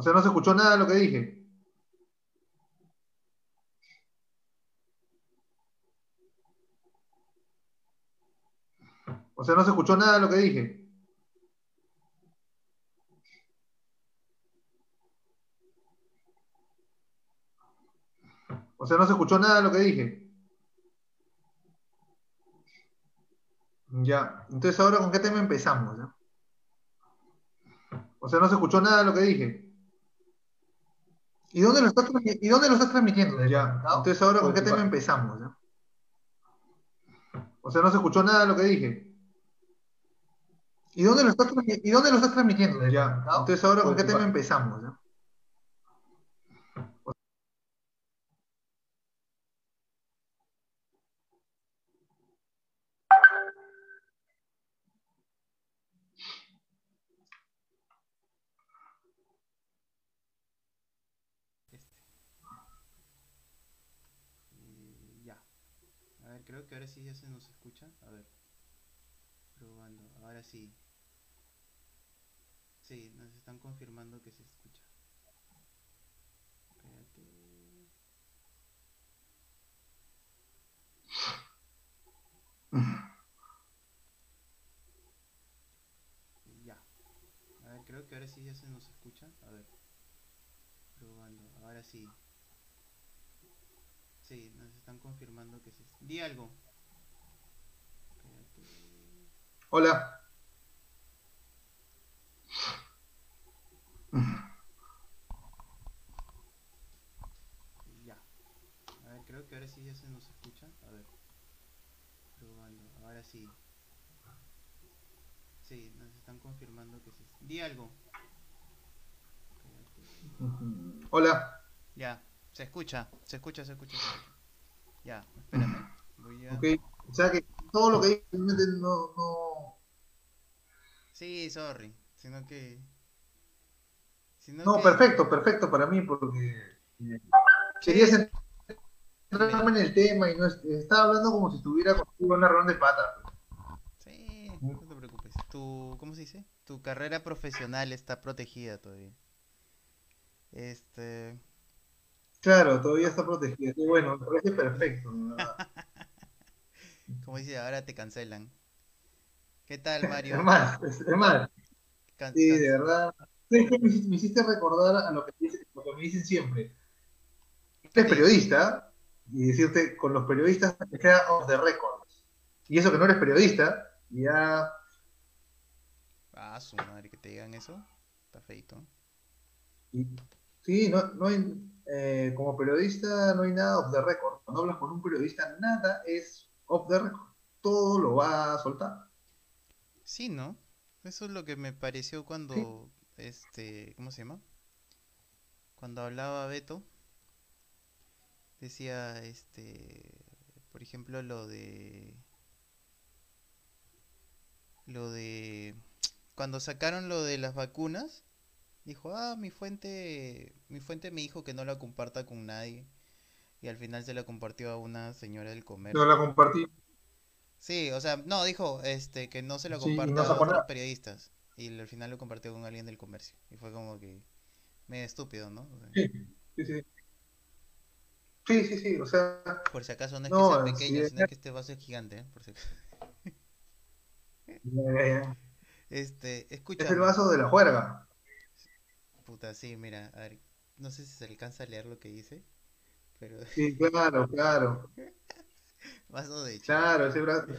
O sea, no se escuchó nada de lo que dije. O sea, no se escuchó nada de lo que dije. O sea, no se escuchó nada de lo que dije. Ya, entonces ahora con qué tema empezamos, ¿no? O sea, no se escuchó nada de lo que dije. ¿Y dónde lo estás, ¿y dónde lo estás transmitiendo? Ya, entonces ahora con qué tema empezamos, ¿no? O sea, no se escuchó nada de lo que dije. ¿Y dónde lo estás, ¿y dónde lo estás transmitiendo? Ya, entonces ahora con qué tema empezamos, ¿no? Este. Eh, ya. A ver, creo que ahora sí ya se nos escucha. A ver. Probando. Ahora sí. Sí, nos están confirmando que se escucha. Espérate. Ya. A ver, creo que ahora sí ya se nos escucha. A ver. Probando. Ahora sí. Sí, nos están confirmando que se... Di algo. Espérate. Hola. Ya. A ver, creo que ahora sí ya se nos escucha. A ver. Probando. Ahora sí. Sí, nos están confirmando que se... Di algo. Espérate. Hola. Ya, se escucha, se escucha, se escucha. Ya, espérame. Voy a... Ok. O sea que todo lo que dije realmente no, no. Sí, sorry. Sino que... Sino No, que- perfecto, perfecto para mí, porque eh, quería centrarme en el tema y no es- estaba hablando como si estuviera contigo en una reunión de patas. Sí, no te preocupes. Tu, ¿cómo se dice? Tu carrera profesional está protegida todavía. Este, Claro, todavía está protegido. Y bueno, me parece perfecto. de verdad. como dice, ahora te cancelan. ¿Qué tal, Mario? Es más, es, es. Can- Sí, de verdad. Me hiciste, me hiciste recordar a lo que, lo que me dicen siempre. Eres periodista y decirte con los periodistas te queda off the record. Y eso que no eres periodista, ya. Ah, su madre, que te digan eso. Está feito. y- sí, no, no hay. Eh, como periodista no hay nada off the record. Cuando hablas con un periodista, nada es off the record. Todo lo va a soltar. Sí, ¿no? Eso es lo que me pareció cuando, este, ¿cómo se llama? Cuando hablaba Beto, decía, este, por ejemplo, lo de, lo de, cuando sacaron lo de las vacunas, dijo, ah, mi fuente, mi fuente me dijo que no la comparta con nadie, y al final se la compartió a una señora del comercio. No la compartí. Sí, o sea, no, dijo este que no se Sí, y comparta no a otros periodistas. Y al final lo compartió con alguien del comercio. Y fue como que medio estúpido, ¿no? O sea, Sí, sí, sí. Sí, sí, sí. O sea, por si acaso no es que sea sí, pequeño, es sino que este vaso es gigante, ¿eh? Por si acaso. ya, ya, ya. Este, es el vaso de la juerga. Puta, sí, mira, a ver, no sé si se alcanza a leer lo que dice, pero Sí, claro, claro. vaso de Claro, brazo. ese brazo.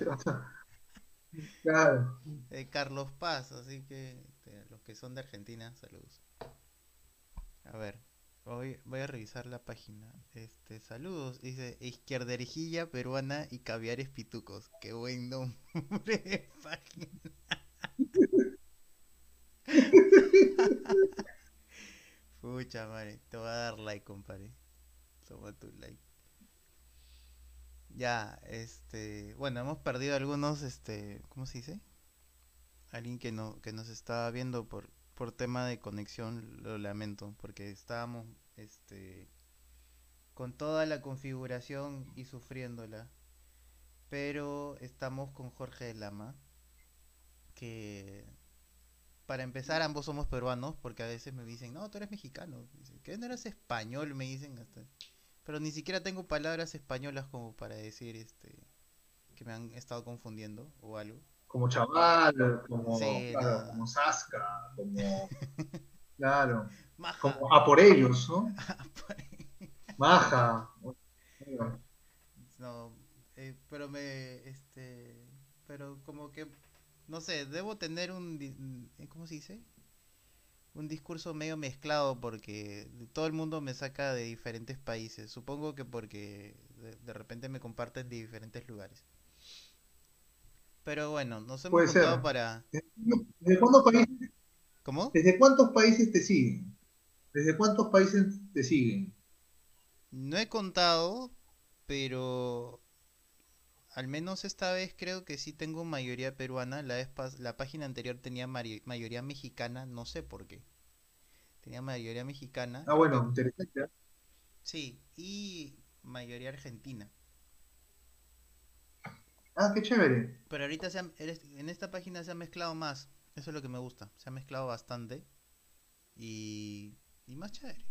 Claro. de Carlos Paz, así que este, los que son de Argentina, saludos. A ver, voy, voy a revisar la página. Este, saludos, dice izquierderijilla peruana y caviares pitucos. Qué buen nombre de página. Pucha madre, te voy a dar like, compadre. Toma tu like. Ya, este, bueno, hemos perdido algunos, este, ¿cómo se dice? Alguien que no, que nos estaba viendo por, por tema de conexión, lo lamento, porque estábamos, este, con toda la configuración y sufriéndola. Pero estamos con Jorge Lama, que para empezar, ambos somos peruanos, porque a veces me dicen, no, tú eres mexicano. Dicen, ¿Qué no eres español? Me dicen hasta. Pero ni siquiera tengo palabras españolas como para decir este que me han estado confundiendo o algo. Como chaval, como, Sí, claro, como Sasca, como. Claro. Maja. Como a por ellos, ¿no? Maja. Bueno, No, eh, pero me, este, pero como que, no sé, debo tener un, eh, ¿cómo se dice? Un discurso medio mezclado porque todo el mundo me saca de diferentes países. Supongo que porque de, de repente me comparten de diferentes lugares. Pero bueno, nos hemos juntado para... ¿Desde cuántos países, ¿Cómo? desde cuántos países te siguen? ¿Desde cuántos países te siguen? No he contado, pero al menos esta vez creo que sí tengo mayoría peruana. La vez la página anterior tenía mayoría mexicana, no sé por qué. Tenía mayoría mexicana. Ah, bueno, interesante. ¿eh? Sí, y mayoría argentina. Ah, qué chévere. Pero ahorita se ha- en esta página se ha mezclado más. Eso es lo que me gusta. Se ha mezclado bastante. Y, y más chévere.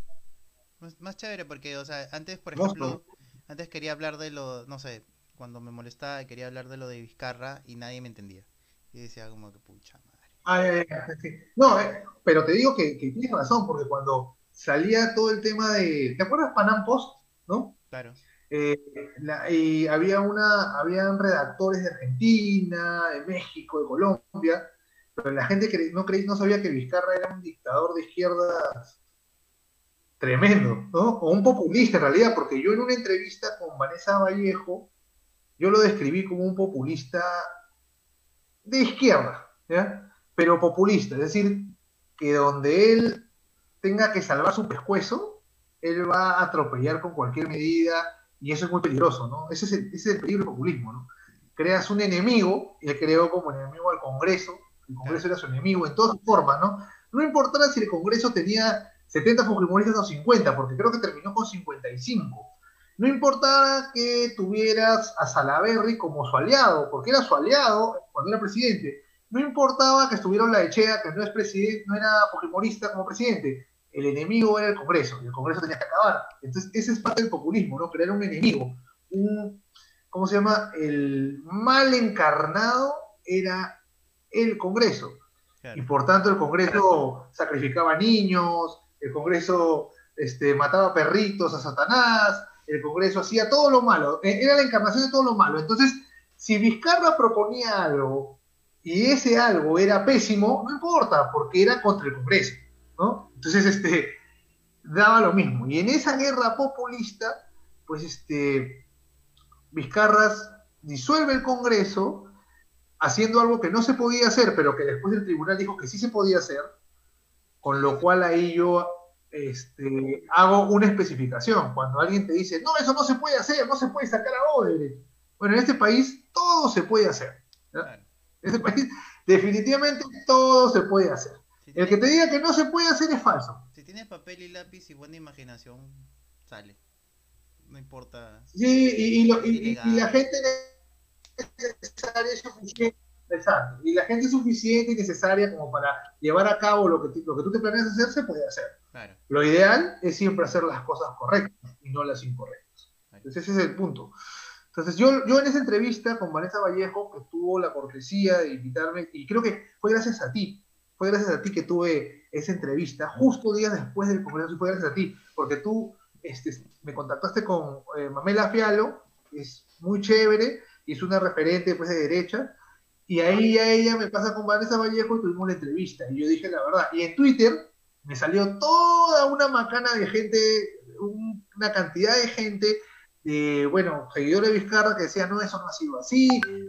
Más, más chévere porque, o sea, antes, por ejemplo, antes quería hablar de lo, no sé, cuando me molestaba quería hablar de lo de Vizcarra y nadie me entendía. Y decía como que pucha madre. Ah, ya, sí. No, eh, pero te digo que, que tienes razón, porque cuando salía todo el tema de. ¿Te acuerdas Panam Post? ¿No? Claro, Eh, la- y había una, habían redactores de Argentina, de México, de Colombia, pero la gente cre- no creí, no sabía que Vizcarra era un dictador de izquierdas tremendo, ¿no? O un populista en realidad, porque yo en una entrevista con Vanessa Vallejo, yo lo describí como un populista de izquierda, ¿ya? Pero populista, es decir, que donde él tenga que salvar su pescuezo, él va a atropellar con cualquier medida y eso es muy peligroso, ¿no? Ese es el, peligro del populismo, ¿no? Creas un enemigo, y él creó como enemigo al Congreso, el Congreso era su enemigo en todas formas, ¿no? No importara si el Congreso tenía 70 fujimoristas o 50, porque creo que terminó con 55. No importaba que tuvieras a Salaverry como su aliado, porque era su aliado cuando era presidente. No importaba que estuviera la Echea, que no es presidente, no era fujimorista como presidente. El enemigo era el Congreso, y el Congreso tenía que acabar. Entonces, ese es parte del populismo, ¿no? Crear un enemigo. Un, ¿cómo se llama? El mal encarnado era el Congreso. Y por tanto el Congreso sacrificaba niños, el Congreso este, mataba perritos a Satanás, el Congreso hacía todo lo malo, eh, era la encarnación de todo lo malo. Entonces, si Vizcarra proponía algo y ese algo era pésimo, no importa, porque era contra el Congreso, ¿no? Entonces, este, daba lo mismo. Y en esa guerra populista, pues, este, Vizcarras disuelve el Congreso, haciendo algo que no se podía hacer, pero que después el tribunal dijo que sí se podía hacer, con lo cual ahí yo este, hago una especificación. Cuando alguien te dice, no, eso no se puede hacer, no se puede sacar a Odebrecht. Bueno, en este país todo se puede hacer. ¿no? claro. En este país definitivamente todo se puede hacer. Si El que te diga que no se puede hacer es falso. si tienes papel y lápiz y buena imaginación, sale. No importa. Sí, y, y lo- y- y- la gente necesaria. Exacto. Y la gente suficiente y necesaria como para llevar a cabo lo que, lo que tú te planeas hacer, se puede hacer. Claro, Lo ideal es siempre hacer las cosas correctas y no las incorrectas. claro. Entonces ese es el punto. Entonces yo, yo en esa entrevista con Vanessa Vallejo, que tuvo la cortesía de invitarme, y creo que fue gracias a ti, fue gracias a ti que tuve esa entrevista, justo días después del Congreso, y fue gracias a ti, porque tú este, me contactaste con eh, Mamela Fialo, que es muy chévere, y es una referente pues, de derecha, y ahí ya ella me pasa con Vanessa Vallejo y tuvimos la entrevista, y yo dije la verdad, y en Twitter me salió toda una macana de gente, un- una cantidad de gente, de, bueno, seguidores de Vizcarra que decían, no, eso no ha sido así,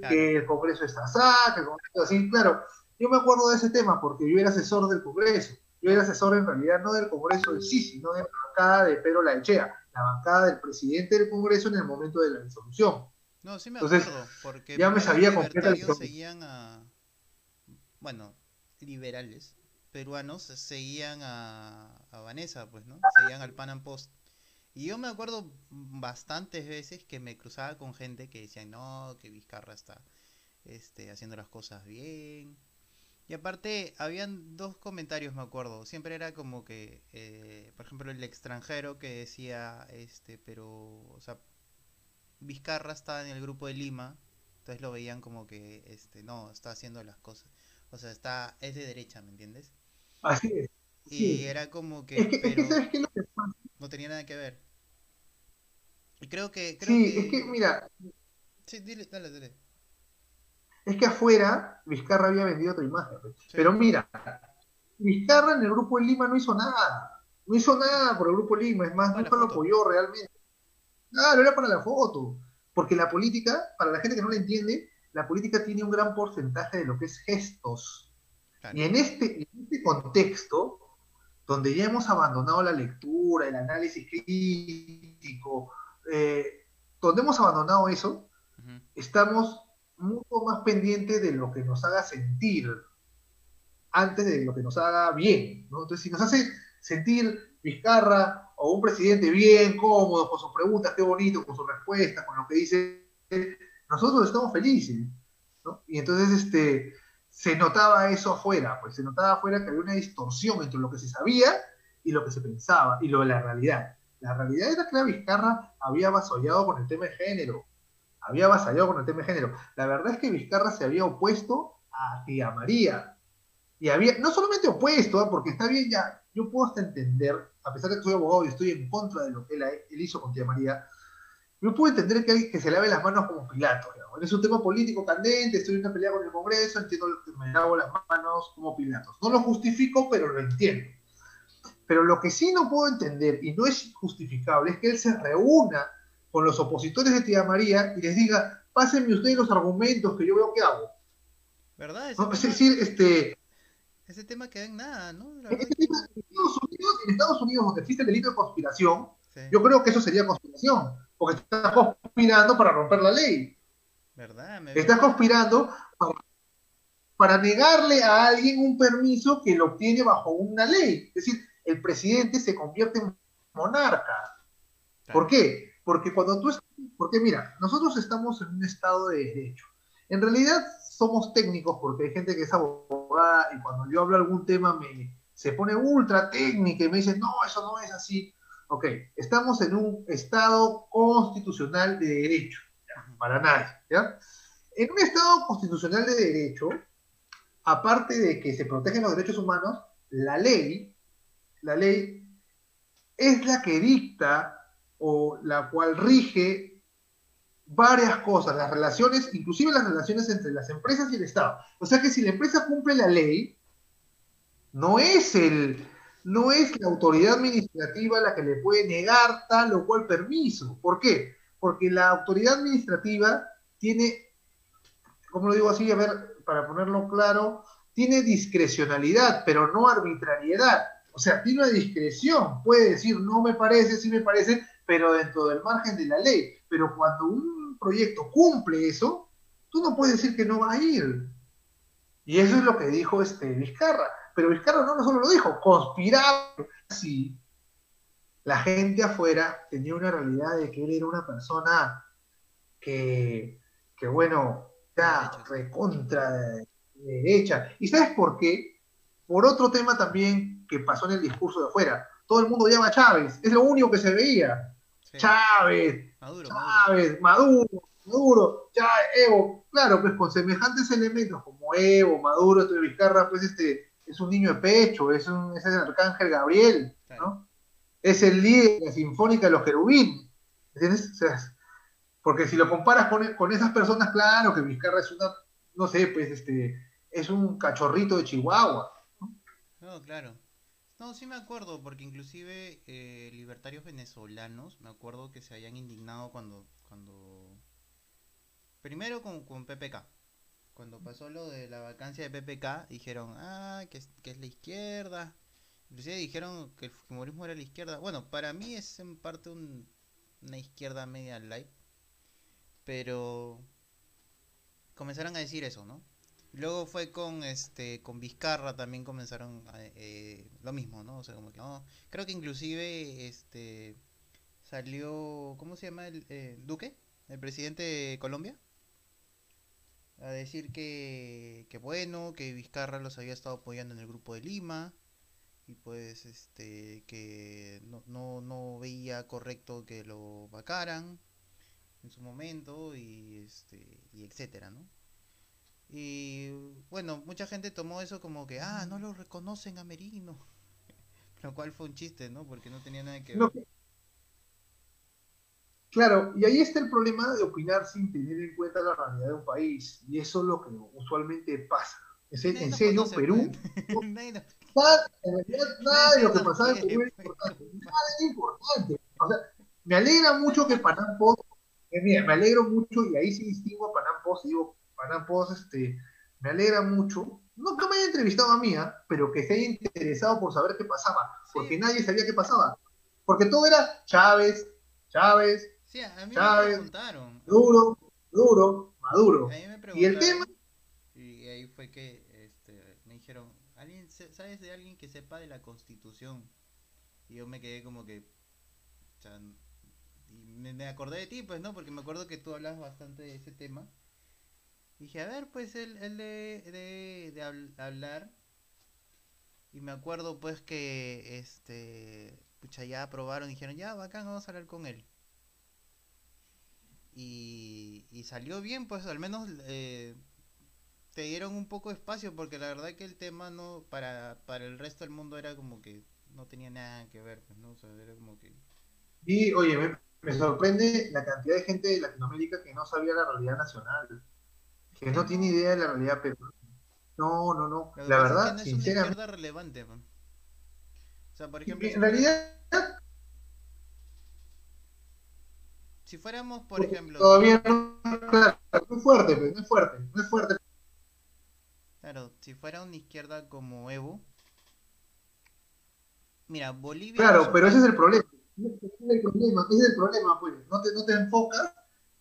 que el Congreso está así, que el Congreso así. Claro, yo me acuerdo de ese tema porque yo era asesor del Congreso. Yo era asesor en realidad no del Congreso en sí, sino de la bancada de Pedro Laechea, la bancada del presidente del Congreso en el momento de la disolución. No, sí me Entonces, acuerdo, porque ya me sabía completa seguían a, bueno, liberales peruanos seguían a, a Vanessa, pues, ¿no? Seguían al Pan Post. Y yo me acuerdo bastantes veces que me cruzaba con gente que decían, no, que Vizcarra está este, haciendo las cosas bien. Y aparte, habían dos comentarios, me acuerdo. Siempre era como que, eh, por ejemplo, el extranjero que decía, este, pero, o sea, Vizcarra estaba en el grupo de Lima, entonces lo veían como que, este, no, está haciendo las cosas. O sea, está, es de derecha, ¿me entiendes? Así es. Y era como que, Es que, es que ¿sabes qué que no tenía nada que ver. Y creo que, creo Sí, es que, que, mira, sí, dile, dale, dale. es que afuera Vizcarra había vendido otra imagen. pues. Sí, Pero mira, Vizcarra en el grupo de Lima no hizo nada. No hizo nada por el grupo de Lima, es más, nunca lo apoyó realmente. Claro, era para la foto. Porque la política, para la gente que no la entiende, la política tiene un gran porcentaje de lo que es gestos. Claro. Y en este, en este contexto, donde ya hemos abandonado la lectura, el análisis crítico, eh, donde hemos abandonado eso, Ujú. estamos mucho más pendientes de lo que nos haga sentir antes de lo que nos haga bien. ¿no? Entonces, si nos hace sentir Vizcarra o un presidente bien, cómodo, con sus preguntas, qué bonito, con sus respuestas, con lo que dice, nosotros estamos felices. ¿no? Y entonces este, se notaba eso afuera, pues se notaba afuera que había una distorsión entre lo que se sabía y lo que se pensaba, y lo de la realidad. La realidad era que la Vizcarra había avasallado con el tema de género, había avasallado con el tema de género. La verdad es que Vizcarra se había opuesto a Tía María, y había, no solamente opuesto, ¿ah? porque está bien ya, yo puedo hasta entender, a pesar de que soy abogado y estoy en contra de lo que él, él hizo con Tía María, yo puedo entender que, hay, que se lave las manos como Pilato. Es un tema político candente, estoy en una pelea con el Congreso, entiendo que me lavo las manos como Pilatos. No lo justifico, pero lo entiendo. Pero lo que sí no puedo entender, y no es justificable, es que él se reúna con los opositores de Tía María y les diga, pásenme ustedes los argumentos que yo veo que hago. ¿Verdad? ¿No? Es decir, este, ese tema queda en nada, ¿no? La en, este tema, Estados Unidos, en Estados Unidos, donde existe el delito de conspiración, sí. yo creo que eso sería conspiración, porque estás conspirando para romper la ley. ¿Verdad? Me Estás conspirando para, para negarle a alguien un permiso que lo obtiene bajo una ley. Es decir, el presidente se convierte en monarca. ¿Por qué? Porque cuando tú estás, porque mira, nosotros estamos en un estado de derecho. En realidad somos técnicos porque hay gente que es y cuando yo hablo algún tema me se pone ultra técnica y me dice, no, eso no es así. Ok, estamos en un estado constitucional de derecho, para nadie, ¿ya? En un estado constitucional de derecho, aparte de que se protegen los derechos humanos, la ley, la ley es la que dicta o la cual rige varias cosas, las relaciones, inclusive las relaciones entre las empresas y el Estado. O sea que si la empresa cumple la ley, no es el, no es la autoridad administrativa la que le puede negar tal o cual permiso. ¿Por qué? Porque la autoridad administrativa tiene, ¿cómo lo digo así? A ver, para ponerlo claro, tiene discrecionalidad, pero no arbitrariedad. O sea, tiene una discreción. Puede decir, no me parece, sí me parece, pero dentro del margen de la ley. Pero cuando un proyecto cumple eso, tú no puedes decir que no va a ir. Y eso es lo que dijo este Vizcarra. Pero Vizcarra no, solo lo dijo, conspiraba. Sí, la gente afuera tenía una realidad de que él era una persona que, que bueno, era recontra de derecha. ¿Y sabes por qué? Por otro tema también que pasó en el discurso de afuera. Todo el mundo llama a Chávez, es lo único que se veía. Sí. Chávez, Maduro. Chávez, Maduro, Maduro, Chávez, Evo. Claro, pues con semejantes elementos como Evo, Maduro, este Vizcarra, pues este es un niño de pecho, es, un, es el arcángel Gabriel. ¿no? Es el líder de la sinfónica de los querubines. ¿Entiendes? O sea, porque si lo comparas con, con esas personas, claro que Vizcarra es una, no sé, pues este, es un cachorrito de Chihuahua. No, claro. No, sí me acuerdo, porque inclusive eh, libertarios venezolanos, me acuerdo que se habían indignado cuando, cuando... Primero con, con PPK. Cuando pasó lo de la vacancia de PPK, dijeron, ah, que es, que es la izquierda. Inclusive dijeron que el fujimorismo era la izquierda. Bueno, para mí es en parte un- una izquierda media light. Pero comenzaron a decir eso, ¿no? Luego fue con este con Vizcarra también comenzaron eh, lo mismo, ¿no? O sea, como que no, creo que inclusive este salió ¿cómo se llama el eh, Duque? El presidente de Colombia. a decir que, que bueno, que Vizcarra los había estado apoyando en el grupo de Lima y pues este que no, no, no veía correcto que lo vacaran en su momento y este y etcétera, ¿no? Y bueno, mucha gente tomó eso como que, ah, no lo reconocen a Merino. Lo cual fue un chiste, ¿no? Porque no tenía nada que ver. No, claro, y ahí está el problema de opinar sin tener en cuenta la realidad de un país. Y eso es lo que usualmente pasa. Es, en serio, conoce, Perú, pues. Nada, nada de lo que pasaba en Perú era importante. Nada era importante. O sea, me alegra mucho que Panam Post, eh, mira, me alegro mucho, y ahí sí distingo a Panam Post, digo, Post, este, me alegra mucho, no que me haya entrevistado a mí, ¿ah? pero que se haya interesado por saber qué pasaba, porque Sí. nadie sabía qué pasaba. Porque todo era Chávez, Chávez, Sí, a mí me Chávez. preguntaron. duro, duro, maduro. A mí me Y el tema, Y ahí fue que este, me dijeron, ¿alguien ¿sabes de alguien que sepa de la constitución? Y yo me quedé como que... o sea, y me, me acordé de ti, pues, ¿no? Porque me acuerdo que tú hablas bastante de ese tema. Dije, a ver, pues, él, él de, de, de habl- hablar. Y me acuerdo, pues, que, este, pucha, ya aprobaron, dijeron, ya, bacán, vamos a hablar con él. Y, y salió bien, pues, al menos eh, te dieron un poco de espacio, porque la verdad que el tema no, para, para el resto del mundo era como que no tenía nada que ver, pues, ¿no? O sea, era como que... y oye, me, me sorprende la cantidad de gente de Latinoamérica que no sabía la realidad nacional, que no tiene idea de la realidad peruana. No, no, no. La pasa es que verdad, no es una sinceramente, izquierda relevante, pues. O sea, por ejemplo, si, en realidad, si fuéramos, por ejemplo, todavía no, claro, no es fuerte, pues, no es fuerte, no es fuerte. claro, si fuera una izquierda como Evo, mira, Bolivia Claro, pero ese es el problema. Ese es el problema, ese es el problema, pues. No te, no te enfocas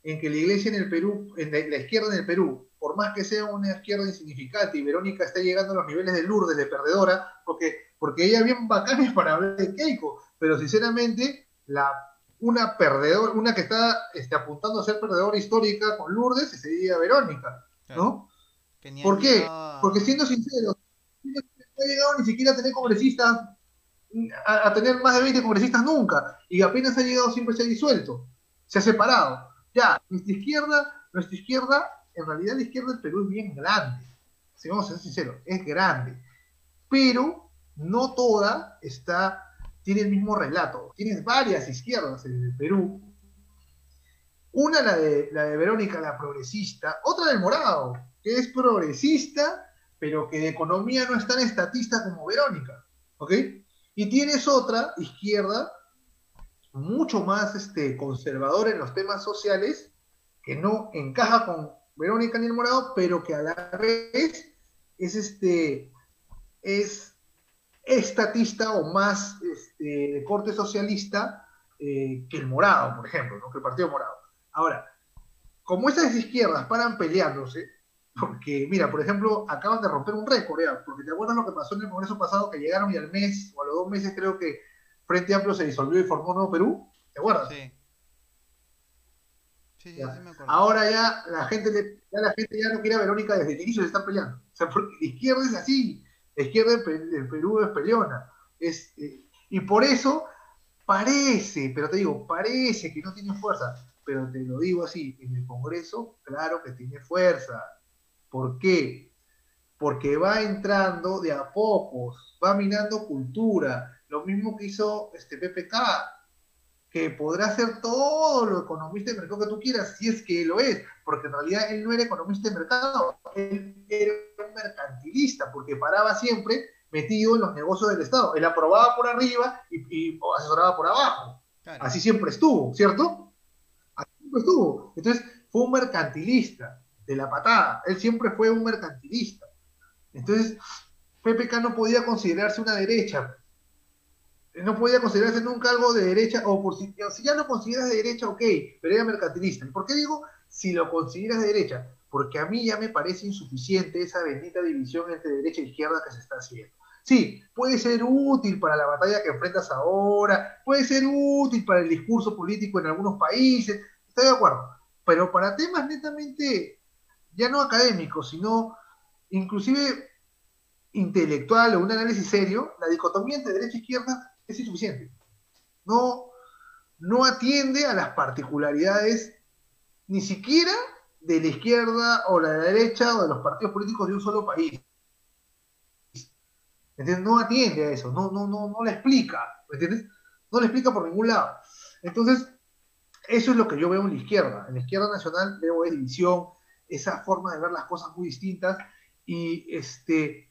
en que la iglesia en el Perú, en la, izquierda en el Perú, por más que sea una izquierda insignificante y Verónica está llegando a los niveles de Lourdes, de perdedora, porque, porque ella bien bacanes para hablar de Keiko, pero sinceramente, la, una perdedora, una que está este, apuntando a ser perdedora histórica con Lourdes, sería Verónica, claro, ¿no? ni ¿Por qué? a- Porque siendo sincero, no ha llegado ni siquiera a tener congresistas, a, a tener más de 20 congresistas nunca, y apenas ha llegado siempre se ha disuelto, se ha separado. Ya, nuestra izquierda, nuestra izquierda, en realidad la izquierda del Perú es bien grande, si vamos a ser sinceros, es grande, pero no toda está, tiene el mismo relato, tienes varias izquierdas en el Perú, una la de, la de Verónica, la progresista, otra del Morado, que es progresista, pero que de economía no es tan estatista como Verónica, ¿ok? Y tienes otra izquierda mucho más este, conservadora en los temas sociales, que no encaja con Verónica ni el Morado, pero que a la vez es este es estatista o más este, de corte socialista eh, que el Morado, por ejemplo, ¿no? que el Partido Morado. Ahora, como esas izquierdas paran peleándose, porque, mira, por ejemplo, acaban de romper un récord, ¿ya? porque te acuerdas lo que pasó en el Congreso pasado, que llegaron y al mes, o a los dos meses creo que Frente Amplio se disolvió y formó Nuevo Perú, ¿te acuerdas? Sí. Sí, sí, Ya. sí me acuerdo. Ahora ya la gente ya la gente ya no quiere a Verónica desde el inicio se están peleando. O sea, porque la izquierda es así, la izquierda en Perú es peleona. Es, eh, y por eso parece, pero te digo, parece que no tiene fuerza, pero te lo digo así, en el Congreso, claro que tiene fuerza. ¿Por qué? Porque va entrando de a pocos, va minando cultura, lo mismo que hizo este PPK, que podrá ser todo lo economista de mercado que tú quieras, si es que lo es, porque en realidad él no era economista de mercado, él era un mercantilista, porque paraba siempre metido en los negocios del Estado. Él aprobaba por arriba y, y asesoraba por abajo. Claro. Así siempre estuvo, ¿cierto? Así siempre estuvo. Entonces, fue un mercantilista de la patada. Él siempre fue un mercantilista. Entonces, PPK no podía considerarse una derecha. No podía considerarse nunca algo de derecha, o por si, ya lo consideras de derecha, ok, pero era mercantilista. ¿Y por qué digo si lo consideras de derecha? Porque a mí ya me parece insuficiente esa bendita división entre derecha e izquierda que se está haciendo. Sí, puede ser útil para la batalla que enfrentas ahora, puede ser útil para el discurso político en algunos países, estoy de acuerdo, pero para temas netamente ya no académico, sino inclusive intelectual o un análisis serio, la dicotomía entre derecha e izquierda es insuficiente. No, no atiende a las particularidades ni siquiera de la izquierda o la derecha o de los partidos políticos de un solo país. ¿Entiendes? No atiende a eso, no, no, no, no le explica, ¿me entiendes? No le explica por ningún lado. Entonces, eso es lo que yo veo en la izquierda. En la izquierda nacional veo división, esa forma de ver las cosas muy distintas y este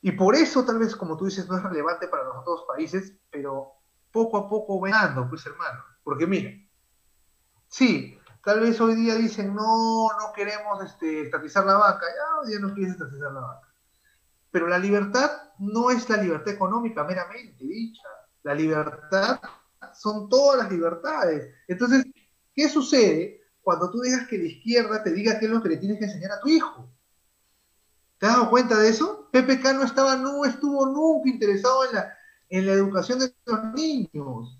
y por eso tal vez como tú dices no es relevante para los otros países, pero poco a poco venando, pues hermano, porque mira, sí, tal vez hoy día dicen no, no queremos este, estatizar la vaca, ya hoy día no quieres estatizar la vaca, pero la libertad no es la libertad económica meramente dicha, la libertad son todas las libertades. Entonces, ¿qué sucede cuando tú digas que la izquierda te diga qué es lo que le tienes que enseñar a tu hijo? ¿Te has dado cuenta de eso? PPK no estaba, no estuvo nunca interesado en la, en la educación de los niños,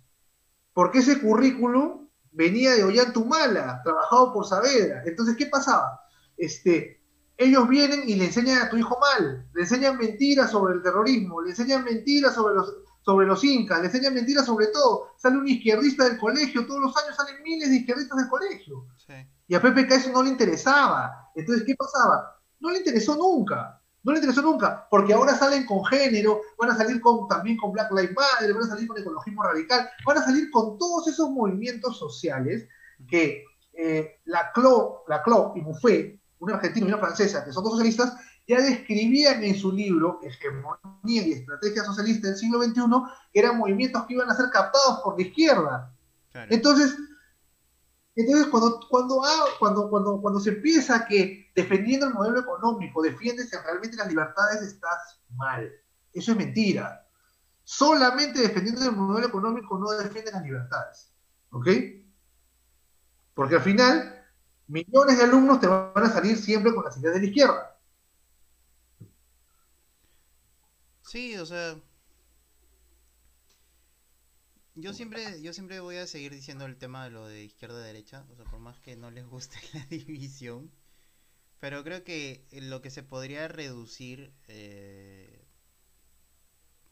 porque ese currículum venía de Ollantumala, trabajado por Saavedra. Entonces, ¿qué pasaba? Este, ellos vienen y le enseñan a tu hijo mal, le enseñan mentiras sobre el terrorismo, le enseñan mentiras sobre los, sobre los incas, le enseñan mentiras sobre todo. Sale un izquierdista del colegio, todos los años salen miles de izquierdistas del colegio. Y a PPK eso no le interesaba. Entonces, ¿qué pasaba? No le interesó nunca. No le interesó nunca, porque ahora salen con género, van a salir con, también con Black Lives Matter, van a salir con ecologismo radical, van a salir con todos esos movimientos sociales que eh, la CLO, la CLO y Buffet, una argentina y una francesa, que son dos socialistas, ya describían en su libro Hegemonía y Estrategia Socialista del siglo XXI que eran movimientos que iban a ser captados por la izquierda. Entonces, entonces cuando, cuando, cuando, cuando, cuando se empieza que defendiendo el modelo económico defiendes realmente las libertades, estás mal. Eso es mentira. Solamente defendiendo el modelo económico no defiendes las libertades. ¿Ok? Porque al final, millones de alumnos te van a salir siempre con las ideas de la izquierda. Sí, o sea, yo siempre, yo siempre voy a seguir diciendo el tema de lo de izquierda-derecha, o sea, por más que no les guste la división, pero creo que lo que se podría reducir, eh,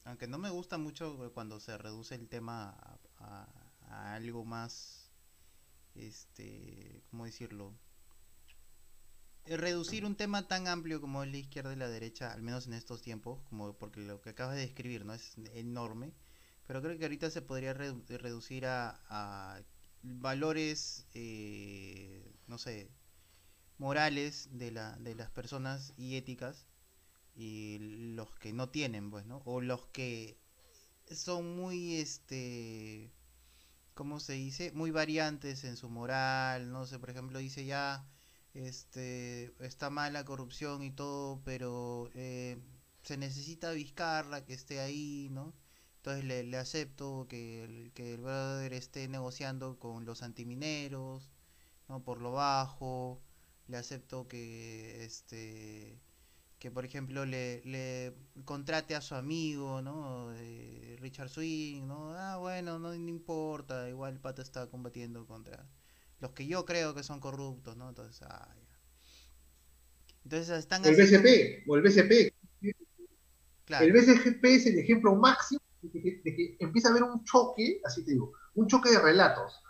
aunque no me gusta mucho cuando se reduce el tema a, algo más, este, ¿cómo decirlo? reducir un tema tan amplio como es la izquierda y la derecha, al menos en estos tiempos, como porque lo que acabas de describir no es enorme, pero creo que ahorita se podría reducir a, valores, eh, no sé, morales de, la, de las personas y éticas y los que no tienen, pues, ¿no? O los que son muy, este, ¿cómo se dice? Muy variantes en su moral, no sé, por ejemplo, dice ya este, está mal la corrupción y todo, pero eh, se necesita viscarla, que esté ahí, ¿no? Entonces le, acepto que el, que el brother esté negociando con los antimineros, ¿no? Por lo bajo, le acepto que, este, que por ejemplo le, le contrate a su amigo, ¿no? Richard Swing, ¿no? Ah, bueno, no, importa, igual el pato está combatiendo contra los que yo creo que son corruptos, ¿no? Entonces, ah, Entonces están El BCP, o el BCP. El BCP es el ejemplo máximo de que, empieza a haber un choque, así te digo, un choque de relatos.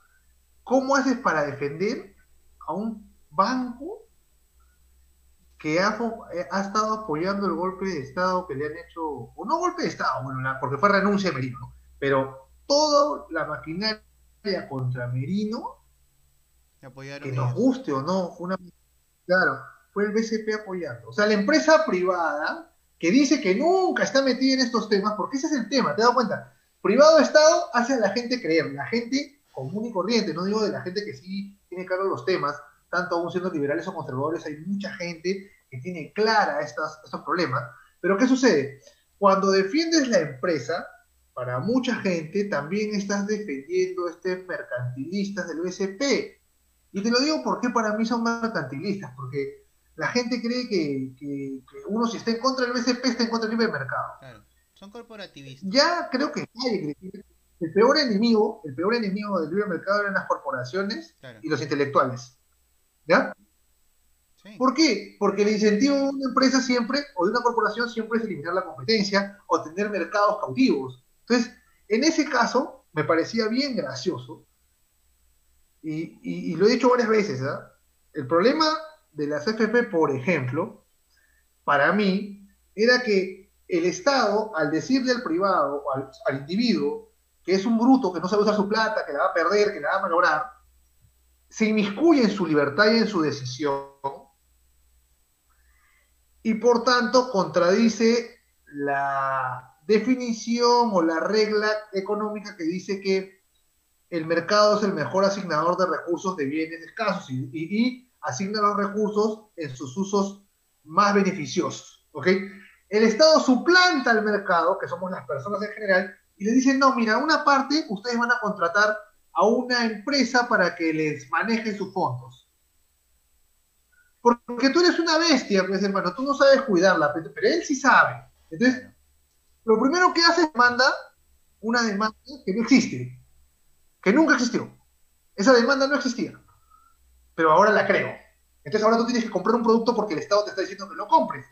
¿Cómo haces para defender a un banco que ha, eh, ha, estado apoyando el golpe de Estado que le han hecho, o no golpe de Estado, bueno, porque fue renuncia de Merino, pero toda la maquinaria contra Merino que nos guste o no, fue una... Claro, fue el BCP apoyando. O sea, la empresa privada que dice que nunca está metida en estos temas, porque ese es el tema, ¿te das cuenta? Privado Estado hace a la gente creer, la gente común y corriente, no digo de la gente que sí tiene claro los temas, tanto aún siendo liberales o conservadores, hay mucha gente que tiene clara estas, estos problemas, pero ¿qué sucede? Cuando defiendes la empresa, para mucha gente también estás defendiendo este mercantilistas del BCP, y te lo digo porque para mí son mercantilistas, porque la gente cree que, uno si está en contra del BCP está en contra del libre mercado. Claro, son corporativistas. Ya creo que el peor enemigo, el peor enemigo del libre mercado eran las corporaciones y los intelectuales. ¿Ya? ¿Por qué? Porque el incentivo de una empresa siempre, o de una corporación siempre es eliminar la competencia o tener mercados cautivos. Entonces, en ese caso, me parecía bien gracioso, y, lo he dicho varias veces, ¿ah? el problema de las FP, por ejemplo, para mí, era que el Estado, al decirle al privado, al, al individuo, que es un bruto, que no sabe usar su plata, que la va a perder, que la va a malograr, se inmiscuye en su libertad y en su decisión, y por tanto contradice la definición o la regla económica que dice que el mercado es el mejor asignador de recursos de bienes escasos y, asigna los recursos en sus usos más beneficiosos. ¿ok? El Estado suplanta al mercado, que somos las personas en general, y le dice, no, mira, una parte ustedes van a contratar a una empresa para que les maneje sus fondos. Porque tú eres una bestia, pues hermano, tú no sabes cuidarla, pero, él sí sabe. Entonces, lo primero que hace es manda una demanda que no existe, que nunca existió. Esa demanda no existía, pero ahora la creo. Entonces ahora tú tienes que comprar un producto porque el Estado te está diciendo que lo compres.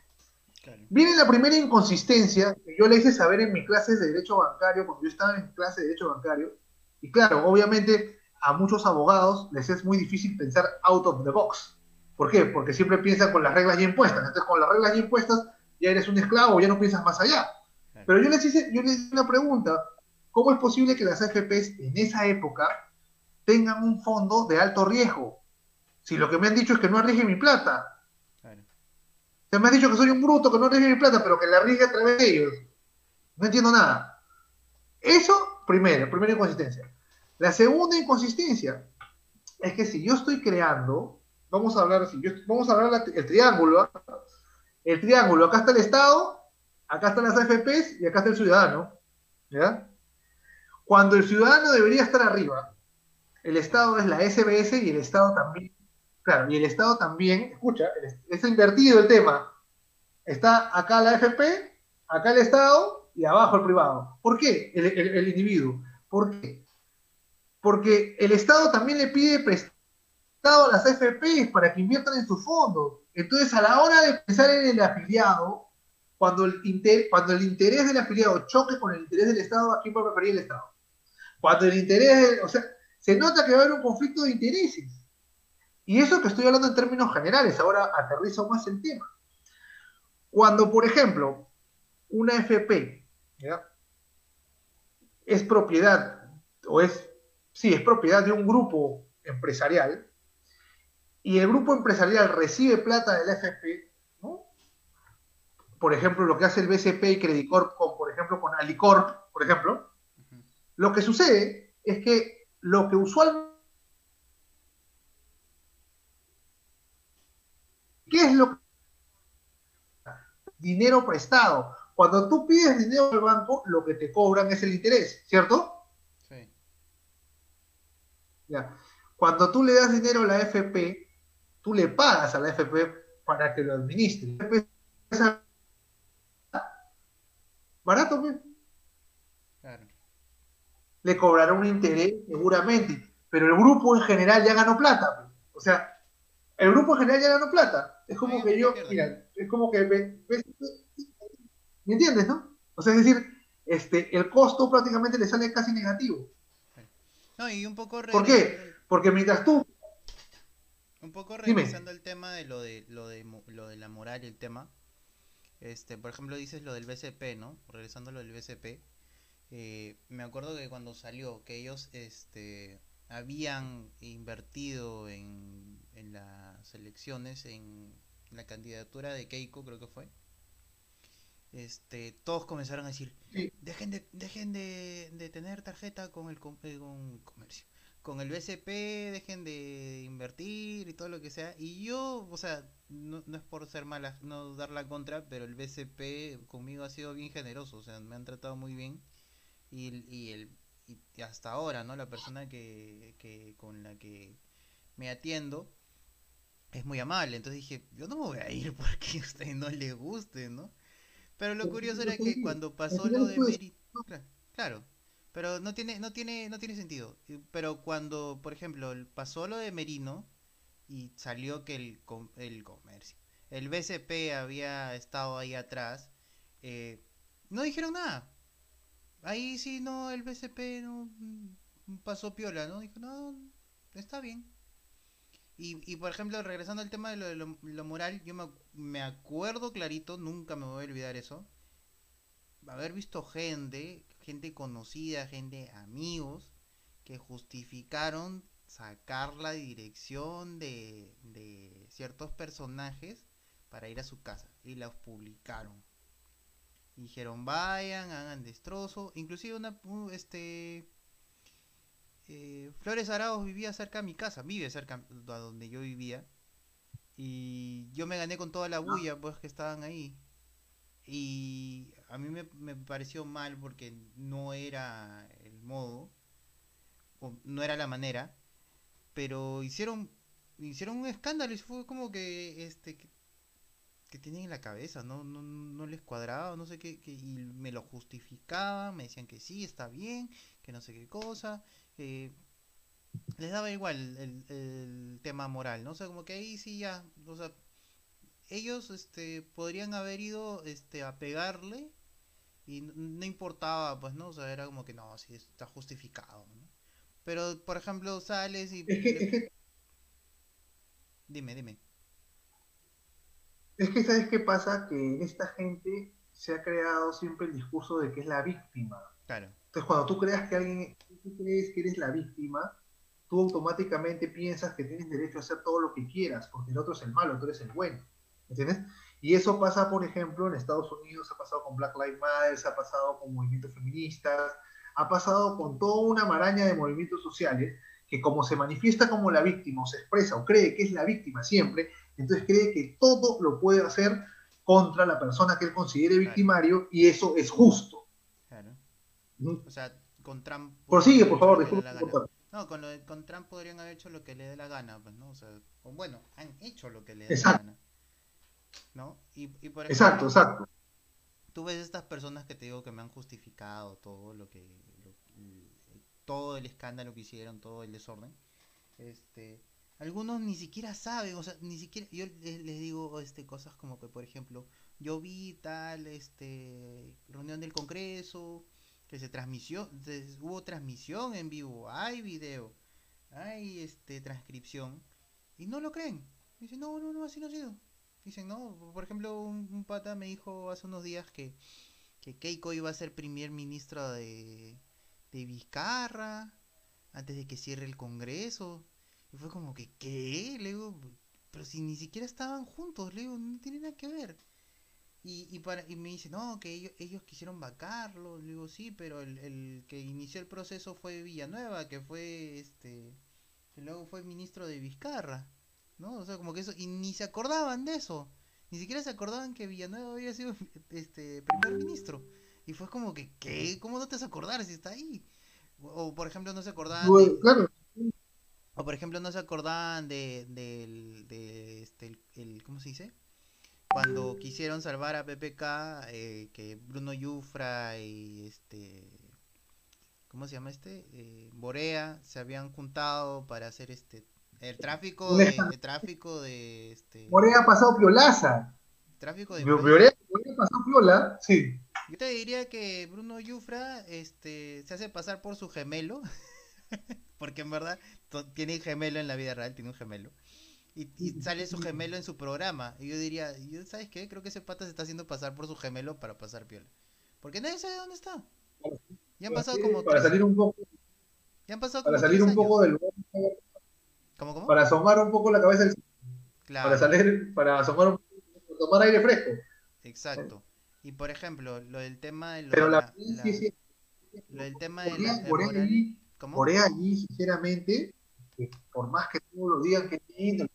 Viene la primera inconsistencia que yo le hice saber en mis clases de Derecho Bancario, cuando yo estaba en clase de Derecho Bancario, y claro, obviamente a muchos abogados les es muy difícil pensar out of the box. ¿Por qué? Porque siempre piensan con las reglas ya impuestas. Entonces, con las reglas ya impuestas, ya eres un esclavo, ya no piensas más allá. Pero yo les hice, yo les hice una pregunta. ¿Cómo es posible que las AFPs en esa época tengan un fondo de alto riesgo? Si lo que me han dicho es que no arriesgue mi plata. Se me ha dicho que soy un bruto, que no arriesgue mi plata, pero que la arriesgue a través de ellos. No entiendo nada. Eso, primero, primera inconsistencia. La segunda inconsistencia es que si yo estoy creando vamos a hablar así, vamos a hablar el triángulo, ¿ah? el triángulo, acá está el Estado, acá están las AFPs y acá está el ciudadano, ¿ya? Cuando el ciudadano debería estar arriba, el Estado es la SBS y el Estado también, claro, y el Estado también, escucha, es invertido el tema, está acá la AFP, acá el Estado y abajo el privado. ¿Por qué el, individuo? ¿Por qué? Porque el Estado también le pide prestar a las AFPs para que inviertan en sus fondos. Entonces, a la hora de pensar en el afiliado, cuando el, cuando el interés del afiliado choque con el interés del Estado, ¿a quién va a preferir el Estado? Cuando el interés, o sea, se nota que va a haber un conflicto de intereses. Y eso que estoy hablando en términos generales, ahora aterrizo más el tema. Cuando, por ejemplo, una FP es propiedad, o es, sí, es propiedad de un grupo empresarial, y el grupo empresarial recibe plata del FP, ¿no? por ejemplo, lo que hace el BCP y Credicorp, con, por ejemplo, con Alicorp, por ejemplo, lo que sucede es que lo que usualmente... ¿Qué es lo que... Dinero prestado. Cuando tú pides dinero al banco, lo que te cobran es el interés, ¿cierto? Sí. Ya. Cuando tú le das dinero a la FP, tú le pagas a la FP para que lo administre. Barato, pues. Claro. Le cobrará un interés seguramente, pero el grupo en general ya ganó plata. Pues. O sea, el grupo en general ya ganó plata. Es como que yo, mira, es como que ¿me, entiendes, no? O sea, es decir, este, el costo prácticamente le sale casi negativo. No, y un poco ¿Por qué? Porque mientras tú un poco revisando el tema de lo de lo de lo de la moral y el tema. Este, por ejemplo, dices lo del BCP, ¿no? Regresando a lo del BCP. Eh, me acuerdo que cuando salió que ellos este habían invertido en, en las elecciones en la candidatura de Keiko, creo que fue. Este, todos comenzaron a decir, dejen de dejen de, de tener tarjeta con el eh, con comercio con el BCP dejen de invertir y todo lo que sea. Y yo, o sea, no, es por ser mala, no dar la contra, pero el BCP conmigo ha sido bien generoso, o sea, me han tratado muy bien. Y, y, el, y hasta ahora, ¿no? La persona que, que con la que me atiendo es muy amable. Entonces dije, yo no me voy a ir porque a usted no le guste, ¿no? Pero lo curioso era que cuando pasó lo de Mérito, claro, pero no tiene, no tiene, no tiene sentido. Pero cuando, por ejemplo, pasó lo de Merino, y salió que el, el comercio, el BCP había estado ahí atrás, eh, no dijeron nada. Ahí sí, no, el BCP no mm, pasó piola, ¿no? Dijo, no, está bien. Y, y por ejemplo, regresando al tema de lo, de lo, moral, yo me, me, acuerdo clarito, nunca me voy a olvidar eso, haber visto gente, gente conocida, gente, amigos, que justificaron sacar la dirección de, de ciertos personajes para ir a su casa y los publicaron. dijeron, vayan, hagan destrozo. Inclusive una, este, eh, Flores Araos vivía cerca de mi casa, vive cerca de donde yo vivía. Y yo me gané con toda la bulla, pues, que estaban ahí. Y a mí me, me pareció mal porque no era el modo, o no era la manera, pero hicieron hicieron un escándalo y fue como que este que, tienen en la cabeza, ¿no? No, no les cuadraba, no sé qué, y me lo justificaban, me decían que sí, está bien, que no sé qué cosa, eh, les daba igual el, el, tema moral, ¿no? O sea, como que ahí sí ya, o sea, ellos este, podrían haber ido este, a pegarle y no, importaba, pues, ¿no? O sea, era como que no, sí, está justificado, ¿no? Pero, por ejemplo, sales y... Dime, dime. Es que, ¿sabes qué pasa? Que en esta gente se ha creado siempre el discurso de que es la víctima. Claro. Entonces, cuando tú creas que alguien, tú crees que eres la víctima, tú automáticamente piensas que tienes derecho a hacer todo lo que quieras, porque el otro es el malo, tú eres el bueno. ¿Entiendes? Y eso pasa, por ejemplo, en Estados Unidos, ha pasado con Black Lives Matter, ha pasado con movimientos feministas, ha pasado con toda una maraña de movimientos sociales que como se manifiesta como la víctima o se expresa o cree que es la víctima siempre, entonces cree que todo lo puede hacer contra la persona que él considere victimario y eso es justo. Claro. O sea, con Trump... Prosigue, por favor, disculpe. No, con, lo de, con Trump podrían haber hecho lo que le dé la gana, pues, ¿no? O sea, bueno, han hecho lo que le dé la gana. ¿no? Y, por exacto, exacto. Tú ves estas personas que te digo que me han justificado todo lo que, todo el escándalo que hicieron, todo el desorden. Este, algunos ni siquiera saben, o sea, ni siquiera, yo les, digo este cosas como que, por ejemplo, yo vi tal, este, reunión del Congreso, que se hubo transmisión en vivo, hay video, hay este transcripción, y no lo creen. Dicen, no, no, no, así no ha sido. Dicen, no, por ejemplo, un, pata me dijo hace unos días que, que Keiko iba a ser primer ministro de, de Vizcarra antes de que cierre el Congreso. Y fue como que, ¿qué? Le digo, pero si ni siquiera estaban juntos, le digo, no tiene nada que ver. Y, y, para, y me dice, no, que ellos, ellos quisieron vacarlo. Le digo, sí, pero el, el, que inició el proceso fue Villanueva, que fue este. Que luego fue ministro de Vizcarra. ¿no? O sea, como que eso, y ni se acordaban de eso, ni siquiera se acordaban que Villanueva había sido este primer ministro. Y fue como que, ¿qué? ¿Cómo no te vas a acordar si está ahí? O, por ejemplo, no se acordaban de... O por ejemplo, no se acordaban de, de, este, el, ¿cómo se dice? Cuando quisieron salvar a PPK, eh, que Bruno Yufra y este, ¿cómo se llama este? Eh, Borea se habían juntado para hacer este el tráfico de, el tráfico de este. Morea ha pasado piolaza. Tráfico de. Morea, ha pasado piola, sí. Yo te diría que Bruno Yufra este, se hace pasar por su gemelo. porque en verdad tiene gemelo en la vida real, tiene un gemelo. Y, sale su gemelo en su programa. Y yo diría, ¿sabes qué? Creo que ese pata se está haciendo pasar por su gemelo para pasar piola. Porque nadie sabe dónde está. Ya han pasado como. Para salir un poco. Ya han pasado para salir un poco del para asomar un poco la cabeza del... Para salir, para asomar un poco, tomar aire fresco. Exacto. Y por ejemplo, lo del tema de lo Pero la, lo del tema de la, Corea, allí, sinceramente, por más que todos lo digan que lindo,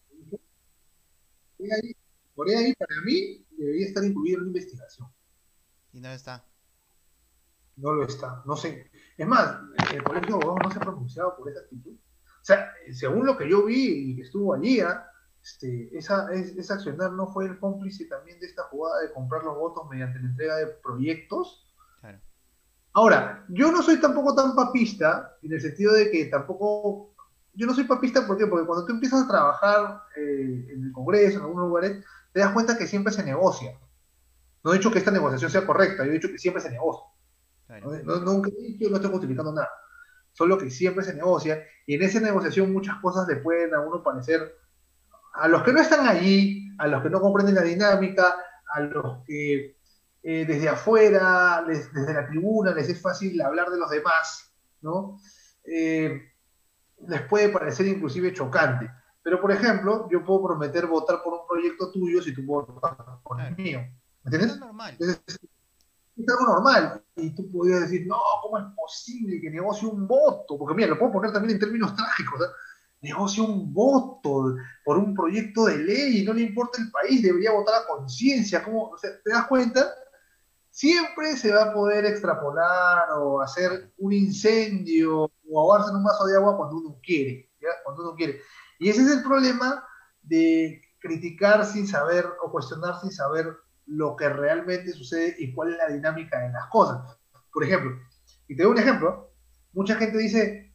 Corea ahí, para mí, debería estar incluido en la investigación. Y no está. No lo está, no sé. Es más, el colegio de no se ha pronunciado por esa actitud. O sea, según lo que yo vi y que estuvo allí, ¿ah? este, esa, esa accionar no fue el cómplice también de esta jugada de comprar los votos mediante la entrega de proyectos. Ahora, yo no soy tampoco tan papista, en el sentido de que tampoco yo no soy papista, ¿por qué? Porque cuando tú empiezas a trabajar eh, en el Congreso, en algunos lugares, te das cuenta que siempre se negocia. No he dicho que esta negociación sea correcta, yo he dicho que siempre se negocia. No, nunca he dicho, no estoy justificando nada. Solo que siempre se negocia, y en esa negociación muchas cosas le pueden a uno parecer, a los que no están allí, a los que no comprenden la dinámica, a los que eh, desde afuera, desde la tribuna, les es fácil hablar de los demás, ¿no? Eh, les puede parecer inclusive chocante. Pero, por ejemplo, yo puedo prometer votar por un proyecto tuyo si tú votas por el mío. ¿Me entiendes? Es normal. Es, algo normal. Y tú podrías decir, no, ¿cómo es posible que negocie un voto? Porque, mira, lo puedo poner también en términos trágicos. ¿eh? Negocie un voto por un proyecto de ley y no le importa el país, debería votar a conciencia. ¿Cómo? O sea, ¿te das cuenta? siempre se va a poder extrapolar o hacer un incendio o ahogarse en un vaso de agua cuando uno quiere, cuando uno quiere. Y ese es el problema de criticar sin saber o cuestionar sin saber lo que realmente sucede y cuál es la dinámica de las cosas. Por ejemplo, y te doy un ejemplo, mucha gente dice,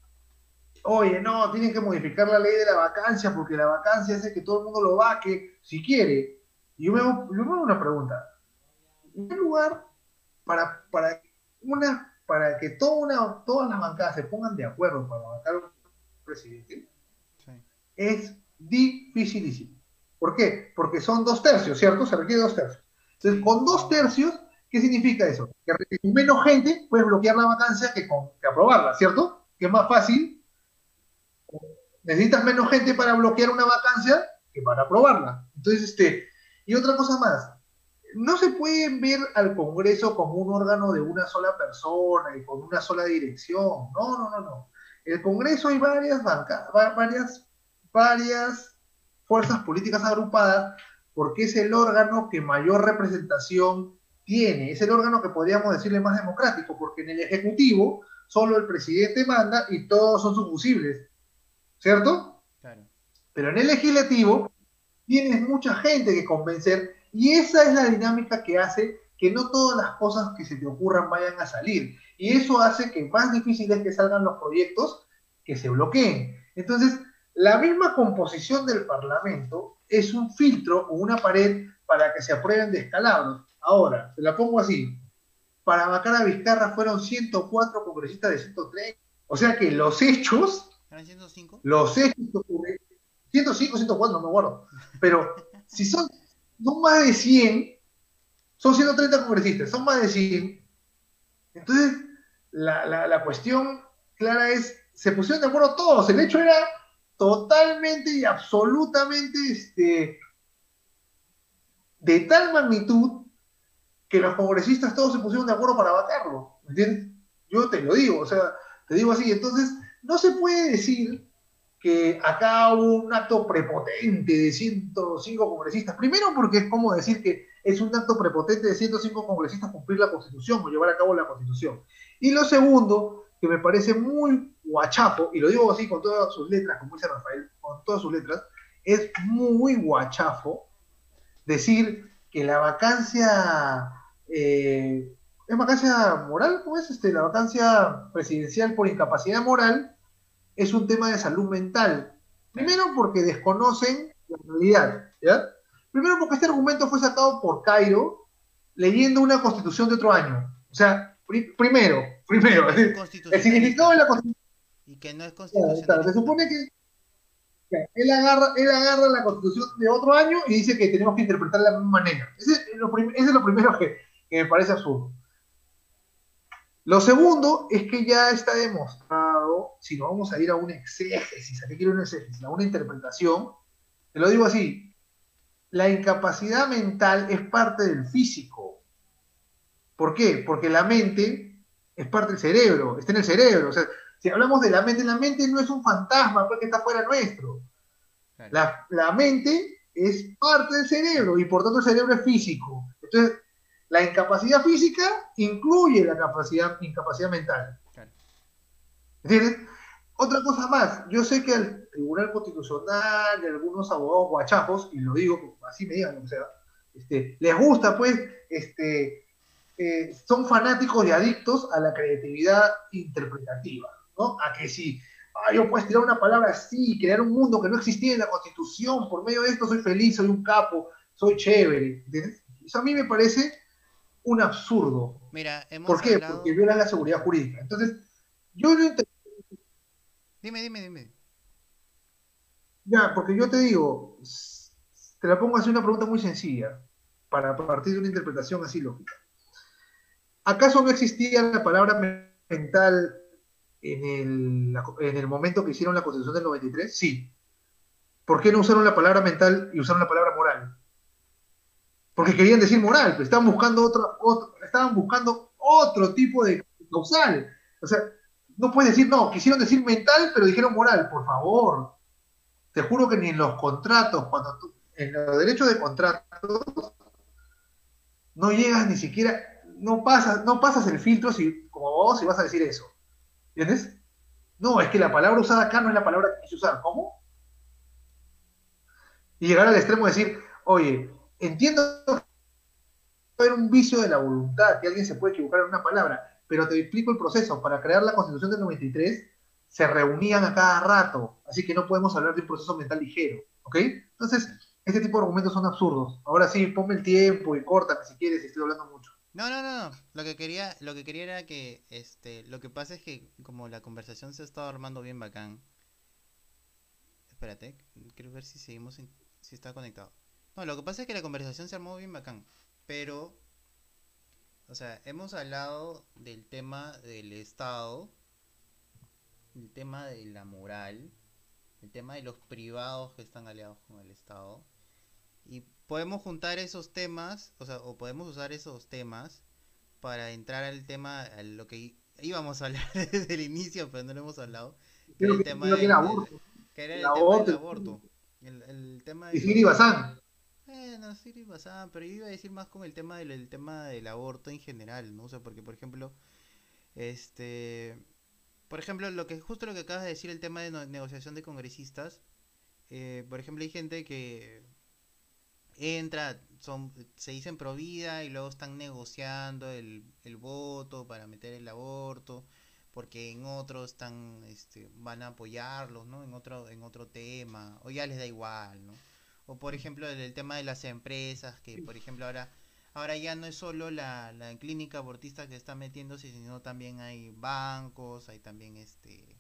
oye, no, tienen que modificar la ley de la vacancia porque la vacancia hace que todo el mundo lo vaque si quiere. Y yo me hago, yo una pregunta. ¿En lugar para, para, una, para que toda una, todas las bancadas se pongan de acuerdo para bancar un presidente, es dificilísimo. ¿Por qué? Porque son dos tercios, ¿cierto? Se requiere dos tercios. Entonces, con dos tercios, ¿qué significa eso? Que menos gente puedes bloquear la vacancia que, con, que aprobarla, ¿cierto? Que es más fácil. Necesitas menos gente para bloquear una vacancia que para aprobarla. Entonces, este, y otra cosa más, no se puede ver al Congreso como un órgano de una sola persona y con una sola dirección. No, no, no, no. El Congreso hay varias bancas, varias, varias fuerzas políticas agrupadas porque es el órgano que mayor representación tiene. Es el órgano que podríamos decirle más democrático, porque en el Ejecutivo solo el presidente manda y todos son sus fusibles. ¿Cierto? Claro. Pero en el Legislativo tienes mucha gente que convencer y esa es la dinámica que hace que no todas las cosas que se te ocurran vayan a salir. Y eso hace que más difícil es que salgan los proyectos que se bloqueen. Entonces, la misma composición del Parlamento es un filtro o una pared para que se aprueben descalabros. Ahora, te la pongo así. Para vacar a Vizcarra fueron 104 congresistas de 103. O sea que los hechos... ¿Eran 105? Los hechos ocurren... 105, 104, no me acuerdo. Pero si son son más de 100, son 130 congresistas, son más de 100. Entonces, la, cuestión clara es, se pusieron de acuerdo todos, el hecho era totalmente y absolutamente este, de tal magnitud que los congresistas todos se pusieron de acuerdo para baterlo, ¿entiendes? Yo te lo digo, o sea, te digo así, entonces no se puede decir que acá hubo un acto prepotente de 105 congresistas. Primero porque es como decir que es un acto prepotente de 105 congresistas cumplir la constitución o llevar a cabo la constitución. Y lo segundo, que me parece muy guachapo, y lo digo así con todas sus letras, como dice Rafael, con todas sus letras, es muy guachafo decir que la vacancia, eh, ¿es vacancia moral? ¿Cómo es este? La vacancia presidencial por incapacidad moral es un tema de salud mental. Primero porque desconocen la realidad, ¿ya? Primero porque este argumento fue sacado por Cairo leyendo una constitución de otro año. O sea, primero, primero, el significado de la constitución. Y que no es constitucional. se supone que él agarra, él agarra la constitución de otro año y dice que tenemos que interpretarla de la misma manera. Ese, es lo, primero que, que me parece absurdo. Lo segundo es que ya está demostrado, si no vamos a ir a un exégesis, ¿a qué quiero un exégesis? A una interpretación, te lo digo así, la incapacidad mental es parte del físico. ¿Por qué? Porque la mente es parte del cerebro, está en el cerebro. O sea, si hablamos de la mente, la mente no es un fantasma porque está fuera nuestro. La, la mente es parte del cerebro y por tanto el cerebro es físico. Entonces, la incapacidad física incluye la capacidad, incapacidad mental. ¿Entiendes? Otra cosa más, yo sé que al Tribunal Constitucional y algunos abogados guachapos, y lo digo así me digan, o sea, este, les gusta pues, este, eh, son fanáticos y adictos a la creatividad interpretativa, ¿no? A que si ah, yo puedes tirar una palabra así, crear un mundo que no existía en la Constitución, por medio de esto soy feliz, soy un capo, soy chévere. Eso a mí me parece un absurdo. Mira, hemos ¿Por qué? Porque viola la seguridad jurídica. Entonces, yo no Dime, dime, dime. Ya, porque yo te digo, te la pongo así una pregunta muy sencilla, para partir de una interpretación así lógica. ¿Acaso no existía la palabra mental en el, en el momento que hicieron la Constitución del 93? Sí. ¿Por qué no usaron la palabra mental y usaron la palabra moral? Porque querían decir moral, pero estaban buscando otro, estaban buscando otro tipo de causal. O sea, no puedes decir, no, quisieron decir mental, pero dijeron moral, por favor. Te juro que ni en los contratos, cuando tú, en los derechos de contratos, no llegas ni siquiera, no pasas, no pasas el filtro si, como vos, si vas a decir eso. ¿Entiendes? No, es que la palabra usada acá no es la palabra que quise usar. ¿Cómo? Y llegar al extremo de decir, oye, entiendo que haber un vicio de la voluntad, que alguien se puede equivocar en una palabra, pero te explico el proceso. Para crear la Constitución del 93 se reunían a cada rato, así que no podemos hablar de un proceso mental ligero, ¿ok? Entonces, este tipo de argumentos son absurdos. Ahora sí, ponme el tiempo y córtame si quieres, estoy hablando mucho. No, no, no, no. Lo que quería, lo que quería era que, este, lo que pasa es que como la conversación se ha estado armando bien bacán. Espérate, quiero ver si seguimos, si está conectado. No, lo que pasa es que la conversación se armó bien bacán, pero, o sea, hemos hablado del tema del Estado, el tema de la moral, el tema de los privados que están aliados con el Estado, y podemos juntar esos temas, o sea, o podemos usar esos temas para entrar al tema, a lo que íbamos a hablar desde el inicio, pero no lo hemos hablado, que el tema del aborto. Que era el, tema del aborto. El, el tema de... Y Bazán. Bueno, Bazán, pero yo iba a decir más con el tema del tema del aborto en general, ¿no? O sea, porque por ejemplo, este, por ejemplo, lo que justo lo que acabas de decir el tema de negociación de congresistas, eh, por ejemplo, hay gente que entra, son, se dicen pro vida y luego están negociando el, el voto para meter el aborto, porque en otros están, este, van a apoyarlos, ¿no? En otro, en otro tema, o ya les da igual, ¿no? O por ejemplo el, tema de las empresas, que por ejemplo ahora, ahora ya no es solo la, la clínica abortista que está metiéndose, sino también hay bancos, hay también este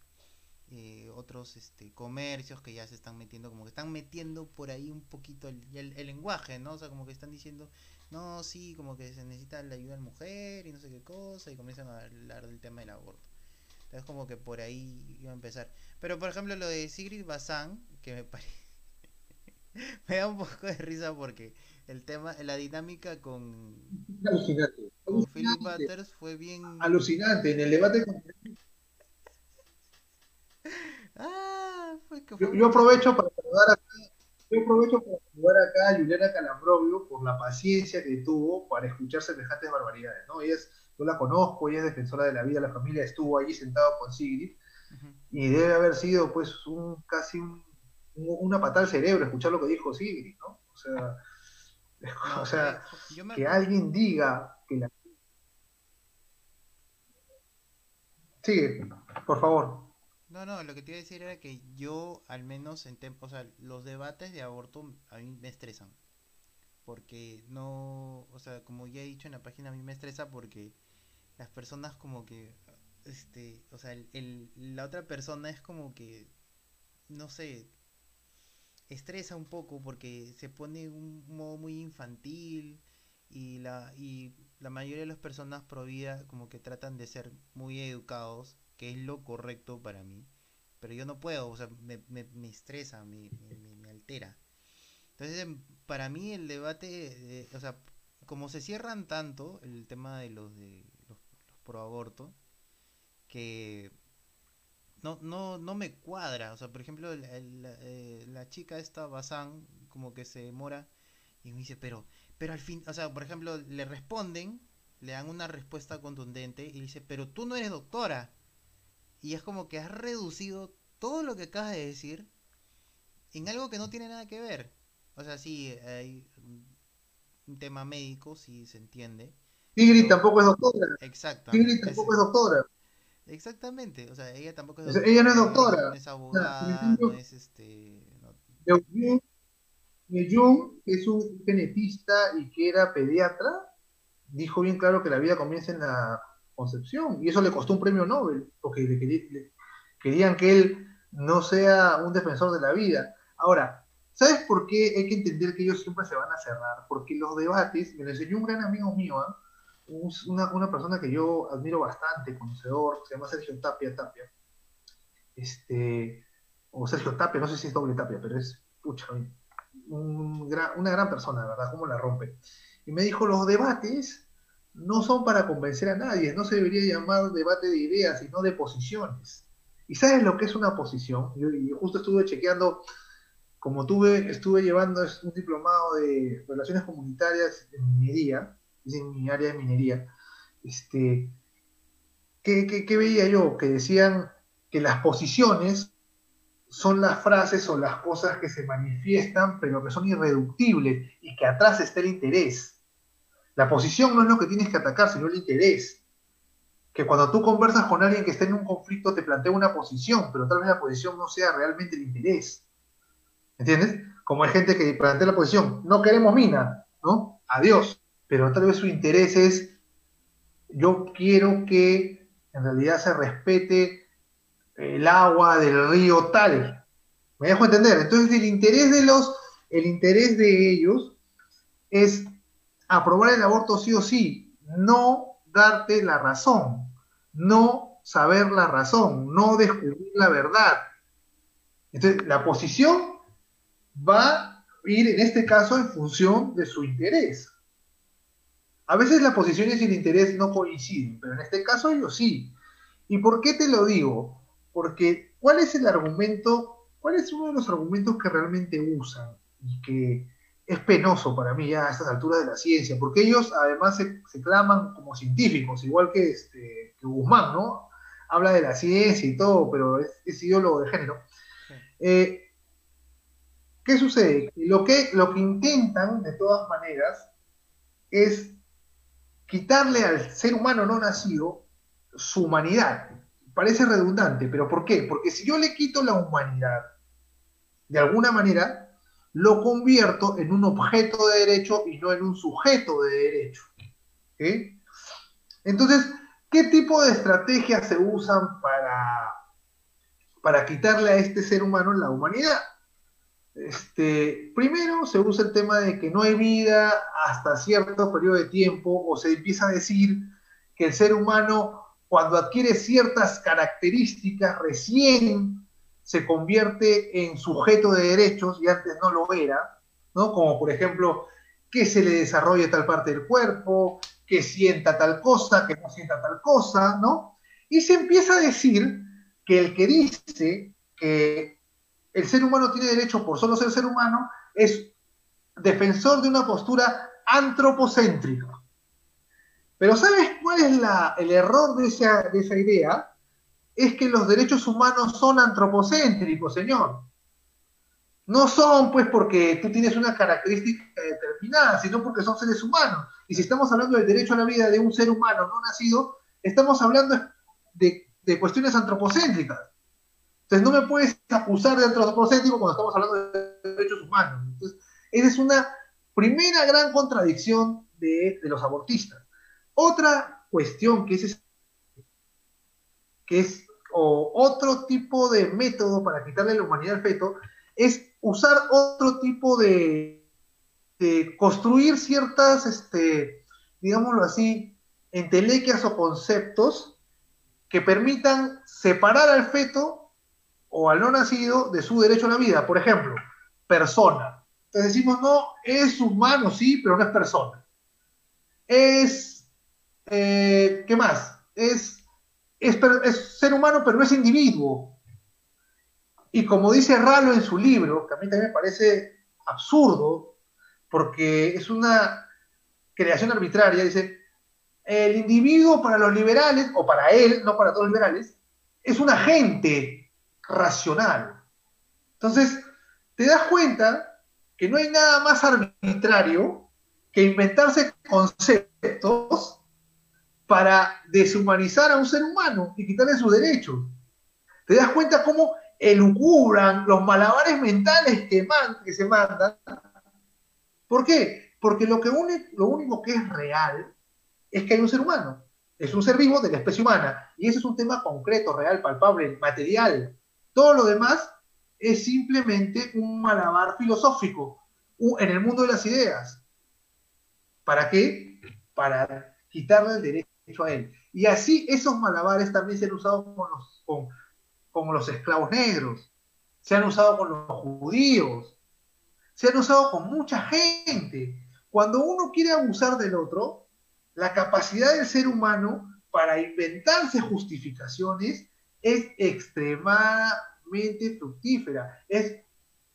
eh, otros este comercios que ya se están metiendo, como que están metiendo por ahí un poquito el, el, lenguaje, ¿no? O sea, como que están diciendo, no, sí, como que se necesita la ayuda de la mujer y no sé qué cosa, y comienzan a hablar del tema del aborto. Entonces como que por ahí iba a empezar. Pero por ejemplo lo de Sigrid Bazán, que me parece me da un poco de risa porque el tema, la dinámica con, Alucinante. con Philip Butters fue bien. Alucinante. En el debate con. Ah, fue que yo, aprovecho para saludar acá. Yo aprovecho para saludar acá a Juliana Calambrovio por la paciencia que tuvo para escuchar semejantes barbaridades. ¿no? Ella es, yo la conozco, ella es defensora de la vida, la familia estuvo ahí sentado con Sigrid y debe haber sido pues un casi un una patada al cerebro escuchar lo que dijo Sigrid, ¿no? O sea, o sea que alguien diga que la... Sigue, por favor. No, no, lo que te iba a decir era que yo, al menos en o sea, los debates de aborto a mí me estresan. Porque no, o sea, como ya he dicho en la página, a mí me estresa porque las personas como que, este, o sea, el, la otra persona es como que, no sé, estresa un poco porque se pone un modo muy infantil y la, y la mayoría de las personas pro vida como que tratan de ser muy educados, que es lo correcto para mí, pero yo no puedo, o sea, me, me, me estresa, me, me, altera. Entonces, em, para mí el debate, eh, o sea, como se cierran tanto el tema de los de los pro aborto, que no, no, no me cuadra. O sea, por ejemplo, eh, la chica esta, Bazán, como que se demora y me dice, pero, pero al fin, o sea, por ejemplo, le responden, le dan una respuesta contundente y dice, pero tú no eres doctora. Y es como que has reducido todo lo que acabas de decir en algo que no tiene nada que ver. O sea, sí, hay un tema médico, sí se entiende. Sigrid tampoco es doctora. Exacto. Sigrid tampoco es doctora. Exactamente, o sea, ella tampoco es doctora. ella no es doctora. No es abogada, no es este... Jung, que es un genetista y que era pediatra, dijo bien claro que la vida comienza en la concepción, y eso le costó un premio Nobel, porque le, querían que él no sea un defensor de la vida. Ahora, ¿sabes por qué hay que entender que ellos siempre se van a cerrar? Porque los debates, me lo enseñó un gran amigo mío, ¿ah? Una, una, persona que yo admiro bastante, conocedor, se llama Sergio Tapia Tapia. Este, o Sergio Tapia, no sé si es doble Tapia, pero es, pucha, una gran persona, ¿verdad? ¿Cómo la rompe? Y me dijo, los debates no son para convencer a nadie, no se debería llamar debate de ideas, sino de posiciones. ¿Y sabes lo que es una posición? Yo, justo estuve chequeando, como tuve, estuve llevando un diplomado de relaciones comunitarias en minería, en mi área de minería, este, ¿qué, qué veía yo? Que decían que las posiciones son las frases o las cosas que se manifiestan, pero que son irreductibles y que atrás está el interés. La posición no es lo que tienes que atacar, sino el interés. Que cuando tú conversas con alguien que está en un conflicto te plantea una posición, pero tal vez la posición no sea realmente el interés. ¿Entiendes? Como hay gente que plantea la posición, no queremos mina, ¿no? Adiós. Pero tal vez su interés es, yo quiero que en realidad se respete el agua del río tal. ¿Me dejo entender? Entonces el interés de los, el interés de ellos es aprobar el aborto sí o sí, no darte la razón, no saber la razón, no descubrir la verdad. Entonces la posición va a ir en este caso en función de su interés. A veces las posiciones y el interés no coinciden, pero en este caso yo sí. ¿Y por qué te lo digo? Porque, ¿cuál es el argumento? ¿Cuál es uno de los argumentos que realmente usan y que es penoso para mí ya a estas alturas de la ciencia? Porque ellos además se, claman como científicos, igual que, este, Guzmán, ¿no? Habla de la ciencia y todo, pero es, es ideólogo de género. Eh, ¿Qué sucede? Lo que, lo que intentan, de todas maneras, es quitarle al ser humano no nacido su humanidad parece redundante, pero ¿por qué? Porque si yo le quito la humanidad, de alguna manera, lo convierto en un objeto de derecho y no en un sujeto de derecho. Entonces, ¿qué tipo de estrategias se usan para, para quitarle a este ser humano la humanidad? Este, primero se usa el tema de que no hay vida hasta cierto periodo de tiempo, o se empieza a decir que el ser humano cuando adquiere ciertas características, recién se convierte en sujeto de derechos y antes no lo era, ¿no? Como por ejemplo, que se le desarrolle tal parte del cuerpo, que sienta tal cosa, que no sienta tal cosa, ¿no? Y se empieza a decir que el que dice que el ser humano tiene derecho por solo ser ser humano es defensor de una postura antropocéntrica. Pero ¿sabes cuál es el error de esa, idea? Es que los derechos humanos son antropocéntricos, señor. No son pues porque tú tienes una característica determinada, sino porque son seres humanos. Y si estamos hablando del derecho a la vida de un ser humano no nacido, estamos hablando de, cuestiones antropocéntricas. Entonces no me puedes acusar de antropocéntrico cuando estamos hablando de derechos humanos. Entonces, esa es una primera gran contradicción de los abortistas. Otra cuestión que es, que es otro tipo de método para quitarle la humanidad al feto es usar otro tipo de, de construir ciertas, este, digámoslo así, entelequias o conceptos que permitan separar al feto o al no nacido de su derecho a la vida. Por ejemplo, persona. Entonces decimos, no, es humano, sí, pero no es persona. Es eh, ¿qué más? Es, es, ser humano, pero no es individuo. Y como dice Ralo en su libro, que a mí también me parece absurdo, porque es una creación arbitraria, dice, el individuo para los liberales, o para él, no para todos los liberales, es un agente racional. Entonces, te das cuenta que no hay nada más arbitrario que inventarse conceptos para deshumanizar a un ser humano y quitarle sus derechos. ¿Te das cuenta cómo elucubran los malabares mentales que, se mandan? ¿Por qué? Porque lo, lo único que es real es que hay un ser humano. Es un ser vivo de la especie humana. Y ese es un tema concreto, real, palpable, material. Todo lo demás es simplemente un malabar filosófico en el mundo de las ideas. ¿Para qué? Para quitarle el derecho a él. Y así esos malabares también se han usado con los, los esclavos negros, se han usado con los judíos, se han usado con mucha gente. Cuando uno quiere abusar del otro, la capacidad del ser humano para inventarse justificaciones es extremadamente fructífera. Es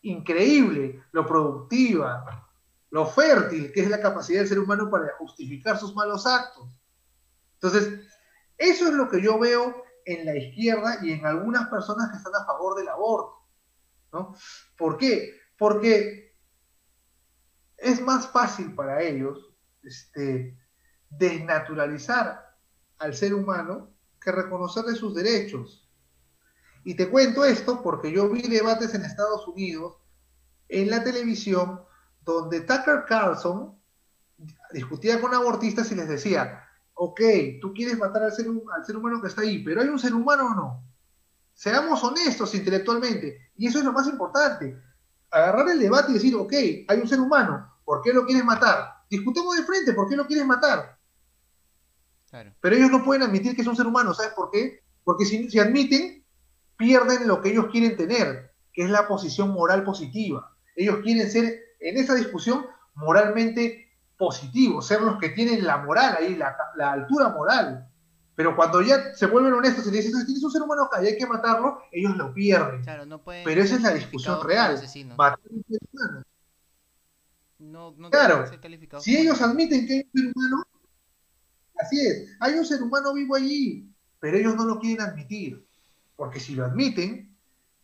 increíble lo productiva, lo fértil que es la capacidad del ser humano para justificar sus malos actos. Entonces, eso es lo que yo veo en la izquierda y en algunas personas que están a favor del aborto. ¿no? ¿Por qué? Porque es más fácil para ellos este, desnaturalizar al ser humano que reconocerle sus derechos. Y te cuento esto porque yo vi debates en Estados Unidos, en la televisión, donde Tucker Carlson discutía con abortistas y les decía, ok, tú quieres matar al ser, al ser humano que está ahí, pero ¿hay un ser humano o no? Seamos honestos intelectualmente. Y eso es lo más importante. Agarrar el debate y decir, ok, hay un ser humano, ¿por qué lo quieres matar? Discutemos de frente, ¿por qué lo quieres matar? Pero ellos no pueden admitir que es un ser humano, ¿sabes por qué? Porque si, si admiten, pierden lo que ellos quieren tener, que es la posición moral positiva. Ellos quieren ser, en esa discusión, moralmente positivos, ser los que tienen la moral ahí, la, altura moral. Pero cuando ya se vuelven honestos y dicen, tienes un ser humano acá y hay que matarlo, ellos lo pierden. Pero esa es la discusión real. Matar un ser humano. No, no claro, si ellos admiten que hay un ser humano, Así es, hay un ser humano vivo allí, pero ellos no lo quieren admitir, porque si lo admiten,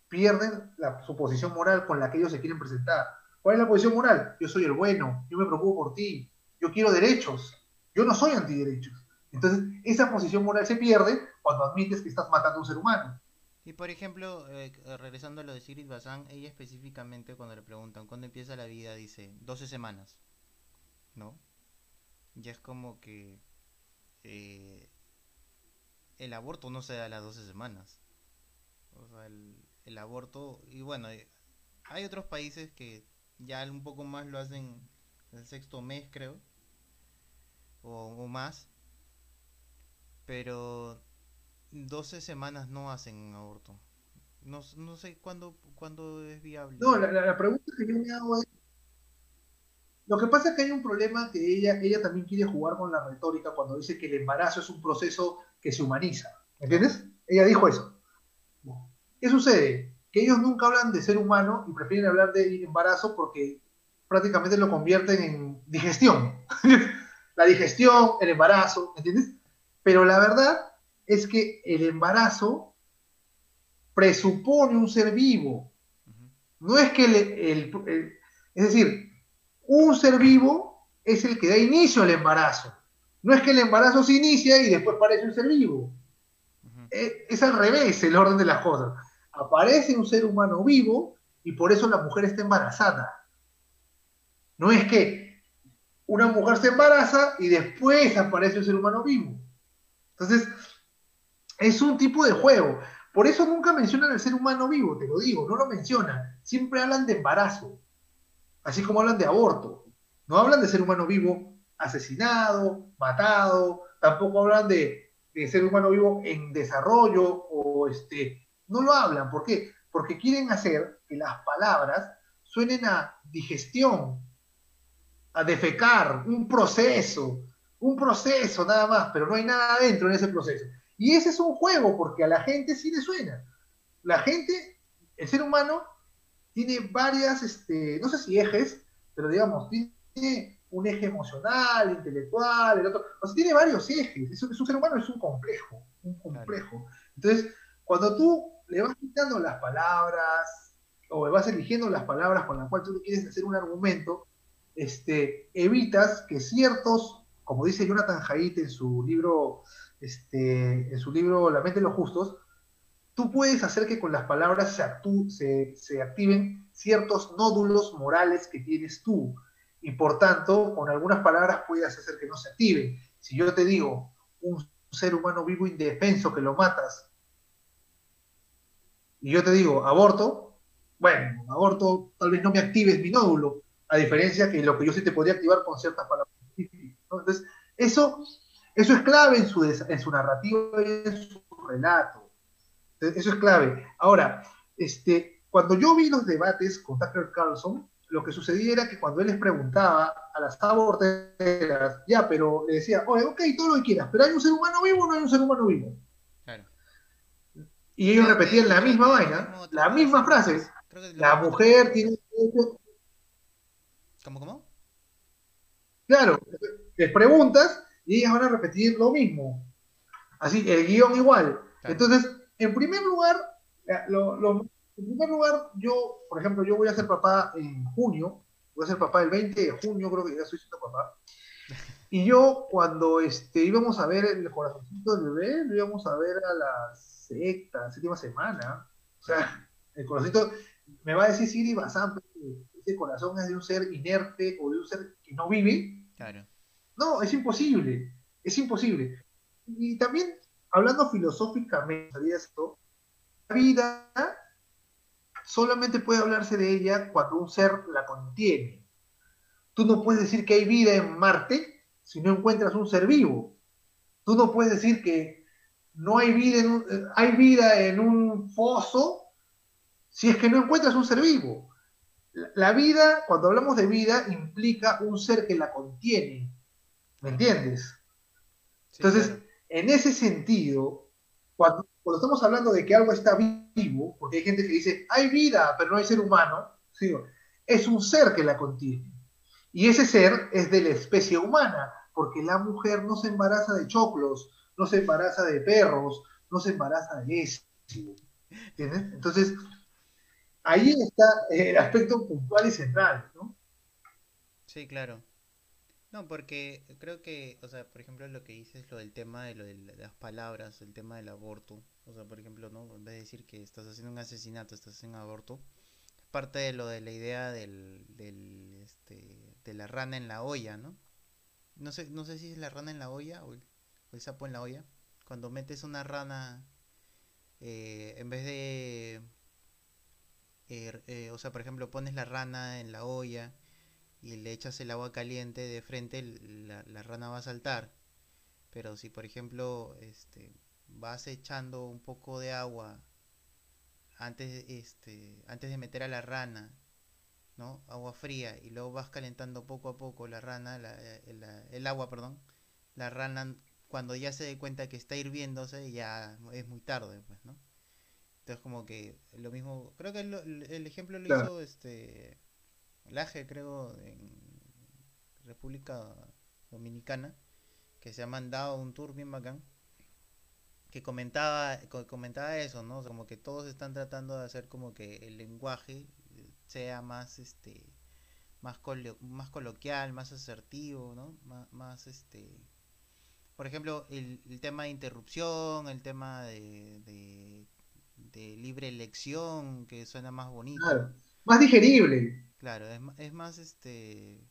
pierden su posición moral con la que ellos se quieren presentar. ¿Cuál es la posición moral? Yo soy el bueno, yo me preocupo por ti, yo quiero derechos, yo no soy antiderechos. Entonces, esa posición moral se pierde cuando admites que estás matando a un ser humano. Y por ejemplo, eh, regresando a lo de Sirit Bazán, ella específicamente cuando le preguntan cuándo empieza la vida, dice 12 semanas, ¿no? Ya es como que eh, el aborto no se da a las 12 semanas. O sea, el, aborto, y bueno, eh, hay otros países que ya un poco más lo hacen el sexto mes, creo, o, más, pero 12 semanas no hacen aborto. No, no sé cuándo, cuándo es viable. No, la, la pregunta que yo me hago es lo que pasa es que hay un problema que ella, ella también quiere jugar con la retórica cuando dice que el embarazo es un proceso que se humaniza. ¿Entiendes? Ella dijo eso. ¿Qué sucede? Que ellos nunca hablan de ser humano y prefieren hablar de embarazo porque prácticamente lo convierten en digestión. la digestión, el embarazo, ¿entiendes? Pero la verdad es que el embarazo presupone un ser vivo. No es que el es decir, un ser vivo es el que da inicio al embarazo. No es que el embarazo se inicia y después aparece un ser vivo. Eh, es, al revés el orden de las cosas. Aparece un ser humano vivo y por eso la mujer está embarazada. No es que una mujer se embaraza y después aparece un ser humano vivo. Entonces, es un tipo de juego. Por eso nunca mencionan al ser humano vivo, te lo digo, no lo mencionan. Siempre hablan de embarazo así como hablan de aborto. No hablan de ser humano vivo asesinado, matado, tampoco hablan de, ser humano vivo en desarrollo o este, no lo hablan. ¿Por qué? Porque quieren hacer que las palabras suenen a digestión, a defecar, un proceso, un proceso nada más, pero no hay nada dentro en ese proceso. Y ese es un juego porque a la gente sí le suena. La gente, el ser humano, tiene varias, este, no sé si ejes, pero digamos, tiene un eje emocional, intelectual, el otro, o sea, tiene varios ejes, es, un ser humano, es un complejo, un complejo. Entonces, cuando tú le vas quitando las palabras, o vas eligiendo las palabras con las cuales tú quieres hacer un argumento, este, evitas que ciertos como dice Jonathan Haidt en su libro, este, en su libro La mente de los justos, tú puedes hacer que con las palabras se, se, activen ciertos nódulos morales que tienes tú. Y por tanto, con algunas palabras puedes hacer que no se activen. Si yo te digo, un ser humano vivo indefenso que lo matas, y yo te digo, aborto, bueno, aborto tal vez no me actives mi nódulo, a diferencia que lo que yo sí te podría activar con ciertas palabras. Entonces, eso, eso es clave en su, en su narrativa y en su relato. Eso es clave. Ahora, este, cuando yo vi los debates con Tucker Carlson, lo que sucedía era que cuando él les preguntaba a las aborteras, ya, pero le decía, oye, ok, todo lo que quieras, pero ¿hay un ser humano vivo o no hay un ser humano vivo? Claro. Y ellos repetían la misma vaina, la misma frase. La mujer tiene ¿Cómo, cómo? Claro, les preguntas y ellas van a repetir lo mismo. Así, el guion igual. Entonces, en primer lugar, en primer lugar, yo, por ejemplo, yo voy a ser papá en junio, voy a ser papá el 20 de junio, creo que ya estoy siendo papá. Y yo, cuando este, íbamos a ver el corazoncito del bebé, lo íbamos a ver a la sexta, séptima semana. O sea, el corazoncito, me va a decir Siri Bazán, ese corazón es de un ser inerte o de un ser que no vive. Claro. No, es imposible, es imposible. Y también, hablando filosóficamente de esto, la vida solamente puede hablarse de ella cuando un ser la contiene. Tú no puedes decir que hay vida en Marte si no encuentras un ser vivo. Tú no puedes decir que no hay vida en un, hay vida en un foso si es que no encuentras un ser vivo. La vida, cuando hablamos de vida, implica un ser que la contiene. ¿Me entiendes? Entonces, en ese sentido, cuando, estamos hablando de que algo está vivo, porque hay gente que dice, hay vida, pero no hay ser humano, es un ser que la contiene. Y ese ser es de la especie humana, porque la mujer no se embaraza de choclos, no se embaraza de perros, no se embaraza de eso. ¿Entiendes? Entonces, ahí está el aspecto puntual y central, ¿no? Sí, claro. No, porque creo que, o sea, por ejemplo, lo que dices, lo del tema de, lo de las palabras, el tema del aborto, o sea, por ejemplo, ¿no? En vez de decir que estás haciendo un asesinato, estás haciendo aborto, parte de lo de la idea del, del, este, de la rana en la olla, ¿no? No sé, no sé si es la rana en la olla o el, sapo en la olla. Cuando metes una rana, eh, en vez de Er, eh, o sea, por ejemplo, pones la rana en la olla y le echas el agua caliente de frente, la, rana va a saltar. Pero si, por ejemplo, este, vas echando un poco de agua antes, este, antes de meter a la rana, ¿no? Agua fría y luego vas calentando poco a poco la rana, eh, el agua, perdón, la rana cuando ya se dé cuenta que está hirviéndose ya es muy tarde, pues, ¿no? Entonces como que lo mismo, creo que el ejemplo lo hizo este Laje, creo, en República Dominicana, que se ha mandado un tour bien bacán, que comentaba, comentaba eso, ¿no? como que todos están tratando de hacer como que el lenguaje sea más este más, más coloquial, más asertivo, ¿no? Más, este por ejemplo, el, tema de interrupción, el tema de de libre elección, que suena más bonito. Más digerible. Claro, es, es, más este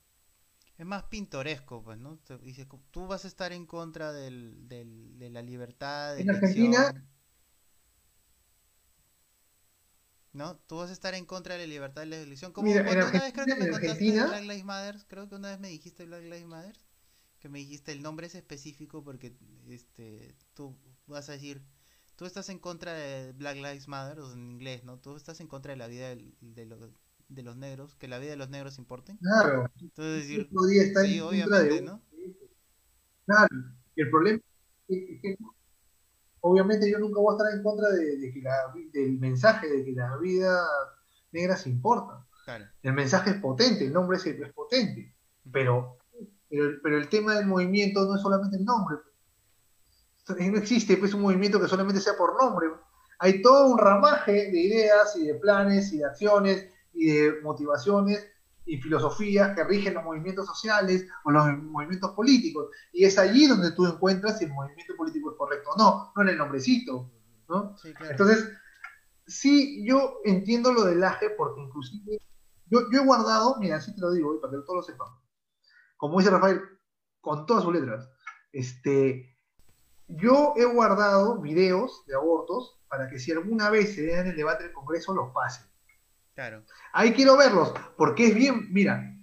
es más pintoresco, pues, ¿no? Dice, tú vas a estar en contra del, del, de la libertad de En Argentina ¿No? Tú vas a estar en contra de la libertad de la elección. Como una vez creo que me contaste Black Lives Matter, creo que una vez me dijiste Black Lives Matter, que me dijiste el nombre es específico porque este tú vas a decir tú estás en contra de Black Lives Matter, o en inglés, ¿no? Tú estás en contra de la vida de, de, los negros, que la vida de los negros importe. Claro. Entonces decir, sí, obviamente, ¿no? Claro, el problema es que, obviamente yo nunca voy a estar en contra de, que la, del mensaje de que la vida negra se importa. Claro. El mensaje es potente, el nombre es, es potente, pero, pero, pero el tema del movimiento no es solamente el nombre, no existe pues, un movimiento que solamente sea por nombre. Hay todo un ramaje de ideas y de planes y de acciones y de motivaciones y filosofías que rigen los movimientos sociales o los movimientos políticos. Y es allí donde tú encuentras si el movimiento político es correcto o no, no en el nombrecito. ¿no? Entonces, sí, yo entiendo lo del AGE porque inclusive yo, yo he guardado, mira, así te lo digo, para que todos lo sepan, como dice Rafael, con todas sus letras, este, yo he guardado videos de abortos para que si alguna vez se den el debate del Congreso los pase. Claro. Ahí quiero verlos, porque es bien, mira,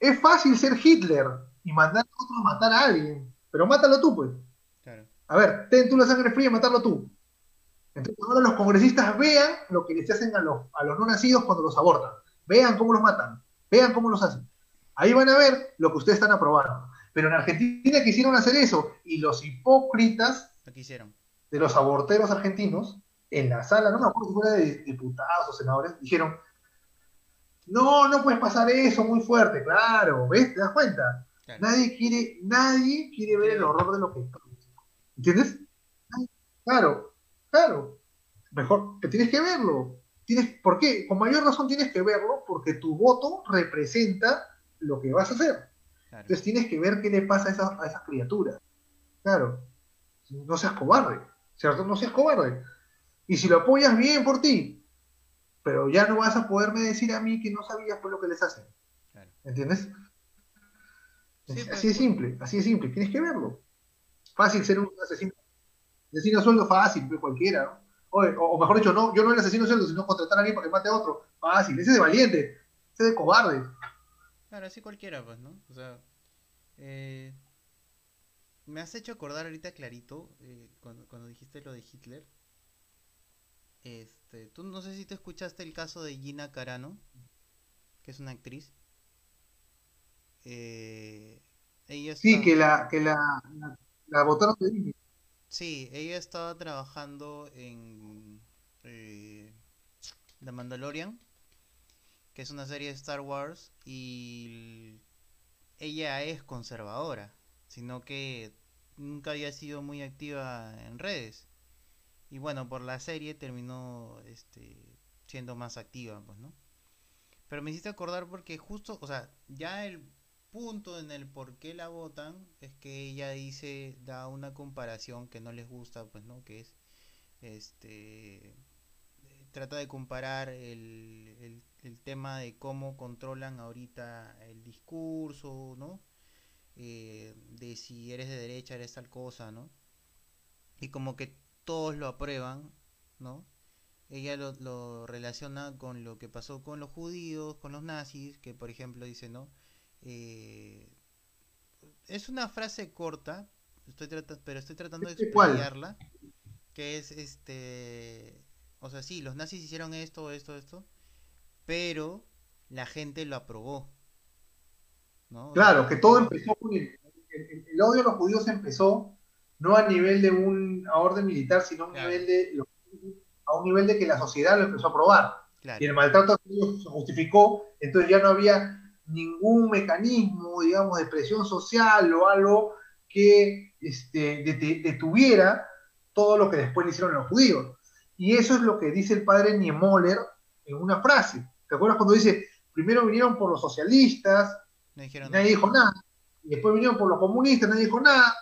es fácil ser Hitler y mandar a otro a matar a alguien, pero mátalo tú, pues. Claro. A ver, ten tú la sangre fría y matarlo tú. Entonces ahora los congresistas vean lo que les hacen a los, a los no nacidos cuando los abortan. Vean cómo los matan, vean cómo los hacen. Ahí van a ver lo que ustedes están aprobando. Pero en Argentina quisieron hacer eso y los hipócritas quisieron. de los aborteros argentinos en la sala, no me acuerdo si fuera de diputados o senadores, dijeron, no, no puedes pasar eso muy fuerte, claro, ¿ves? ¿Te das cuenta? Nadie quiere, nadie quiere ver el horror de lo que ¿Entiendes? Claro, claro. Mejor, que tienes que verlo. Tienes, ¿Por qué? Con mayor razón tienes que verlo porque tu voto representa lo que vas a hacer. Entonces tienes que ver qué le pasa a esas, a esas criaturas. Claro. No seas cobarde. ¿Cierto? No seas cobarde. Y si lo apoyas bien por ti, pero ya no vas a poderme decir a mí que no sabías por lo que les hacen. ¿Entiendes? Pues, así de simple, así de simple. Tienes que verlo. Fácil ser un asesino. Asesino sueldo fácil, pues, cualquiera. O, mejor dicho, no, yo no el asesino sueldo, sino contratar a alguien para que mate a otro. Fácil. Ese es de valiente. Ese es de cobarde. Claro, así cualquiera, pues, ¿no? O sea, eh, me has hecho acordar ahorita clarito eh, cuando, cuando dijiste lo de Hitler. Este, tú no sé si te escuchaste el caso de Gina Carano, que es una actriz. Eh, ella sí, que la, que la, la, votaron de Sí, ella estaba trabajando en eh, The Mandalorian que es una serie de Star Wars y ella es conservadora, sino que nunca había sido muy activa en redes. Y bueno, por la serie terminó este, siendo más activa, pues, ¿no? Pero me hiciste acordar porque justo, o sea, ya el punto en el por qué la votan es que ella dice, da una comparación que no les gusta, pues, ¿no? Que es, este, trata de comparar el, el, tema de cómo controlan ahorita el discurso, ¿no? Eh, de si eres de derecha, eres tal cosa, ¿no? Y como que todos lo aprueban, ¿no? Ella lo, lo relaciona con lo que pasó con los judíos, con los nazis, que por ejemplo dice, ¿no? Eh, es una frase corta, estoy pero estoy tratando de explicarla, que es este o sea, sí, los nazis hicieron esto, esto, esto, pero la gente lo aprobó. ¿no? Claro, que todo empezó con el, odio a los judíos empezó no a nivel de un orden militar, sino a un, nivel de, a un nivel de que la sociedad lo empezó a aprobar. Y el maltrato a los judíos se justificó, entonces ya no había ningún mecanismo, digamos, de presión social o algo que este, detuviera todo lo que después le hicieron los judíos. Y eso es lo que dice el padre Niemöller en una frase. ¿Te acuerdas cuando dice, primero vinieron por los socialistas, nadie dijo nada, y después vinieron por los comunistas, nadie dijo nada,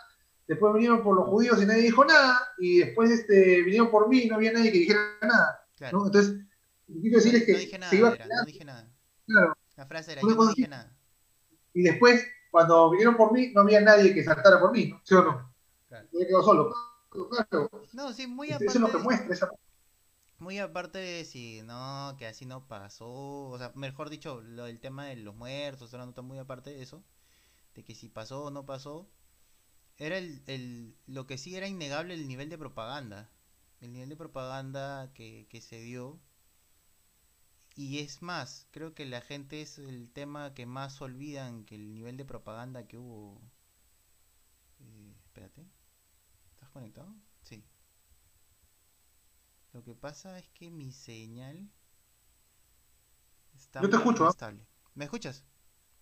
después vinieron por los judíos y nadie dijo nada, y después este, vinieron por mí y no había nadie que dijera nada. Entonces, lo que quiero decir es que no dije nada, no dije nada. La frase era, yo no dije nada. Y después, cuando vinieron por mí, no había nadie que saltara por mí, ¿sí o no? Claro. Yo quedó solo. No, sí, muy aparte. Muy aparte de decir, no, que así no pasó. O sea, mejor dicho, lo del tema de los muertos, no está muy aparte de eso. De que si pasó o no pasó. Era el, el, lo que sí era innegable el nivel de propaganda. El nivel de propaganda que, que se dio. Y es más, creo que la gente es el tema que más olvidan que el nivel de propaganda que hubo. Eh, espérate conectado? Sí. Lo que pasa es que mi señal está Yo te escucho, ¿ah? ¿Me escuchas?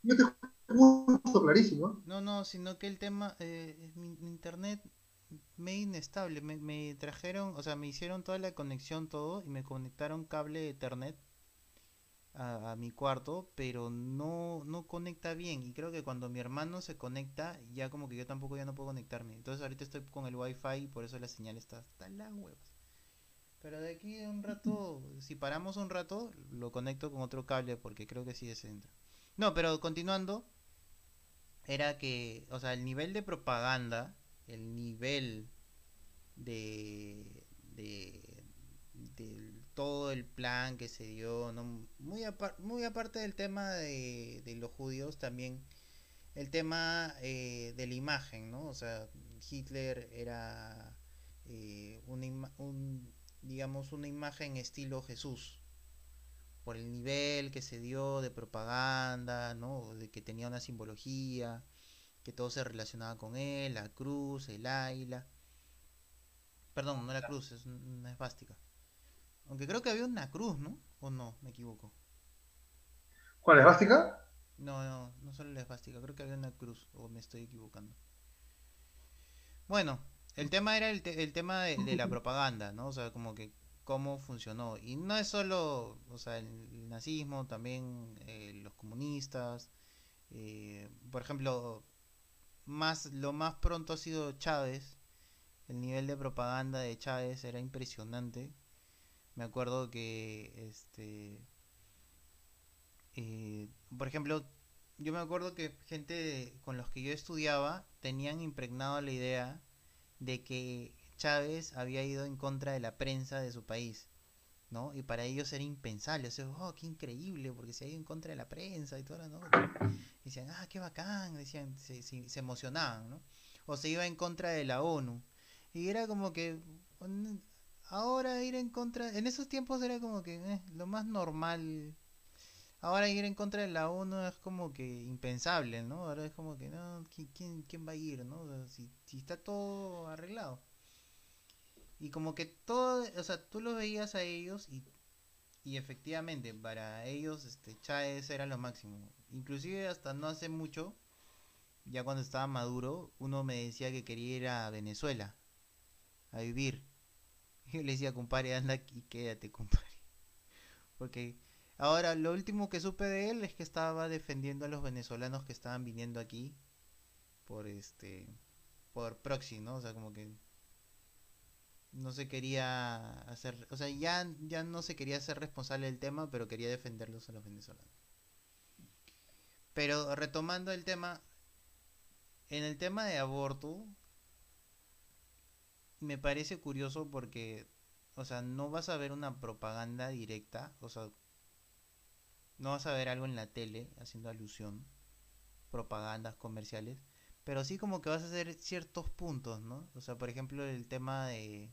Yo te escucho clarísimo. No, no, sino que el tema, eh, mi, internet me inestable. Me, me, trajeron, o sea, me hicieron toda la conexión, todo, y me conectaron cable Ethernet. A, mi cuarto, pero no, no conecta bien. Y creo que cuando mi hermano se conecta, ya como que yo tampoco ya no puedo conectarme. Entonces ahorita estoy con el wifi y por eso la señal está hasta la huevas. Pero de aquí a un rato, si paramos un rato, lo conecto con otro cable porque creo que sí es entra. No, pero continuando, era que, o sea, el nivel de propaganda, el nivel de, de, de todo el plan que se dio, ¿no? muy, muy aparte del tema de, los judíos, también el tema eh, de la imagen, ¿no? O sea, Hitler era eh, una, un, digamos, una imagen estilo Jesús, por el nivel que se dio de propaganda, ¿no? De que tenía una simbología, que todo se relacionaba con él, la cruz, el águila. Perdón, no la cruz, es una esvástica. Aunque creo que había una cruz, ¿no? ¿O no? Me equivoco. ¿Cuál es esvástica? No, no, no solo la esvástica, creo que había una cruz, o me estoy equivocando. Bueno, el tema era el, tema de, la propaganda, ¿no? O sea, como que cómo funcionó. Y no es solo, o sea, el, nazismo, también eh, los comunistas. Eh, por ejemplo, más, lo más pronto ha sido Chávez. El nivel de propaganda de Chávez era impresionante. Me acuerdo que, este, eh, por ejemplo, yo me acuerdo que gente con los que yo estudiaba tenían impregnado la idea de que Chávez había ido en contra de la prensa de su país, ¿no? Y para ellos era impensable, o sea, oh, qué increíble, porque se ha ido en contra de la prensa y todo, ¿no? Y decían, ah, qué bacán, decían, se, se, emocionaban, ¿no? O se iba en contra de la ONU. Y era como que, ahora ir en contra, en esos tiempos era como que eh, lo más normal. Ahora ir en contra de la ONU es como que impensable, ¿no? Ahora es como que, no, ¿quién, quién, va a ir, no? si, si está todo arreglado. Y como que todo, o sea, tú los veías a ellos y, y efectivamente para ellos este Chávez era lo máximo. Inclusive hasta no hace mucho, ya cuando estaba maduro, uno me decía que quería ir a Venezuela a vivir. Yo le decía, compadre, anda aquí, quédate, compadre. Porque ahora lo último que supe de él es que estaba defendiendo a los venezolanos que estaban viniendo aquí por este por proxy, ¿no? O sea, como que no se quería hacer, o sea, ya, ya no se quería ser responsable del tema, pero quería defenderlos a los venezolanos. Pero retomando el tema, en el tema de aborto, me parece curioso porque, o sea, no vas a ver una propaganda directa, o sea, no vas a ver algo en la tele haciendo alusión, propagandas comerciales, pero sí como que vas a hacer ciertos puntos, ¿no? O sea, por ejemplo, el tema de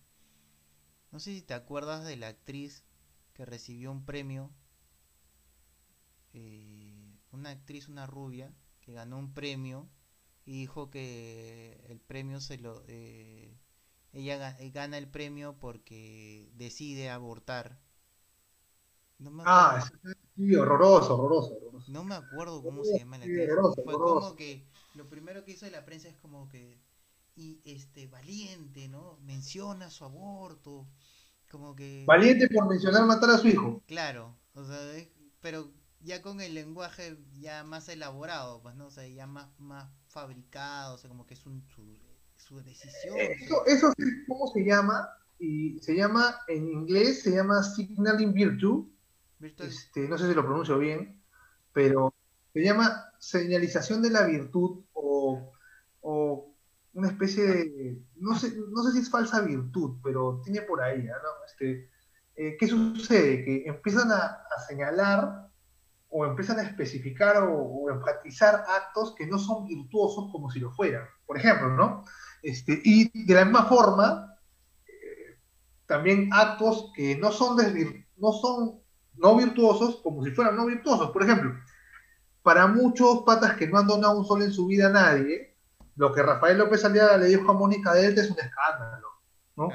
no sé si te acuerdas de la actriz que recibió un premio. Eh, una actriz, una rubia, que ganó un premio y dijo que el premio se lo... Eh, ella eh, gana el premio porque decide abortar. ah, sí, horroroso, horroroso, No me acuerdo cómo se llama la actriz. Fue como que lo primero que hizo la prensa es como que y este valiente, ¿no? Menciona su aborto, como que valiente por mencionar matar a su hijo. Claro, o sea, pero ya con el lenguaje ya más elaborado, pues no, o sea, ya más más fabricado, o sea, como que es un, su, decisión. Eso, eso cómo se llama y se llama en inglés se llama signaling virtue. Este, no sé si lo pronuncio bien, pero se llama señalización de la virtud o, o una especie de, no sé, no sé si es falsa virtud, pero tiene por ahí, ¿no? Este, eh, ¿Qué sucede? Que empiezan a, señalar o empiezan a especificar o, enfatizar actos que no son virtuosos como si lo fueran, por ejemplo, ¿no? Este, y de la misma forma, eh, también actos que no son, no son no virtuosos como si fueran no virtuosos. Por ejemplo, para muchos patas que no han donado un sol en su vida a nadie, lo que Rafael López Aliaga le dijo a Mónica Delta es un escándalo, ¿no?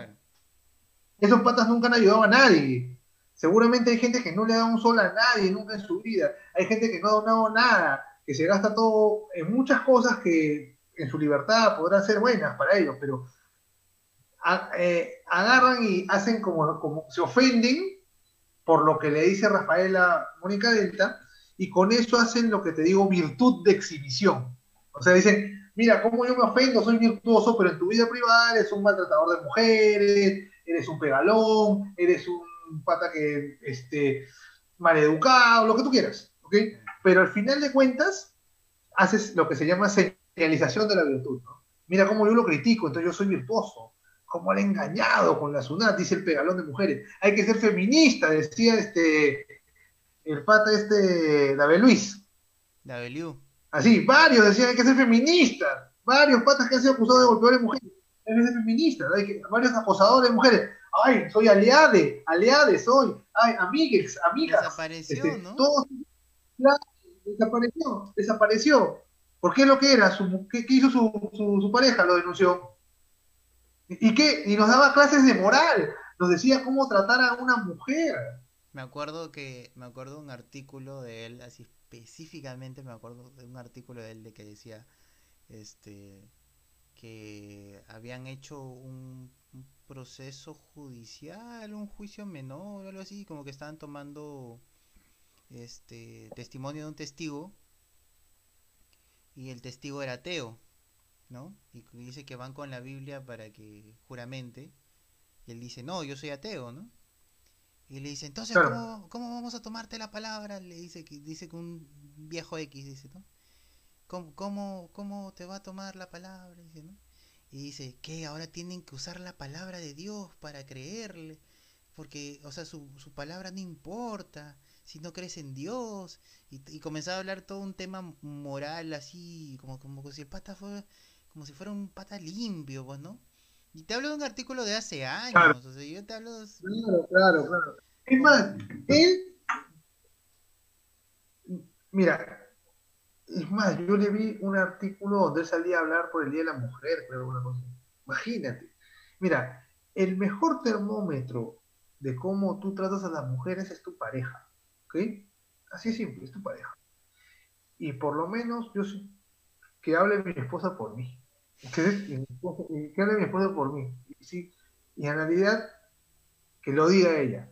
Esos patas nunca han ayudado a nadie. Seguramente hay gente que no le da un sol a nadie nunca en su vida. Hay gente que no ha donado nada, que se gasta todo en muchas cosas que en su libertad podrán ser buenas para ellos, pero eh, agarran y hacen como, como se ofenden por lo que le dice Rafaela Mónica Delta, y con eso hacen lo que te digo, virtud de exhibición. O sea, dicen, mira, como yo me ofendo, soy virtuoso, pero en tu vida privada eres un maltratador de mujeres, eres un pegalón, eres un pata que, este, maleducado, lo que tú quieras. Pero al final de cuentas, haces lo que se llama señalización de la virtud, ¿no? Mira cómo yo lo critico, entonces yo soy virtuoso. Cómo le he engañado con la SUNAT, dice el pegalón de mujeres. Hay que ser feminista, decía este el pata este David Luis. David Así, varios decían hay que ser feminista. Varios patas que han sido acusados de golpear a mujeres. Hay que ser feminista. Hay que, varios acosadores de mujeres. Ay, soy aliade, aliade soy. Ay, amigues, amigas. Desapareció, este, ¿no? Todos, desapareció, desapareció. ¿Por qué lo que era? Su, ¿qué, hizo su, su, pareja? Lo denunció. ¿Y qué? Y nos daba clases de moral. Nos decía cómo tratar a una mujer. Me acuerdo que, me acuerdo un artículo de él, así específicamente me acuerdo de un artículo de él de que decía, este, que habían hecho un, un proceso judicial, un juicio menor, algo así, como que estaban tomando, este, testimonio de un testigo y el testigo era ateo, ¿no? Y dice que van con la Biblia para que juramente, y él dice, no, yo soy ateo, ¿no? Y le dice, entonces, ¿cómo, ¿cómo, vamos a tomarte la palabra? Le dice que dice que un viejo X dice, ¿no? ¿Cómo, cómo, cómo te va a tomar la palabra? Dice, ¿no? Y dice, ¿qué? Ahora tienen que usar la palabra de Dios para creerle. Porque, o sea, su, su palabra no importa si no crees en Dios, y, comenzaba a hablar todo un tema moral así, como, como si el pata fuera, como si fuera un pata limpio, pues, ¿no? Y te hablo de un artículo de hace años, o sea, yo te hablo de... Claro, claro, claro. Es más, él, mira, es más, yo le vi un artículo donde él salía a hablar por el Día de la Mujer, creo, una cosa. Imagínate. Mira, el mejor termómetro de cómo tú tratas a las mujeres es tu pareja. ¿Ok? Así es simple, es tu pareja. Y por lo menos yo sí, que hable mi esposa por mí. Que, hable mi esposa por mí. Sí, y en realidad, que lo diga ella.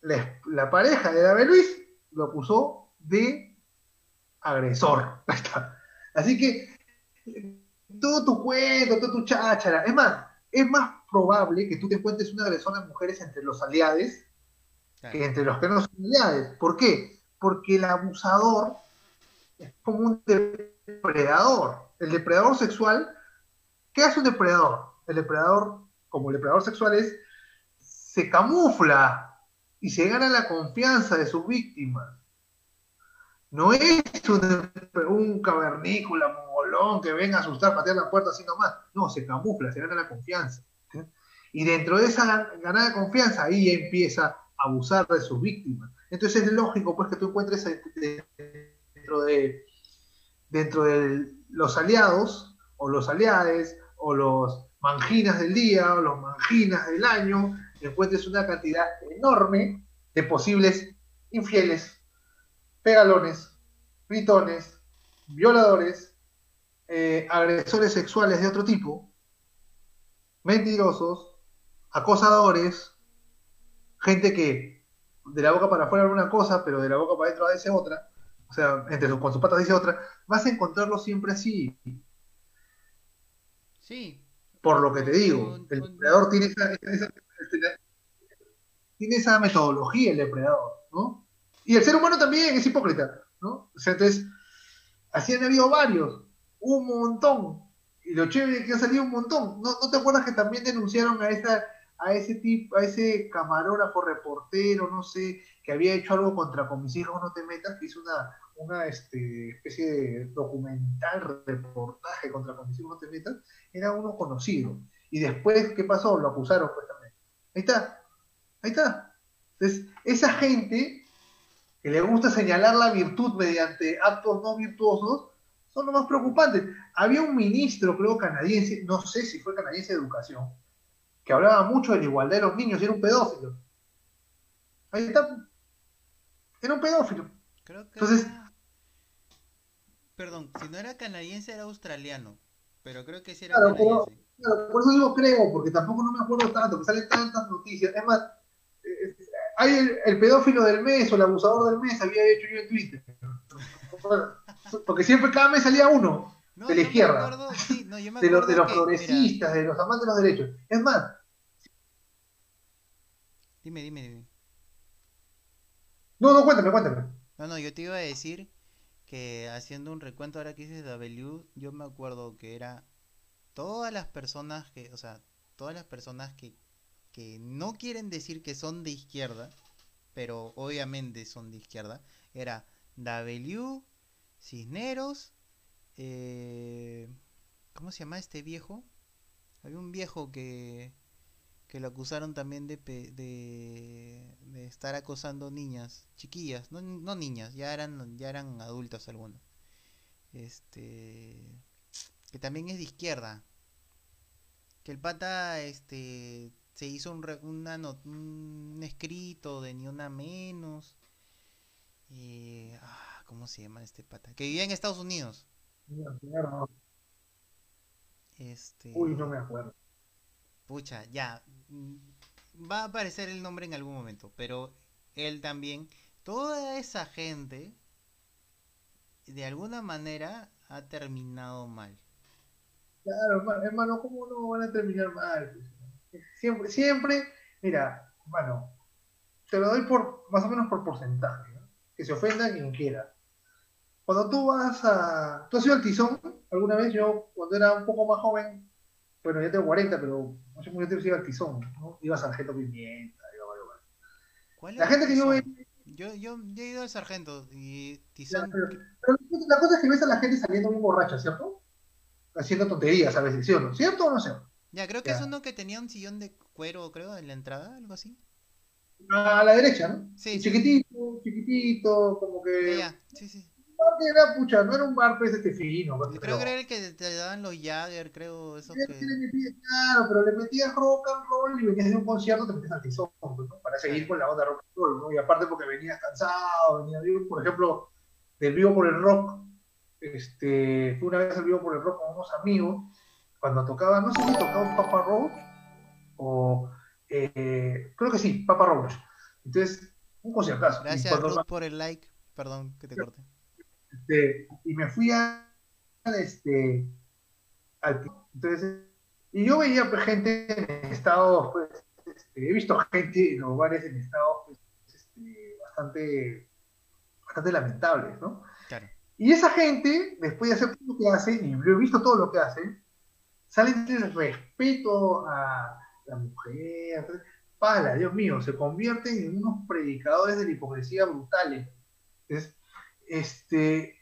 La, pareja de David Luis lo acusó de agresor. Así que todo tu cuento, todo tu cháchara. Es más, es más probable que tú te encuentres una agresor de mujeres entre los aliados que entre los que no son aliados. ¿Por qué? Porque el abusador es como un depredador. El depredador sexual, ¿qué hace un depredador? El depredador, como el depredador sexual es, se camufla y se gana la confianza de sus víctimas. No es un, cavernícola, mongolón que venga a asustar, patear la puerta así nomás. No, se camufla, se gana la confianza. Y dentro de esa ganada confianza, ahí empieza abusar de sus víctimas. Entonces es lógico pues que tú encuentres dentro de dentro de los aliados o los aliades o los manginas del día o los manginas del año, encuentres una cantidad enorme de posibles infieles, pegalones, gritones, violadores, eh, agresores sexuales de otro tipo, mentirosos, acosadores, gente que de la boca para afuera habla una cosa, pero de la boca para adentro dice otra, o sea, entre con sus patas dice otra, vas a encontrarlo siempre así. Sí. Por lo que te digo, el depredador tiene esa, tiene esa metodología, el depredador, ¿no? Y el ser humano también es hipócrita, ¿no? O sea, entonces, así han habido varios, un montón. Y lo chévere que ha salido un montón. ¿No, ¿No te acuerdas que también denunciaron a esa a ese tipo, a ese camarógrafo reportero, no sé, que había hecho algo contra con mis hijos no te metas, que hizo una, una este, especie de documental reportaje contra con mis hijos no te metas, era uno conocido. Y después, ¿qué pasó? Lo acusaron pues también. Ahí está, ahí está. Entonces, esa gente que le gusta señalar la virtud mediante actos no virtuosos, son los más preocupantes. Había un ministro, creo, canadiense, no sé si fue canadiense de educación, que hablaba mucho de la igualdad de los niños y era un pedófilo. Ahí está. Era un pedófilo. Creo que Entonces, Perdón, si no era canadiense era australiano, pero creo que sí era canadiense. claro, por eso digo creo, porque tampoco no me acuerdo tanto, que salen tantas noticias. Es más, eh, hay el, el pedófilo del mes o el abusador del mes, había hecho yo en Twitter. Porque siempre cada mes salía uno No, de la izquierda. acuerdo- sí, no, de los, de los que- mira, progresistas, de los amantes de los derechos. Es más, dime, dime, dime. no, no, cuéntame, cuéntame. No, no, yo te iba a decir que haciendo un recuento ahora que dices W, yo me acuerdo que era todas las personas que, o sea, todas las personas que, que no quieren decir que son de izquierda, pero obviamente son de izquierda, era W, Cisneros, eh, ¿cómo se llama este viejo? Había un viejo que, que lo acusaron también de, de, estar acosando niñas, chiquillas, no, niñas, ya eran, ya eran adultos algunos. Este, que también es de izquierda. Que el pata, este, se hizo un, una un escrito de ni una menos. Y, ah, ¿cómo se llama este pata? Que vivía en Estados Unidos. Este, Uy, no me acuerdo. Pucha, ya. mm, Va a aparecer el nombre en algún momento, pero él también, toda esa gente, de alguna manera, ha terminado mal. Claro, hermano, hermano, ¿cómo no van a terminar mal? Siempre, siempre, mira, hermano, te lo doy por, más o menos por porcentaje, ¿no? Que se ofenda quien quiera. Cuando tú vas a... ¿Tú has ido al Tizón alguna vez? Yo, cuando era un poco más joven, bueno, ya tengo 40, pero hace mucho tiempo iba al Tizón, ¿no? Iba a Sargento Pimienta, iba a varios. ¿Cuál La gente que yo ve... Yo, yo, yo he ido al sargento y Ya, Tizón. pero- pero la cosa es que ves a la gente saliendo bien borracha, ¿cierto? Haciendo tonterías a veces, ¿sí o no? ¿Cierto o no cierto? Ya, creo que Ya. es uno que tenía un sillón de cuero, creo, en la entrada, algo así. A la derecha, ¿no? Sí, sí. chiquitito, chiquitito, como Ya, que... ya, sí, sí. Un bar que era, pucha, no era un bar pues este fino, pues, Creo pero... que era el que te daban los Jagger, creo, que... Claro, pero le metías rock and roll y venías de un concierto, te metías al tizón, pues, ¿no? Para seguir con la onda rock and roll, ¿no? Y aparte porque venías cansado, venías, yo, por ejemplo, del Vivo por el Rock, este, fui una vez al Vivo por el Rock con unos amigos, cuando tocaba, no sé si tocaba Papa Roach, o, eh, creo que sí, Papa Roach. Entonces, un conciertazo. Gracias, Ruth, por el like. Perdón que te corte. Este, y me fui a este al entonces y yo veía pues, gente en estados pues este, he visto gente en los bares en estados pues, este, bastante bastante lamentables no Claro. y esa gente después de hacer todo lo que hacen y he visto todo lo que hacen salen del respeto a la mujer pala Dios mío se convierten en unos predicadores de la hipocresía brutales es, este,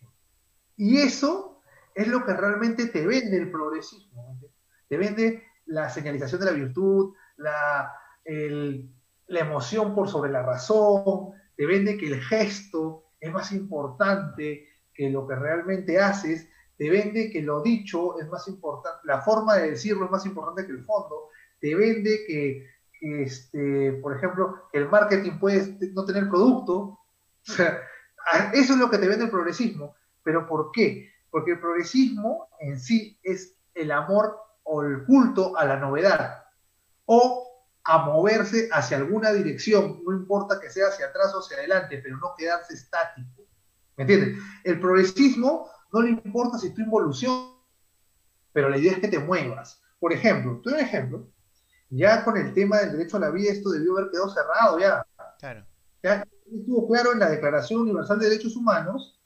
y eso es lo que realmente te vende el progresismo. Te vende la señalización de la virtud, la, la emoción por sobre la razón, te vende que el gesto es más importante que lo que realmente haces, te vende que lo dicho es más importante, la forma de decirlo es más importante que el fondo, te vende que, este, por ejemplo, el marketing puede no tener producto. O sea, Eso es lo que te vende el progresismo. ¿Pero por qué? Porque el progresismo en sí es el amor o el culto a la novedad o a moverse hacia alguna dirección, no importa que sea hacia atrás o hacia adelante, pero no quedarse estático. ¿Me entiendes? El progresismo no le importa si tú involucionas, pero la idea es que te muevas. Por ejemplo, doy un ejemplo, ya con el tema del derecho a la vida, esto debió haber quedado cerrado ya Claro. ya estuvo claro en la Declaración Universal de Derechos Humanos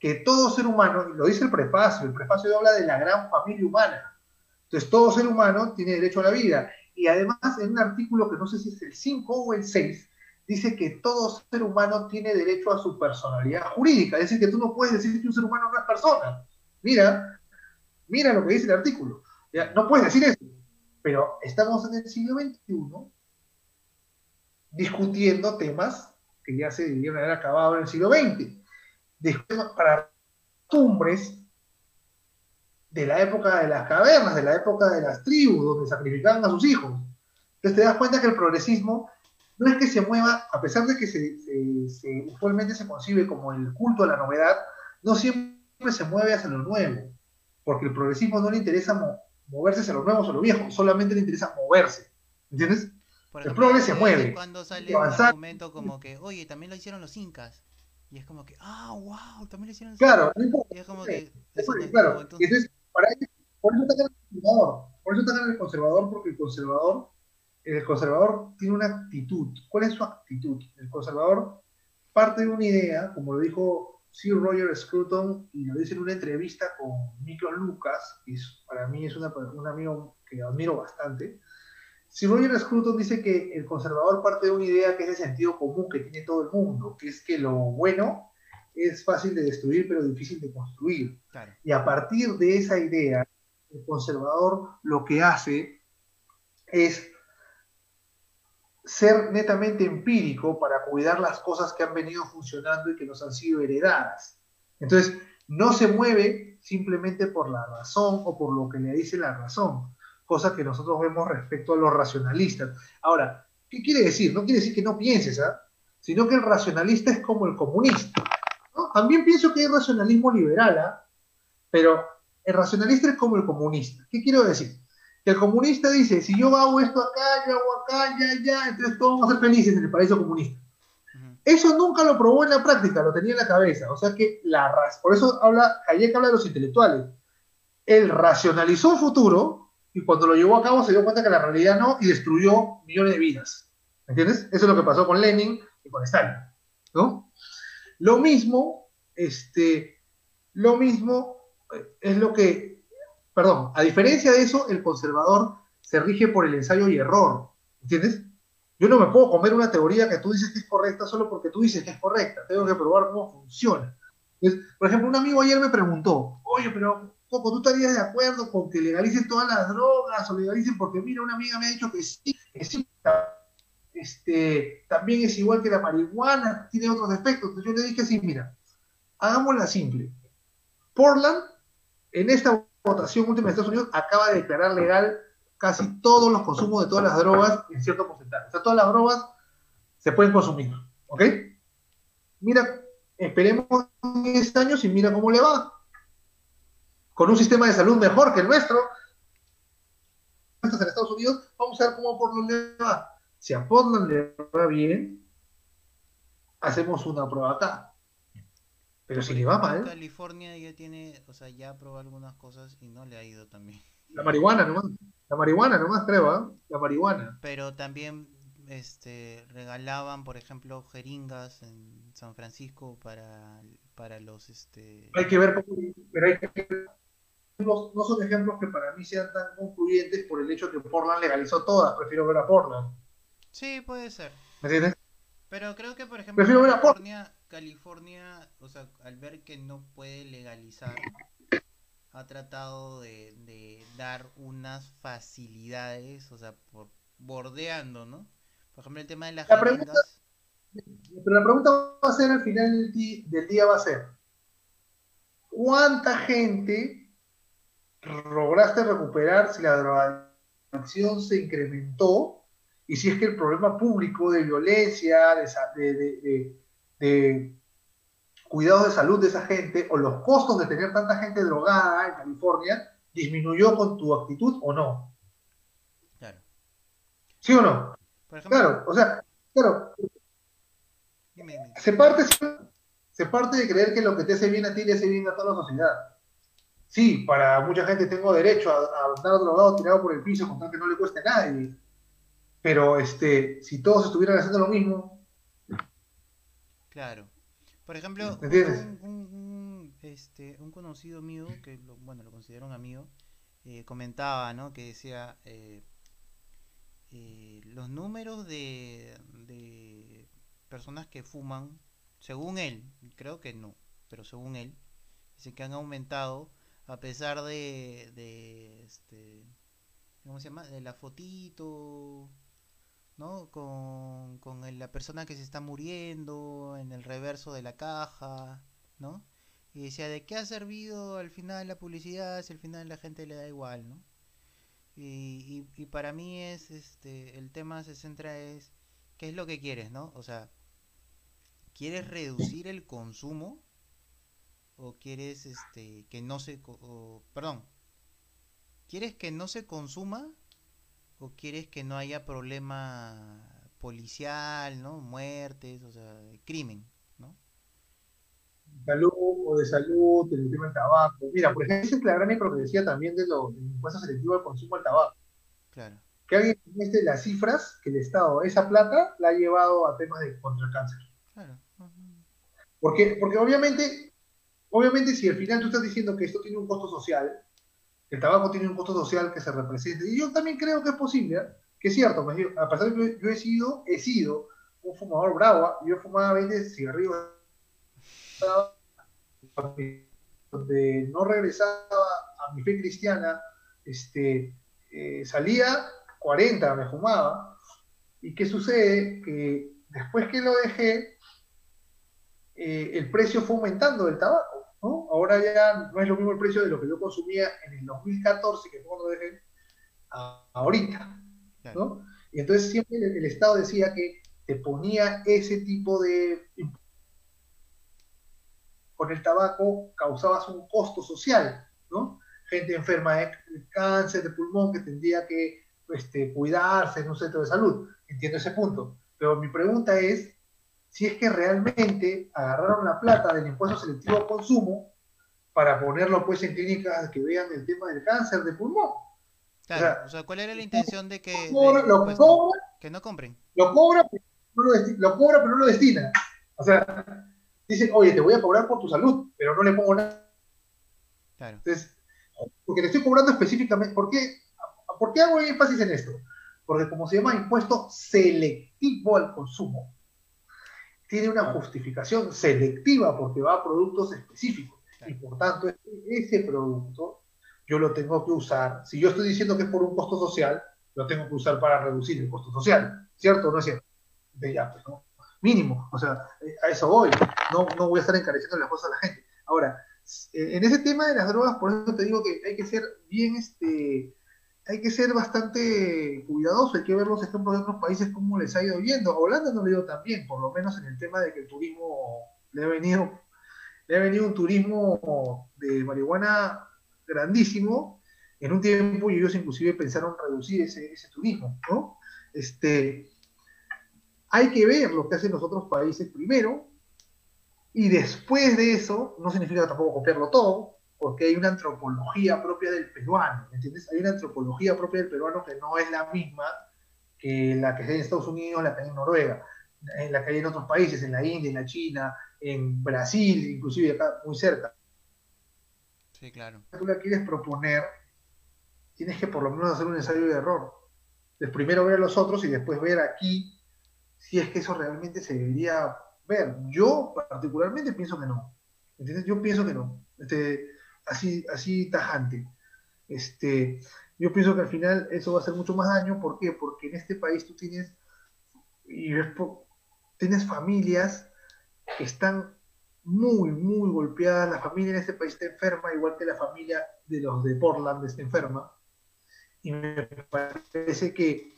que todo ser humano, lo dice el prefacio, el prefacio habla de la gran familia humana. Entonces, todo ser humano tiene derecho a la vida. Y además, en un artículo que no sé si es el 5 o el 6, dice que todo ser humano tiene derecho a su personalidad jurídica. Es decir, que tú no puedes decir que un ser humano no es persona. Mira, mira lo que dice el artículo. No puedes decir eso. Pero estamos en el siglo XXI discutiendo temas que ya se debieron haber acabado en el siglo XX. Después, para costumbres de la época de las cavernas, de la época de las tribus, donde sacrificaban a sus hijos. Entonces te das cuenta que el progresismo no es que se mueva, a pesar de que se, se- usualmente se concibe como el culto a la novedad, no siempre se mueve hacia lo nuevo, porque el progresismo no le interesa mo- moverse hacia lo nuevo o lo viejo, solamente le interesa moverse. ¿Entiendes? Por El progre se mueve. en cuando sale un argumento como que, oye, también lo hicieron los incas. Y es como que, ah, wow, también lo hicieron los Claro, incas. no. Y es como que, eso no- claro. entonces- entonces, para ellos, por eso está el conservador. Por eso está el conservador, porque el conservador, el conservador tiene una actitud. ¿Cuál es su actitud? El conservador parte de una idea, como lo dijo Sir Roger Scruton, y lo dice en una entrevista con Miklos Lucas, que es- para mí es una- un amigo que admiro bastante. Sir Roger Scruton dice que el conservador parte de una idea que es de sentido común que tiene todo el mundo, que es que lo bueno es fácil de destruir pero difícil de construir. Claro, Y a partir de esa idea, el conservador lo que hace es ser netamente empírico para cuidar las cosas que han venido funcionando y que nos han sido heredadas. Entonces, no se mueve simplemente por la razón o por lo que le dice la razón, cosa que nosotros vemos respecto a los racionalistas. Ahora, ¿qué quiere decir? No quiere decir que no pienses, ¿ah? sino que el racionalista es como el comunista. ¿no? También pienso que hay racionalismo liberal, ¿ah? pero el racionalista es como el comunista. ¿Qué quiero decir? Que el comunista dice, si yo hago esto acá, yo hago acá, ya, ya, entonces todos vamos a ser felices en el paraíso comunista. Eso nunca lo probó en la práctica, lo tenía en la cabeza. O sea que la raza, por eso habla, Hayek habla de los intelectuales. Él racionalizó un futuro y cuando lo llevó a cabo se dio cuenta que la realidad no y destruyó millones de vidas. ¿Me entiendes? Eso es lo que pasó con Lenin y con Stalin. ¿no? Lo mismo, este, lo mismo eh, es lo que, perdón, a diferencia de eso, el conservador se rige por el ensayo y error. ¿Entiendes? Yo no me puedo comer una teoría que tú dices que es correcta solo porque tú dices que es correcta. Tengo que probar cómo funciona. Entonces, por ejemplo, un amigo ayer me preguntó, oye, pero Coco, ¿tú estarías de acuerdo con que legalicen todas las drogas o legalicen? Porque mira, una amiga me ha dicho que sí, que sí. Este, también es igual que la marihuana, tiene otros defectos. Entonces yo le dije así, mira, hagámosla simple. Portland, en esta votación última de Estados Unidos, acaba de declarar legal casi todos los consumos de todas las drogas en cierto porcentaje. O sea, todas las drogas se pueden consumir. ¿Ok? Mira, esperemos 10 años y mira cómo le va. Con un sistema de salud mejor que el nuestro, en Estados Unidos, vamos a ver cómo a Portland le va. Si a Portland le va bien, hacemos una prueba acá. Pero si le va mal, California ya tiene, o sea, ya probó algunas cosas y no le ha ido también. la marihuana nomás. La marihuana nomás, creo. La marihuana. Pero también este regalaban, por ejemplo, jeringas en San Francisco para, para los este Hay que ver cómo, pero hay que ver. No, no son ejemplos que para mí sean tan concluyentes por el hecho que Portland legalizó todas. Prefiero ver a Portland. Sí, puede ser. ¿Me entiendes? Pero creo que, por ejemplo, Prefiero ver a California, California, o sea, al ver que no puede legalizar, ha tratado de, de dar unas facilidades, o sea, por bordeando, ¿no? Por ejemplo, el tema de las La pregunta-. Pero la pregunta va a ser al final del, di- del día va a ser ¿cuánta gente lograste recuperar si la drogadicción se incrementó y si es que el problema público de violencia, de, de, de- de- de cuidados de salud de esa gente o los costos de tener tanta gente drogada en California disminuyó con tu actitud o no? Claro. ¿Sí o no? Por ejemplo, Claro, o sea, claro, dime, dime. se parte, se parte de creer que lo que te hace bien a ti le hace bien a toda la sociedad. Sí, para mucha gente tengo derecho a, a andar drogado tirado por el piso con tal que no le cueste a nadie. Pero este, si todos estuvieran haciendo lo mismo, Claro. Por ejemplo, un, un- un, este, un conocido mío, que lo- bueno, lo considero un amigo, eh, comentaba, ¿no? Que decía, eh, eh, los números de, de personas que fuman, según él, creo que no, pero según él, dice que han aumentado a pesar de, de este, ¿cómo se llama? De la fotito, ¿no? Con, con la persona que se está muriendo en el reverso de la caja, ¿no? Y decía, ¿de qué ha servido al final la publicidad si al final la gente le da igual, ¿no? Y, y, y para mí es, este, el tema se centra es, ¿qué es lo que quieres, ¿no? O sea, ¿quieres reducir el consumo? ¿O quieres, este, que no se, o- perdón, ¿quieres que no se consuma? o quieres que no haya problema policial, ¿no? Muertes, o sea, crimen, ¿no? Salud o de salud, el tema del tabaco. Mira, por ejemplo, esa es la gran hipocresía también de lo, del impuesto selectivo al consumo del tabaco. Claro. Que alguien muestre las cifras que el Estado, esa plata, la ha llevado a temas de contra el cáncer. Claro. Porque, porque obviamente, obviamente si al final tú estás diciendo que esto tiene un costo social, el tabaco tiene un costo social que se represente, y yo también creo que es posible, ¿eh? que es cierto, pues, a pesar de que yo he sido, he sido un fumador bravo, ¿eh? yo fumaba 20 cigarrillos donde no regresaba a mi fe cristiana, este, eh, salía 40, me fumaba, y ¿qué sucede? Que después que lo dejé, el precio fue aumentando del tabaco, ¿no? Ahora ya no es lo mismo el precio de lo que yo consumía en el 2014, que fue cuando dejé, a, ahorita, ¿no? Y entonces siempre el, el, Estado decía que te ponía ese tipo de... Con el tabaco causabas un costo social, ¿no? Gente enferma de cáncer de pulmón que tendría que este, cuidarse en un centro de salud. Entiendo ese punto. Pero mi pregunta es, si es que realmente agarraron la plata del impuesto selectivo al consumo para ponerlo pues en clínicas que vean el tema del cáncer de pulmón. Claro, o sea, o sea ¿cuál era la intención de que, lo cobra, de, lo cobra, que no compren? Lo cobra, pero no lo, lo cobra, pero no lo destina. O sea, dicen, oye, te voy a cobrar por tu salud, pero no le pongo nada. Claro. Entonces, porque le estoy cobrando específicamente, ¿por qué, ¿por qué hago énfasis en esto? Porque como se llama impuesto selectivo al consumo, tiene una justificación selectiva porque va a productos específicos. Y por tanto, ese producto yo lo tengo que usar. Si yo estoy diciendo que es por un costo social, lo tengo que usar para reducir el costo social. ¿Cierto no es cierto? De ya, pues. Mínimo. O sea, a eso voy. No, no voy a estar encareciendo las cosas a la gente. Ahora, en ese tema de las drogas, por eso te digo que hay que ser bien, este, hay que ser bastante cuidadoso, hay que ver los ejemplos de otros países cómo les ha ido yendo. A Holanda no le ido tan bien, por lo menos en el tema de que el turismo le ha venido, le ha venido un turismo de marihuana grandísimo. En un tiempo y ellos inclusive pensaron reducir ese, ese turismo, ¿no? Este, hay que ver lo que hacen los otros países primero, y después de eso, no significa tampoco copiarlo todo, porque hay una antropología propia del peruano, ¿me entiendes? Hay una antropología propia del peruano que no es la misma que la que hay en Estados Unidos, la que hay en Noruega, en la que hay en otros países, en la India, en la China, en Brasil, inclusive acá muy cerca. Sí, claro. Si tú la quieres proponer, tienes que por lo menos hacer un ensayo de error. Entonces, primero ver a los otros y después ver aquí si es que eso realmente se debería ver. Yo particularmente pienso que no. ¿Entiendes? Yo pienso que no. Este, así, así tajante. Este, yo pienso que al final eso va a hacer mucho más daño. ¿Por qué? Porque en este país tú tienes, y tienes familias que están muy, muy golpeadas. La familia en este país está enferma, igual que la familia de los de Portland está enferma. Y me parece que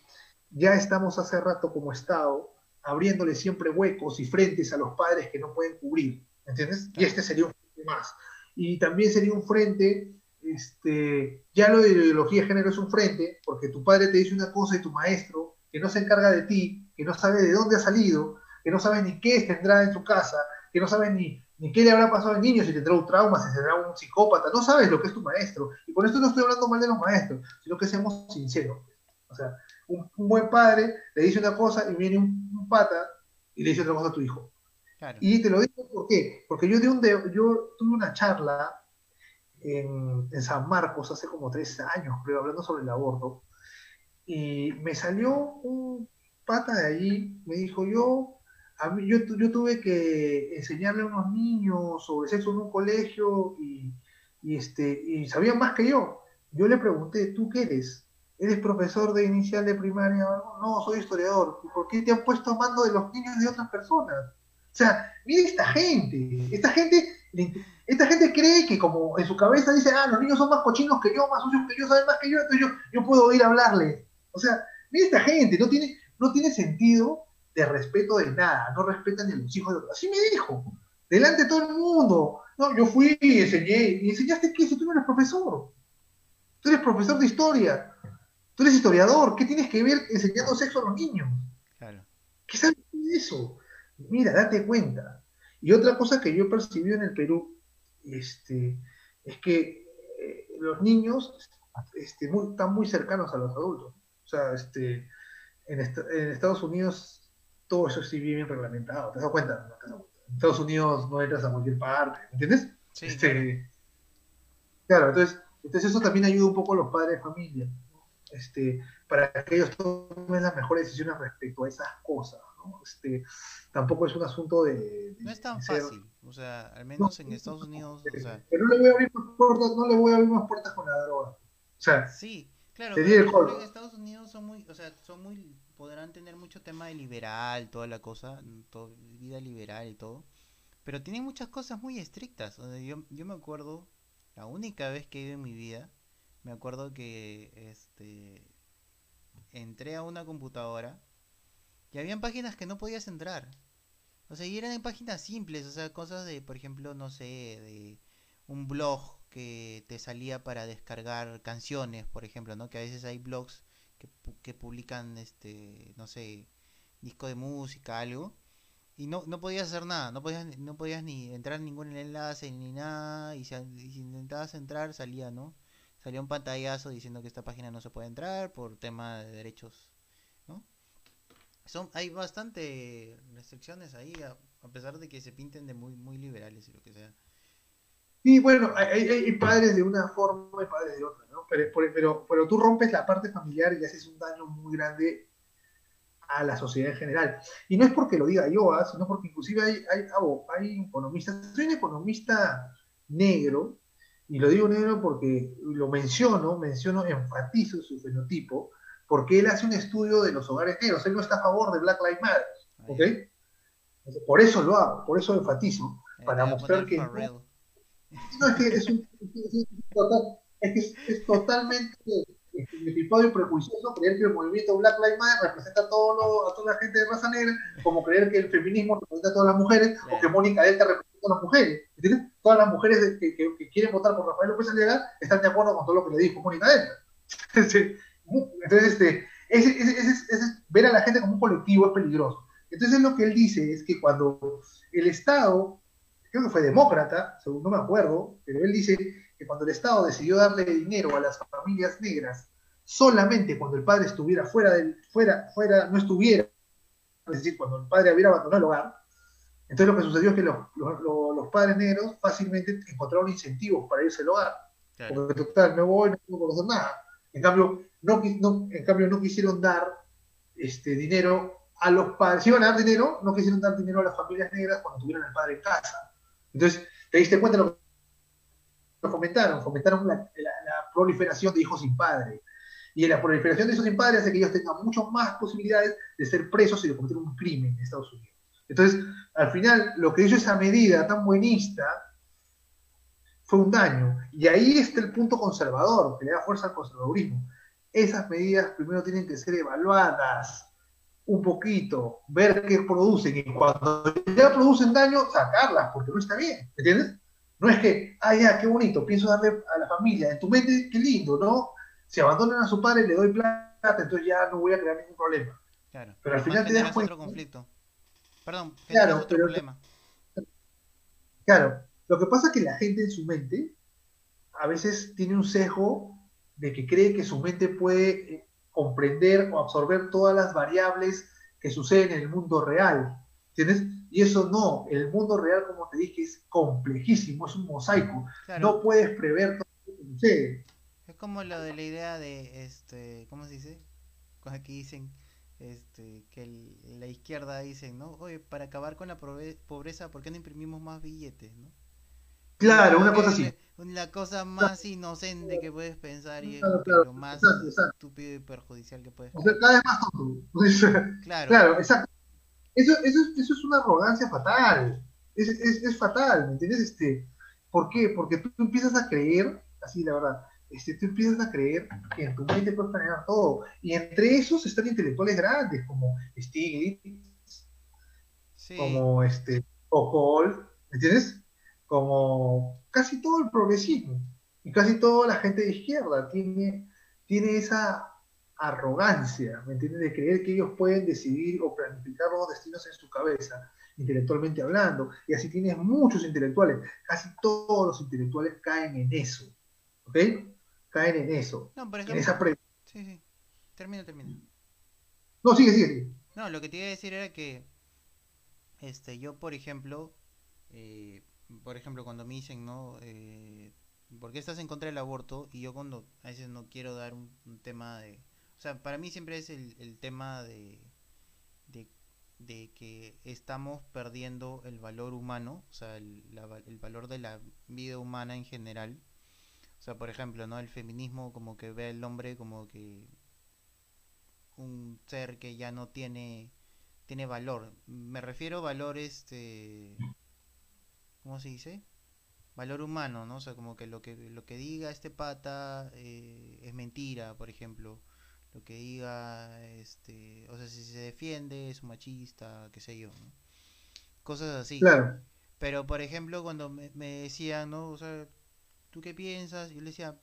ya estamos hace rato como Estado abriéndole siempre huecos y frentes a los padres que no pueden cubrir, ¿entiendes? Y este sería un más. Y también sería un frente, este, ya lo de ideología de género es un frente, porque tu padre te dice una cosa y tu maestro, que no se encarga de ti, que no sabe de dónde ha salido, que no sabe ni qué tendrá en su casa, que no sabe ni, ni qué le habrá pasado al niño, si tendrá un trauma, si será un psicópata, no sabes lo que es tu maestro. Y con esto no estoy hablando mal de los maestros, sino que seamos sinceros. O sea, un, buen padre le dice una cosa y viene un pata y le dice otra cosa a tu hijo. Y te lo digo ¿por qué? Porque yo, de un de- yo tuve una charla en, en San Marcos hace como tres años, creo, hablando sobre el aborto. Y me salió un pata de allí, me dijo, yo, a mí, yo, yo tuve que enseñarle a unos niños sobre sexo en un colegio y, y, este, y sabían más que yo. Yo le pregunté, ¿tú qué eres? ¿Eres profesor de inicial de primaria? No, soy historiador. ¿Y por qué te han puesto a mando de los niños de otras personas? O sea, mira esta gente. Esta gente, esta gente cree que como en su cabeza dice, ah, los niños son más cochinos que yo, más sucios que yo, saben más que yo, entonces yo, yo puedo ir a hablarles. O sea, mira esta gente, no tiene, no tiene sentido de respeto de nada, no respetan ni a los hijos de otros. Así me dijo, delante de todo el mundo. No, yo fui y enseñé, y enseñaste qué si tú no eres profesor. Tú eres profesor de historia. Tú eres historiador, ¿qué tienes que ver enseñando sexo a los niños? Claro. ¿Qué sabes de eso? Mira, date cuenta. Y otra cosa que yo he percibido en el Perú este, es que eh, los niños este, están muy cercanos a los adultos. O sea, este, en, Estados Unidos todo eso sí bien reglamentado. ¿Te das cuenta? En Estados Unidos no entras a cualquier parte, ¿entiendes? Sí. Este, claro, entonces, entonces eso también ayuda un poco a los padres de familia este, para que ellos tomen las mejores decisiones respecto a esas cosas. ¿No? Este, tampoco es un asunto de... no es tan fácil, o sea, al menos en Estados Unidos... O sea... Pero no le voy a abrir más puertas, no le voy a abrir más puertas con la droga. O sea, sí, claro, pero en Estados Unidos son muy, o sea, son muy, podrán tener mucho tema de liberal, toda la cosa, todo, vida liberal y todo, pero tienen muchas cosas muy estrictas. O sea, yo, yo me acuerdo, la única vez que he ido en mi vida, me acuerdo que este entré a una computadora y habían páginas que no podías entrar. O sea, y eran páginas simples, o sea, cosas de, por ejemplo, no sé, de un blog que te salía para descargar canciones, por ejemplo, ¿no? Que a veces hay blogs que, que publican, este, no sé, disco de música, algo. Y no, no podías hacer nada, no podías, no podías ni entrar en ningún enlace ni nada. Y si, y si intentabas entrar, salía, ¿no? salió un pantallazo diciendo que esta página no se puede entrar por tema de derechos. Son, hay bastante restricciones ahí, a, pesar de que se pinten de muy, muy liberales y lo que sea. Sí, bueno, hay, padres de una forma y padres de otra, ¿no? Pero, pero, pero, tú rompes la parte familiar y haces un daño muy grande a la sociedad en general. Y no es porque lo diga yo, ¿ah? sino porque inclusive hay, hay, hay economistas. Soy un economista negro, y lo digo negro porque lo menciono, menciono, enfatizo su fenotipo, porque él hace un estudio de los hogares negros, él no está a favor de Black Lives Matter, ¿ok? Por eso lo hago, por eso enfatizo, eh, para mostrar que... No, es que es, un, es, que es, totalmente estereotipado y prejuicioso creer que el movimiento Black Lives Matter representa a, todo a toda la gente de raza negra, como creer que el feminismo representa a todas las mujeres, o que Mónica Delta representa a las mujeres. ¿entiendes? Todas las mujeres que, que, quieren votar por Rafael López Aliaga están de acuerdo con todo lo que le dijo Mónica Delta. Entonces, este, ver a la gente como un colectivo es peligroso. Entonces lo que él dice es que cuando el Estado, creo que fue demócrata, según no me acuerdo, pero él dice que cuando el Estado decidió darle dinero a las familias negras solamente cuando el padre estuviera fuera del, fuera, fuera, no estuviera, es decir, cuando el padre hubiera abandonado el hogar, entonces lo que sucedió es que los, padres negros fácilmente encontraron incentivos para irse al hogar. Porque total, me voy, no puedo conocer nada. En cambio, en cambio, no quisieron dar este, dinero a los padres. Si iban a dar dinero, no quisieron dar dinero a las familias negras cuando tuvieron al padre en casa. Entonces, te diste cuenta de lo que fomentaron. Fomentaron la, proliferación de hijos sin padre. Y la proliferación de hijos sin padre hace que ellos tengan muchas más posibilidades de ser presos y de cometer un crimen en Estados Unidos. Entonces, al final, lo que hizo esa medida tan buenista fue un daño. Y ahí está el punto conservador, que le da fuerza al conservadurismo. Esas medidas primero tienen que ser evaluadas un poquito, ver qué producen y cuando ya producen daño, sacarlas, porque no está bien, ¿entiendes? No es que, ah, ya, qué bonito, pienso darle a la familia, en tu mente, qué lindo, ¿no? Si abandonan a su padre, le doy plata, entonces ya no voy a crear ningún problema. Claro. Pero al final te das cuenta. conflicto. Perdón, claro, otro problema. Claro, lo que pasa es que la gente en su mente a veces tiene un sesgo de que cree que su mente puede eh, comprender o absorber todas las variables que suceden en el mundo real. ¿Entiendes? Y eso no, el mundo real, como te dije, es complejísimo, es un mosaico. No puedes prever todo lo que sucede. Es como lo de la idea de, este, ¿cómo se dice? Aquí dicen este, que la izquierda dice, ¿no? Oye, para acabar con la pobreza, ¿por qué no imprimimos más billetes, no? Claro, una cosa así. La cosa más inocente que puedes pensar y lo más estúpido y perjudicial que puedes pensar. cada vez más tonto. claro. claro, exacto. Eso, eso, eso es una arrogancia fatal. Es, es, es fatal, ¿me entiendes? Este, ¿Por qué? Porque tú empiezas a creer, así la verdad, este, tú empiezas a creer que en tu mente puedes planear todo. Y entre esos están intelectuales grandes como Stiglitz, como este, Ocol, ¿me entiendes? Como casi todo el progresismo y casi toda la gente de izquierda tiene, tiene esa arrogancia, ¿me entiendes? De creer que ellos pueden decidir o planificar los destinos en su cabeza, intelectualmente hablando. Y así tienes muchos intelectuales, casi todos los intelectuales caen en eso, ¿ok? Caen en eso. No, por en ejemplo. esa pre- Sí, sí. Termino, termino. No, sigue, sigue. sigue. No, lo que te iba a decir era que, este, yo, por ejemplo, eh, por ejemplo, cuando me dicen, ¿no? Eh, ¿por qué estás en contra del aborto? Y yo cuando a veces no quiero dar un, tema de... O sea, para mí siempre es el, el tema de, de, de que estamos perdiendo el valor humano, o sea, el, la el valor de la vida humana en general. O sea, por ejemplo, ¿no? El feminismo como que ve al hombre como que un ser que ya no tiene tiene valor. Me refiero a valor este ¿cómo se dice? Valor humano, ¿no? O sea, como que lo que lo que diga este pata eh, es mentira, por ejemplo. Lo que diga este, o sea, si se defiende es un machista, qué sé yo, ¿no? Cosas así. Claro. Pero, por ejemplo, cuando me, me decían, ¿no? O sea, ¿tú qué piensas? Yo le decía,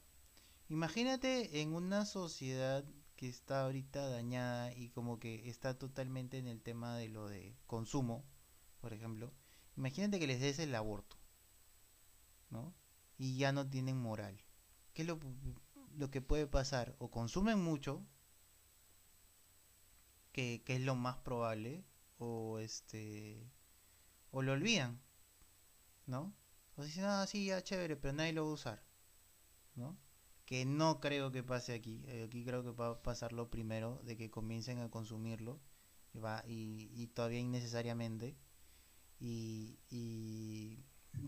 imagínate en una sociedad que está ahorita dañada y como que está totalmente en el tema de lo de consumo, por ejemplo. Imagínate que les des el aborto, ¿no? Y ya no tienen moral. ¿Qué es lo, lo que puede pasar? O consumen mucho, que, que es lo más probable, o este, o lo olvidan, ¿no? O dicen, ah, sí, ya chévere, pero nadie lo va a usar, ¿no? Que no creo que pase aquí. Eh, Aquí creo que va a pasar lo primero, de que comiencen a consumirlo, y, va, y, y todavía innecesariamente, y, y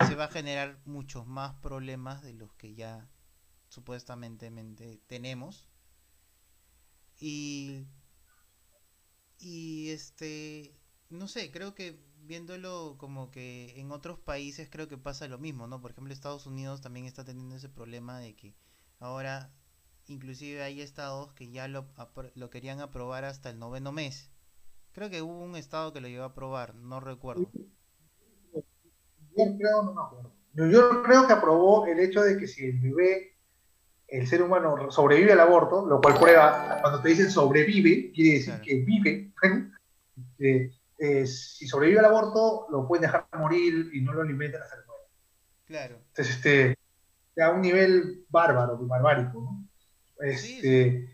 se va a generar muchos más problemas de los que ya supuestamente mente tenemos. Y, y este, no sé, creo que viéndolo como que en otros países creo que pasa lo mismo, ¿no? Por ejemplo, Estados Unidos también está teniendo ese problema de que ahora inclusive hay estados que ya lo, lo querían aprobar hasta el noveno mes. Creo que hubo un estado que lo llevó a aprobar, no recuerdo. Yo creo, no me acuerdo. Yo, yo creo que aprobó el hecho de que si el bebé, el ser humano sobrevive al aborto, lo cual prueba, cuando te dicen sobrevive, quiere decir Claro. que vive. Eh, eh, si sobrevive al aborto, lo pueden dejar morir y no lo alimentan hasta que muera. Claro. Entonces, este, a un nivel bárbaro, barbárico, ¿no? Este,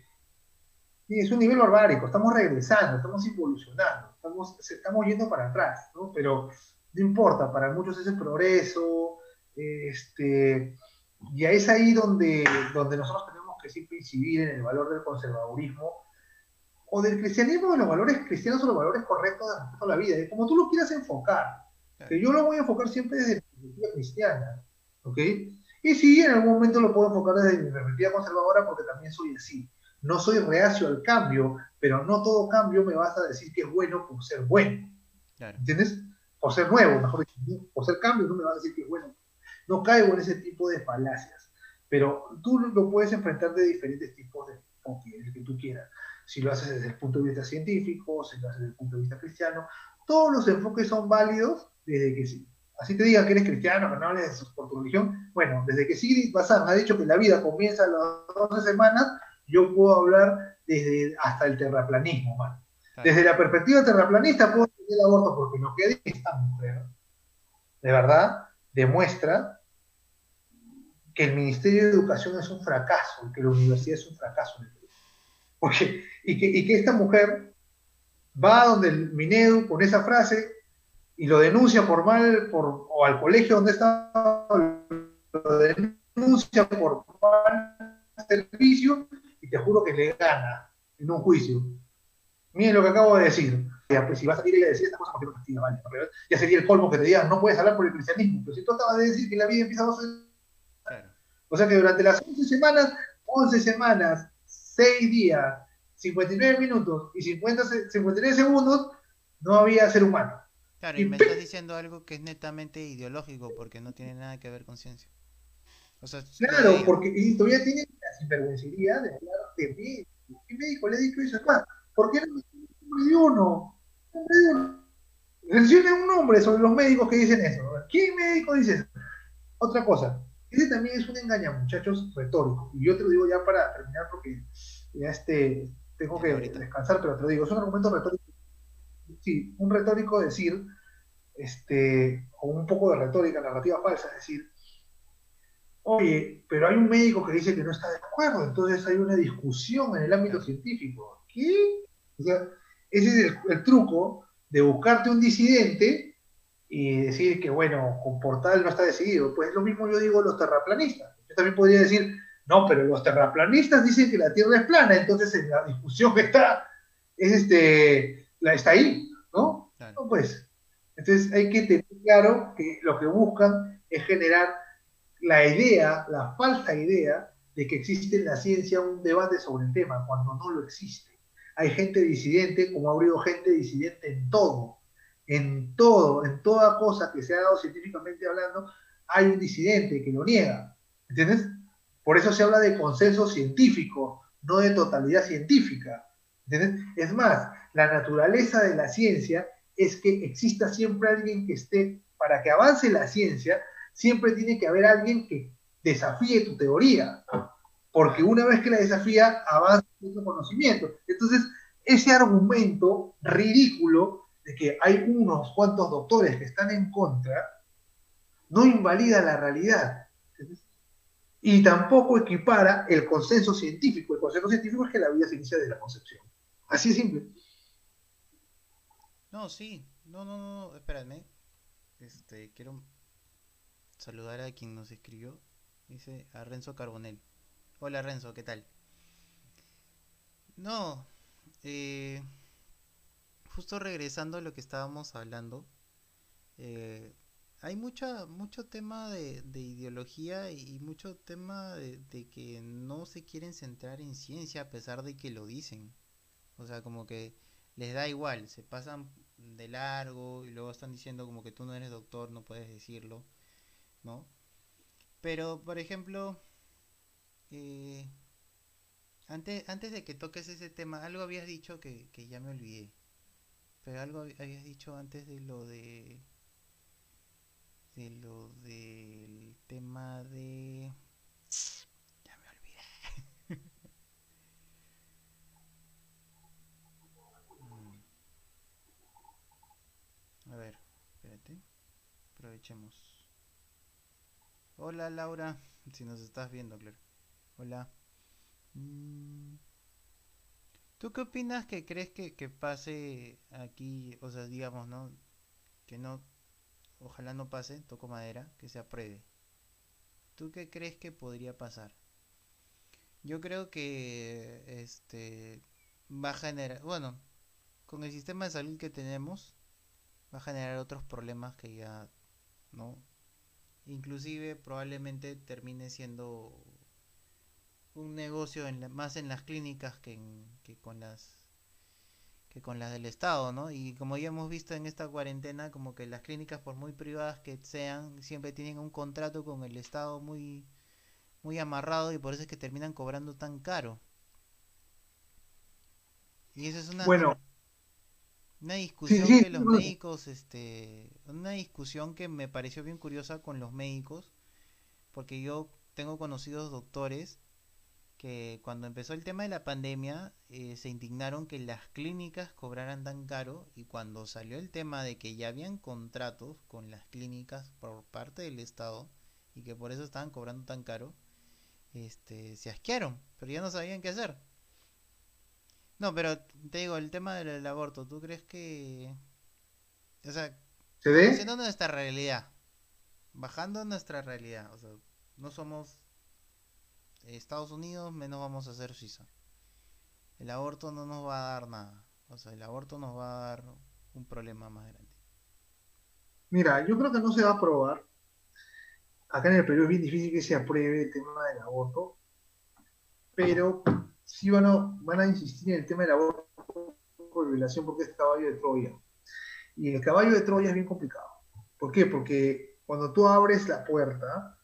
sí, es un nivel barbárico, estamos regresando, estamos involucionando, estamos, estamos yendo para atrás, ¿no? Pero no importa, para muchos es el progreso, este, y es ahí donde, donde nosotros tenemos que siempre incidir en el valor del conservadurismo o del cristianismo, de los valores cristianos o los valores correctos de respeto a la vida, de como tú lo quieras enfocar. Que yo lo voy a enfocar siempre desde mi perspectiva cristiana, ¿ok? Y sí, en algún momento lo puedo enfocar desde mi perspectiva conservadora porque también soy así. No soy reacio al cambio, pero no todo cambio me vas a decir que es bueno por ser bueno, Claro. ¿entiendes? Por ser nuevo, mejor dicho, por ser cambio no me vas a decir que es bueno. No caigo en ese tipo de falacias, pero tú lo puedes enfrentar de diferentes tipos de enfoque, el que tú quieras. Si lo haces desde el punto de vista científico, si lo haces desde el punto de vista cristiano, todos los enfoques son válidos desde que sí. Así te digan que eres cristiano, que no hables por tu religión. Bueno, desde que Sigrid Bazán ha dicho que la vida comienza a las 12 semanas, yo puedo hablar desde hasta el terraplanismo, man. Desde la perspectiva terraplanista puedo el aborto porque lo que dice esta mujer, de verdad, demuestra que el Ministerio de Educación es un fracaso, que la universidad es un fracaso. en el Perú. Porque, y, que, y que esta mujer va donde el Minedu con esa frase y lo denuncia por mal, por, o al colegio donde está, lo denuncia por mal servicio y te juro que le gana en un juicio. Miren lo que acabo de decir. Ya, pues, si vas a salir y a decir estas cosas, porque no castiga, vale. Pero ya sería el colmo que te digan, no puedes hablar por el cristianismo. Pero si tú acabas de decir que la vida empieza a 12 Claro. o sea que durante las 11 semanas, 11 semanas, 6 días, 59 minutos y 50, se- 59 segundos, no había ser humano. Claro, Y y me estás diciendo algo que es netamente ideológico porque no tiene nada que ver con ciencia. O sea, Claro, todavía- porque y todavía tiene la sinvergüencería de hablar de médico. ¿Qué médico le ha dicho eso? Es más, ¿por qué no me dice el nombre de uno? De uno. Mencione un nombre sobre los médicos que dicen eso. ¿Qué médico dice eso? Otra cosa, ese también es un engaña, muchachos, retórico. Y yo te lo digo ya para terminar porque ya este, tengo que descansar, pero te lo digo, es un argumento retórico. Sí, un retórico decir, este, o un poco de retórica narrativa falsa, es decir, oye, pero hay un médico que dice que no está de acuerdo, entonces hay una discusión en el ámbito científico. ¿Qué? O sea, ese es el, truco de buscarte un disidente y decir que, bueno, con Portal no está decidido. Pues lo mismo yo digo los terraplanistas. Yo también podría decir, no, pero los terraplanistas dicen que la Tierra es plana, entonces en la discusión que está, es este, la, está ahí, ¿no? No, pues. Entonces hay que tener claro que lo que buscan es generar la idea, la falsa idea de que existe en la ciencia un debate sobre el tema, cuando no lo existe. Hay gente disidente, como ha habido gente disidente en todo, en todo, en toda cosa que se ha dado científicamente hablando, hay un disidente que lo niega. ¿Entiendes? Por eso se habla de consenso científico, no de totalidad científica. ¿Entiendes? Es más, la naturaleza de la ciencia es que exista siempre alguien que esté, para que avance la ciencia, siempre tiene que haber alguien que desafíe tu teoría, porque una vez que la desafía, avanza tu conocimiento. Entonces, ese argumento ridículo de que hay unos cuantos doctores que están en contra, no invalida la realidad. Y tampoco equipara el consenso científico. El consenso científico es que la vida se inicia desde la concepción. Así de simple. No, sí. No, no, no, espérame. Este, quiero saludar a quien nos escribió. Dice a Renzo Carbonel. Hola Renzo, ¿qué tal? No, eh, justo regresando a lo que estábamos hablando, eh, hay mucho tema de, ideología y mucho tema de, de, que no se quieren centrar en ciencia a pesar de que lo dicen. O sea, como que les da igual, se pasan de largo y luego están diciendo como que tú no eres doctor, no puedes decirlo, ¿no? Pero, por ejemplo, antes, antes de que toques ese tema, algo habías dicho que, que ya me olvidé. Pero algo habías dicho antes de lo de... De lo del tema de... Ya me olvidé. Mm. A ver, espérate. Aprovechemos. Hola Laura, si nos estás viendo, claro. Hola. Mm. ¿Tú qué opinas que crees que, que pase aquí? O sea, digamos, ¿no? Que no, ojalá no pase, toco madera, que se apruebe. ¿Tú qué crees que podría pasar? Yo creo que este va a generar, bueno, con el sistema de salud que tenemos, va a generar otros problemas que ya, ¿no? Inclusive probablemente termine siendo un negocio en más en las clínicas que, que con las que con las del Estado, ¿no? Y como ya hemos visto en esta cuarentena, como que las clínicas, por muy privadas que sean, siempre tienen un contrato con el Estado muy, muy amarrado y por eso es que terminan cobrando tan caro. Y eso es una, bueno, una discusión que los médicos, este, una discusión que me pareció bien curiosa con los médicos, porque yo tengo conocidos doctores que cuando empezó el tema de la pandemia eh, se indignaron que las clínicas cobraran tan caro y cuando salió el tema de que ya habían contratos con las clínicas por parte del Estado y que por eso estaban cobrando tan caro, este, se asquearon, pero ya no sabían qué hacer. No, pero te digo, el tema del aborto, ¿tú crees que... O sea, ¿Se ve? Nuestra realidad, bajando nuestra realidad, o sea, no somos Estados Unidos, menos vamos a ser Suiza. El aborto no nos va a dar nada. O sea, el aborto nos va a dar un problema más grande. Mira, yo creo que no se va a aprobar. Acá en el Perú es bien difícil que se apruebe el tema del aborto. Pero sí van a, van a insistir en el tema del aborto por violación porque es caballo de Troya. Y el caballo de Troya es bien complicado. ¿Por qué? Porque cuando tú abres la puerta,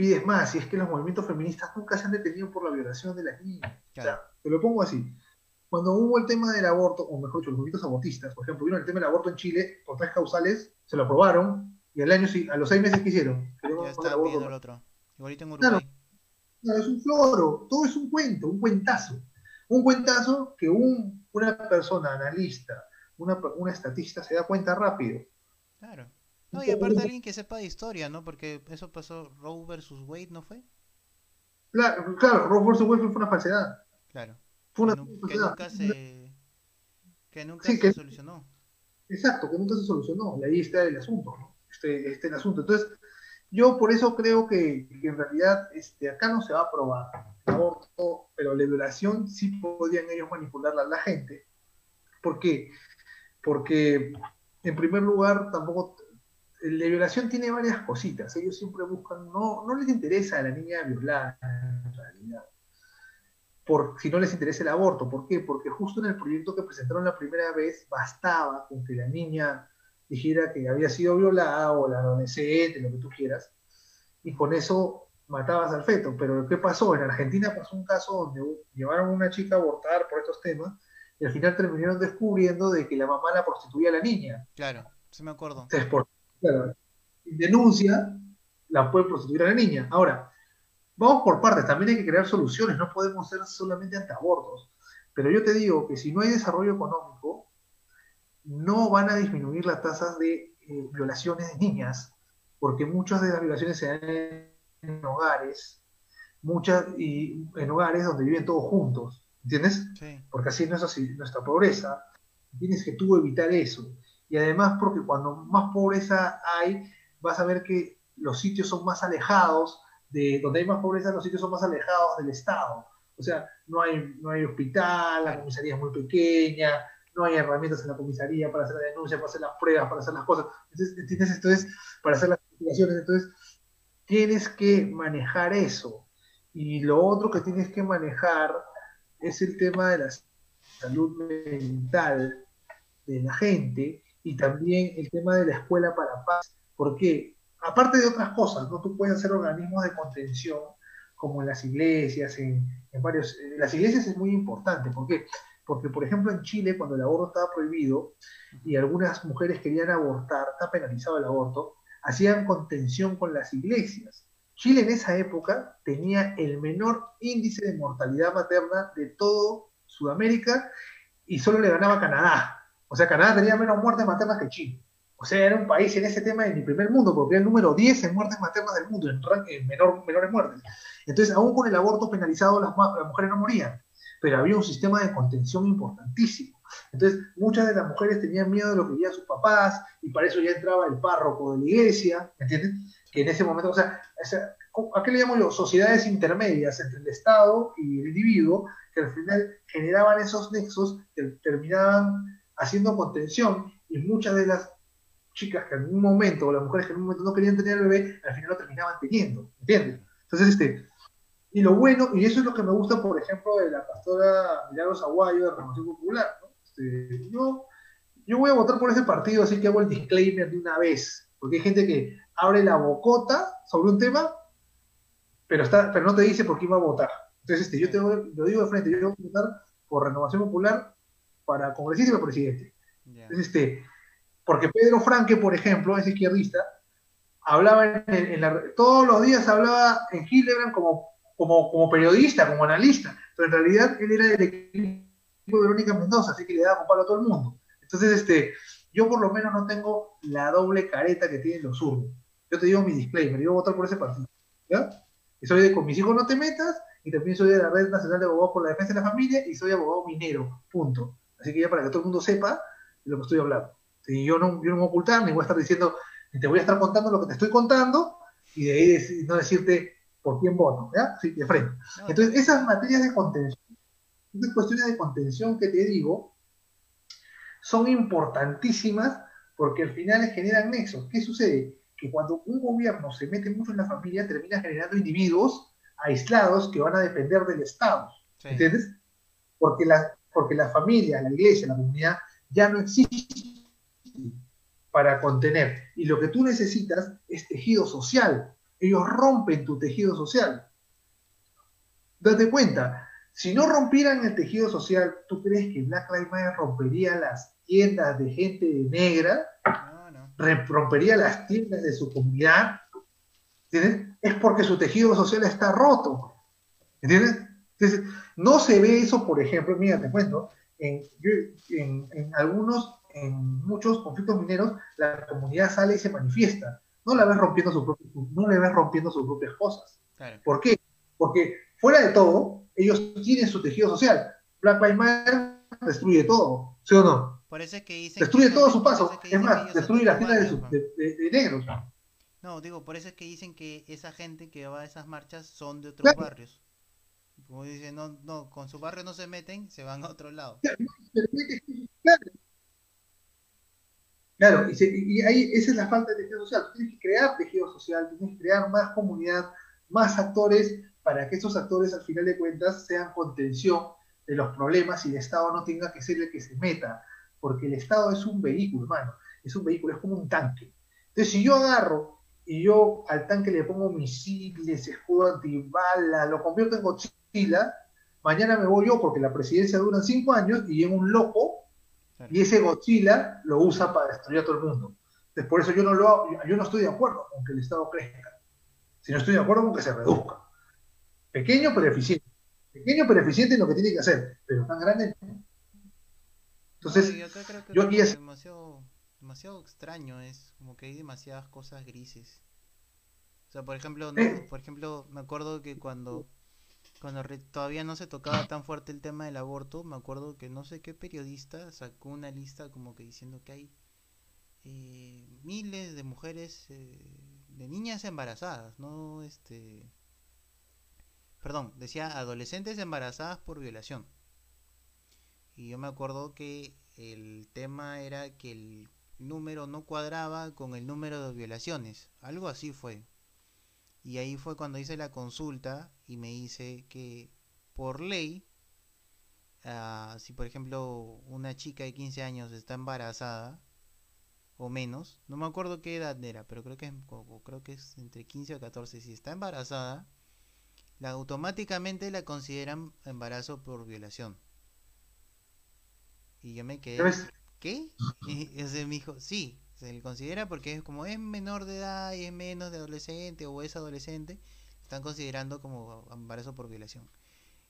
pides más, y es que los movimientos feministas nunca se han detenido por la violación de las niñas. O sea, te lo pongo así. Cuando hubo el tema del aborto, o mejor dicho, los movimientos abortistas, por ejemplo, vieron el tema del aborto en Chile por tres causales, se lo aprobaron, y al año, a los seis meses que hicieron. Está el otro. Igualito en Uruguay. Claro, es un floro, todo es un cuento, un cuentazo. Un cuentazo que un, una persona analista, una, una estatista se da cuenta rápido. Claro. No, y aparte alguien que sepa de historia, ¿no? Porque eso pasó Roe versus Wade, ¿no fue? Claro, claro Roe versus Wade fue una falsedad. Claro. Fue una que, falsedad. nunca se, que nunca Sí, se que- solucionó. Exacto, que nunca se solucionó. Y ahí está el asunto, ¿no? Este, este el asunto. Entonces, yo por eso creo que, que en realidad este, acá no se va a aprobar el aborto, pero la violación sí podrían ellos manipularla a la gente. ¿Por qué? Porque, en primer lugar, tampoco. La violación tiene varias cositas. Ellos siempre buscan. No, no les interesa a la niña violada, en realidad. Por, si no les interesa el aborto. ¿Por qué? Porque justo en el proyecto que presentaron la primera vez bastaba con que la niña dijera que había sido violada o la adolescente, lo que tú quieras, y con eso matabas al feto. Pero ¿qué pasó? En Argentina pasó un caso donde llevaron a una chica a abortar por estos temas y al final terminaron descubriendo de que la mamá la prostituía a la niña. Claro, sí me acuerdo. Entonces, por claro, denuncia, la puede prostituir a la niña. Ahora, vamos por partes, también hay que crear soluciones, no podemos ser solamente antiabortos. Pero yo te digo que si no hay desarrollo económico, no van a disminuir las tasas de eh, violaciones de niñas, porque muchas de las violaciones se dan en, en hogares, muchas y en hogares donde viven todos juntos, ¿entiendes? Sí. porque así no es así nuestra pobreza. Tienes que tú evitar eso. Y además porque cuando más pobreza hay, vas a ver que los sitios son más alejados, de donde hay más pobreza, los sitios son más alejados del Estado. O sea, no hay, no hay hospital, la comisaría es muy pequeña, no hay herramientas en la comisaría para hacer la denuncia, para hacer las pruebas, para hacer las cosas. Entonces, ¿entiendes? Entonces, para hacer las investigaciones, entonces, tienes que manejar eso. Y lo otro que tienes que manejar es el tema de la salud mental de la gente y también el tema de la escuela para paz. Porque, aparte de otras cosas, ¿no? tú puedes hacer organismos de contención como en las iglesias, en, varios... En las iglesias es muy importante. ¿Por qué? Porque, por ejemplo, en Chile, cuando el aborto estaba prohibido y algunas mujeres querían abortar, está penalizado el aborto, hacían contención con las iglesias. Chile en esa época tenía el menor índice de mortalidad materna de todo Sudamérica y solo le ganaba Canadá. O sea, Canadá tenía menos muertes maternas que Chile. O sea, era un país en ese tema en el primer mundo, porque era el número 10 en muertes maternas del mundo, en, en menor, menores muertes. Entonces, aún con el aborto penalizado, las, las mujeres no morían, pero había un sistema de contención importantísimo. Entonces, muchas de las mujeres tenían miedo de lo que veían sus papás, y para eso ya entraba el párroco de la iglesia, ¿me entiendes? Que en ese momento, o sea, ¿a qué le llamo yo? Sociedades intermedias entre el Estado y el individuo, que al final generaban esos nexos que terminaban haciendo contención, y muchas de las chicas que en un momento, o las mujeres que en un momento no querían tener el bebé, al final lo terminaban teniendo, ¿entiendes? Entonces, este, y lo bueno, y eso es lo que me gusta, por ejemplo, de la pastora Milagros Aguayo de Renovación Popular, ¿no? Este, yo, yo voy a votar por ese partido, así que hago el disclaimer de una vez, porque hay gente que abre la bocota sobre un tema, pero, está, pero no te dice por qué va a votar. Entonces, este, yo te lo digo de frente, yo voy a votar por Renovación Popular para congresista y para presidente. Yeah. Entonces, este, porque Pedro Franque, por ejemplo, es izquierdista, hablaba en, en la, todos los días hablaba en Hildebrand como, como, como periodista, como analista, pero en realidad él era del equipo de Verónica Mendoza, así que le daba con palo a todo el mundo. Entonces, este, yo por lo menos no tengo la doble careta que tienen los zurdos. Yo te digo mi disclaimer, yo voy a votar por ese partido. ¿ya? Y soy de con mis hijos no te metas, y también soy de la Red Nacional de Abogados por la Defensa de la Familia, y soy abogado minero, punto. Así que ya para que todo el mundo sepa de lo que estoy hablando. Y yo no, yo no me voy a ocultar, ni voy a estar diciendo, ni te voy a estar contando lo que te estoy contando, y de ahí dec no decirte por quién voto, ¿ya? Sí, de frente. Entonces, esas materias de contención, esas cuestiones de contención que te digo, son importantísimas porque al final generan nexos. ¿Qué sucede? Que cuando un gobierno se mete mucho en la familia, termina generando individuos aislados que van a depender del Estado. Sí. ¿Entiendes? Porque la, porque la familia, la iglesia, la comunidad ya no existe para contener. Y lo que tú necesitas es tejido social. Ellos rompen tu tejido social. Date cuenta, si no rompieran el tejido social, ¿tú crees que Black Lives Matter rompería las tiendas de gente negra? No, no. ¿Rompería las tiendas de su comunidad? ¿Entiendes? Es porque su tejido social está roto. ¿Entiendes? Entonces, no se ve eso, por ejemplo, mira, te cuento, en, en, en algunos, en muchos conflictos mineros, la comunidad sale y se manifiesta. No la ves rompiendo sus propias, no le ves rompiendo sus propias cosas. ¿Por qué? Porque fuera de todo, ellos tienen su tejido social. Black Lives Matter destruye todo, ¿sí o no? Por eso es que dicen destruye todos sus pasos. Es más, destruye las tiendas de, de, negros. No, digo, por eso es que dicen que esa gente que va a esas marchas son de otros barrios. Como dicen, no, no, con su barrio no se meten, se van a otro lado. Claro, y, ahí esa es la falta de tejido social. tienes que crear tejido social, tienes que crear más comunidad, más actores, para que esos actores, al final de cuentas, sean contención de los problemas y el Estado no tenga que ser el que se meta. Porque el Estado es un vehículo, hermano. Es un vehículo, es como un tanque. Entonces, si yo agarro y yo al tanque le pongo misiles, escudo antibala, lo convierto en Godzilla, mañana me voy yo porque la presidencia dura cinco años y en un loco y ese Godzilla lo usa para destruir a todo el mundo. Entonces, por eso yo no, lo, yo no estoy de acuerdo con que el Estado crezca, sino estoy de acuerdo con que se reduzca. Pequeño pero eficiente. Pequeño pero eficiente en lo que tiene que hacer, pero tan grande Entonces, yo, aquí es... Demasiado, demasiado extraño es, como que hay demasiadas cosas grises. O sea, por ejemplo, eh. por ejemplo, me acuerdo que cuando cuando todavía no se tocaba tan fuerte el tema del aborto, me acuerdo que no sé qué periodista sacó una lista como que diciendo que hay eh, miles de mujeres, eh, de niñas embarazadas, no este, perdón, decía adolescentes embarazadas por violación. Y yo me acuerdo que el tema era que el número no cuadraba con el número de violaciones, algo así fue. Y ahí fue cuando hice la consulta y me dice que por ley, ah, si por ejemplo una chica de 15 años está embarazada o menos, no me acuerdo qué edad era, pero creo que es, creo que es entre 15 o 14, si está embarazada, la, automáticamente la consideran embarazo por violación. Y yo me quedé, ¿qué? Y ese me dijo, sí, se le considera porque es como es menor de edad y es menos de adolescente o es adolescente, están considerando como embarazo por violación.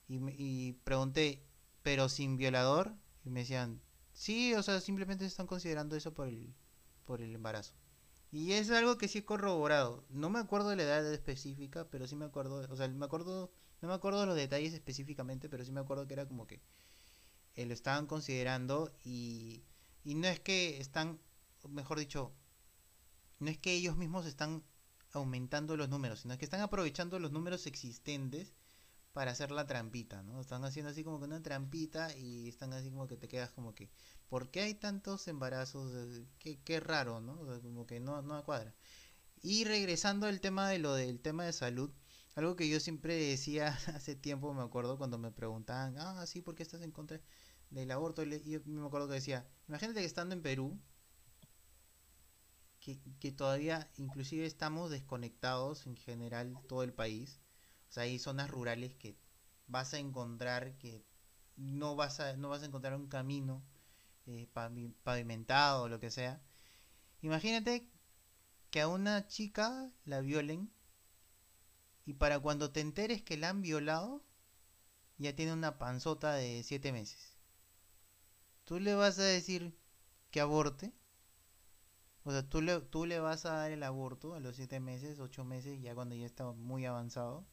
Y, y pregunté, ¿pero sin violador? Y me decían, sí, o sea, simplemente están considerando eso por el, por el embarazo. Y es algo que sí he corroborado. No me acuerdo de la edad específica, pero sí me acuerdo, o sea, me acuerdo, no me acuerdo de los detalles específicamente, pero sí me acuerdo que era como que eh, lo estaban considerando y, y no es que están mejor dicho, no es que ellos mismos están aumentando los números, sino que están aprovechando los números existentes para hacer la trampita, ¿no? Están haciendo así como que una trampita y están así como que te quedas como que, ¿por qué hay tantos embarazos? Qué, qué raro, ¿no? como que no, no cuadra. Y regresando al tema de lo del tema de salud, algo que yo siempre decía hace tiempo, me acuerdo, cuando me preguntaban, ah, sí, ¿por qué estás en contra del aborto? Y yo me acuerdo que decía, imagínate que estando en Perú, que, todavía inclusive estamos desconectados en general todo el país. O sea, hay zonas rurales que vas a encontrar que no vas a, no vas a encontrar un camino eh, pavimentado o lo que sea. Imagínate que a una chica la violen y para cuando te enteres que la han violado, ya tiene una panzota de siete meses. ¿Tú le vas a decir que aborte? O sea, ¿tú le, tú le vas a dar el aborto a los 7 meses, 8 meses, ya cuando ya está muy avanzado.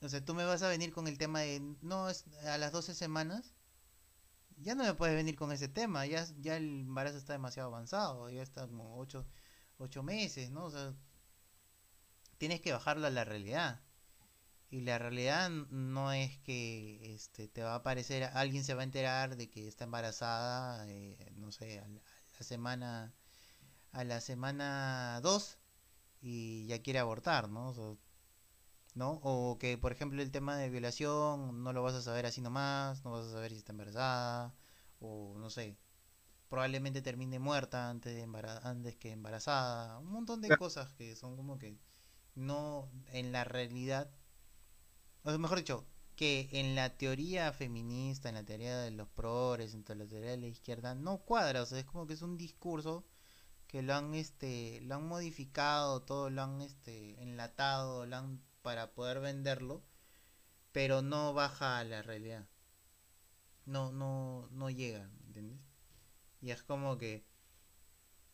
O sea, tú me vas a venir con el tema de, no, es a las 12 semanas. Ya no me puedes venir con ese tema, ya, ya el embarazo está demasiado avanzado, ya está como 8, 8 meses, ¿no? O sea, tienes que bajarlo a la realidad. Y la realidad no es que este, te va a aparecer, alguien se va a enterar de que está embarazada, eh, no sé, al, la semana a la semana 2 y ya quiere abortar, ¿no? O, ¿no? O que, por ejemplo, el tema de violación no lo vas a saber así nomás, no vas a saber si está embarazada, o no sé, probablemente termine muerta antes, de antes que embarazada, un montón de cosas que son como que no en la realidad, o mejor dicho, que en la teoría feminista, en la teoría de los progres, en la teoría de la izquierda, no cuadra, o sea, es como que es un discurso que lo han este lo han modificado, todo lo han este enlatado, lo han, para poder venderlo, pero no baja a la realidad. No, no, no llega, ¿entiendes? Y es como que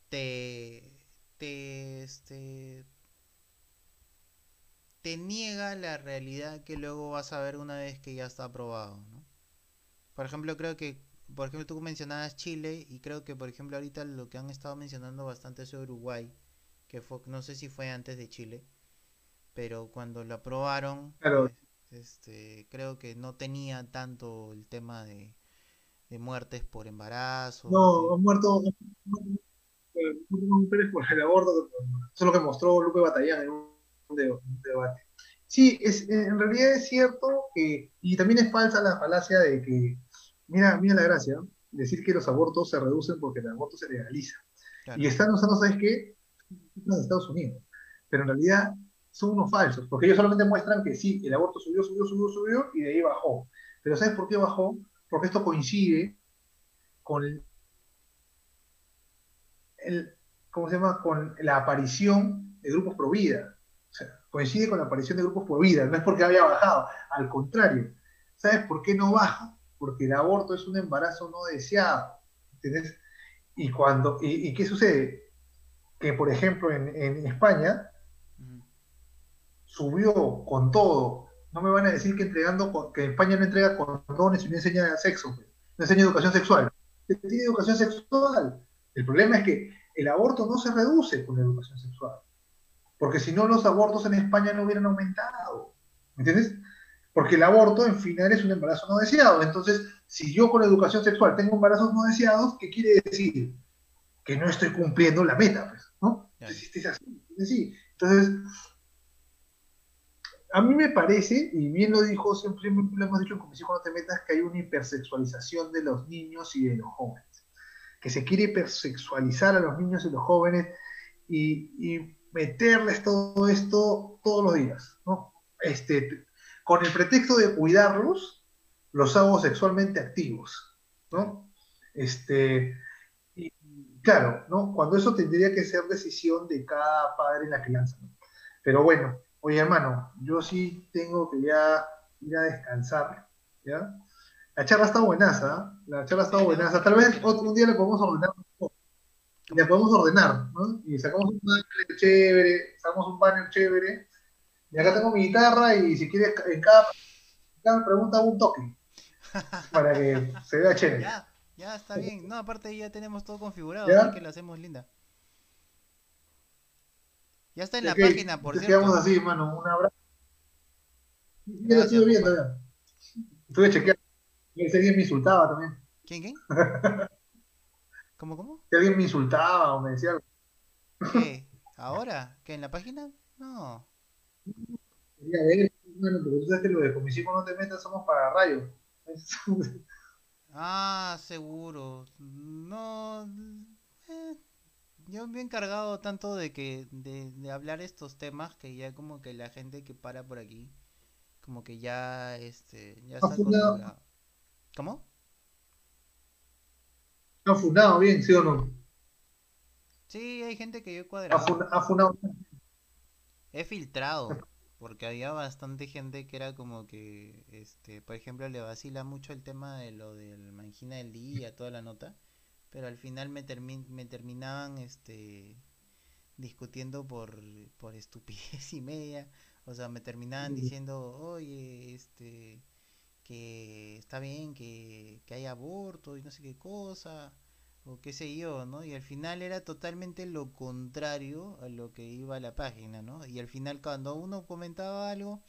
te, te, este, te niega la realidad que luego vas a ver una vez que ya está aprobado, ¿no? Por ejemplo, creo que, por ejemplo, tú mencionabas Chile y creo que, por ejemplo, ahorita lo que han estado mencionando bastante es Uruguay, que fue, no sé si fue antes de Chile, pero cuando lo aprobaron, Claro, este, creo que no tenía tanto el tema de, de muertes por embarazo, no, han muerto, eh, mujeres por el aborto, eso es lo que mostró Lupe Batallán en un, de- un debate. Sí, es, en realidad es cierto que, y también es falsa la falacia de que, mira, mira la gracia, ¿no? decir que los abortos se reducen porque el aborto se legaliza. Claro, Y están usando, ¿sabes qué? Los Estados Unidos. Pero en realidad son unos falsos, porque ellos solamente muestran que sí, el aborto subió, subió, subió, subió, y de ahí bajó. Pero ¿sabes por qué bajó? Porque esto coincide con el, ¿cómo se llama? Con la aparición de grupos pro vida. Coincide con la aparición de grupos pro vida, no es porque haya bajado, al contrario. ¿Sabes por qué no baja? Porque el aborto es un embarazo no deseado. ¿Entendés? Y cuando, y, y qué sucede? Que por ejemplo en, en España subió con todo. No me van a decir que entregando, que España no entrega condones y no enseña sexo, pues. no enseña educación sexual. Tiene educación sexual. El problema es que el aborto no se reduce con la educación sexual. Porque si no, los abortos en España no hubieran aumentado. ¿Me entiendes? Porque el aborto, en final, es un embarazo no deseado. Entonces, si yo con educación sexual tengo embarazos no deseados, ¿qué quiere decir? Que no estoy cumpliendo la meta, pues, ¿no? Entonces, es así, es así. Entonces, a mí me parece, y bien lo dijo, siempre, siempre lo hemos dicho en Comisión Cuando Te Metas, que hay una hipersexualización de los niños y de los jóvenes. Que se quiere hipersexualizar a los niños y los jóvenes y, y meterles todo esto todos los días, ¿no? Este, con el pretexto de cuidarlos, los hago sexualmente activos, ¿no? Este, y claro, ¿no? Cuando eso tendría que ser decisión de cada padre en la crianza, ¿no? Pero bueno, oye hermano, yo sí tengo que ya ir a descansar, ¿ya? La charla está buenaza, ¿ah? La charla está buenaza. Tal vez otro día le podemos ordenar poco. Le podemos ordenar, ¿no? Y sacamos un banner chévere, sacamos un banner chévere. Y acá tengo mi guitarra y si quieres en cada, en cada pregunta hago un toque para que se vea chévere. Ya, ya está bien. No, aparte ya tenemos todo configurado, ¿Ya? así que lo hacemos linda. Ya está en la página, por entonces cierto. quedamos así, hermano. Un abrazo. Yo lo estuve viendo ya. Estuve chequeando. Y ese día me insultaba también. ¿Quién, quién? ¿Cómo, cómo? Si alguien me insultaba o me decía algo, ¿Qué? ¿Ahora? ¿Qué? ¿En la página? No. quería ver, bueno, porque tú sabes que lo de comisión no te metas somos para rayos. Ah, seguro. No. eh, yo me he encargado tanto de que de, de hablar estos temas que ya como que la gente que para por aquí como que ya este ya está fundado. acostumbrado. ¿Cómo? Ha funado bien, ¿sí o no? Sí, hay gente que yo he Ha, cuadrado. ha funado. He filtrado, porque había bastante gente que era como que, este, por ejemplo, le vacila mucho el tema de lo del mangina del día, toda la nota, pero al final me, termi- me terminaban, este, discutiendo por, por estupidez y media, o sea, me terminaban diciendo, oye, este, que está bien que, que haya aborto y no sé qué cosa, o qué sé yo, ¿no? Y al final era totalmente lo contrario a lo que iba a la página, ¿no? Y al final cuando uno comentaba algo,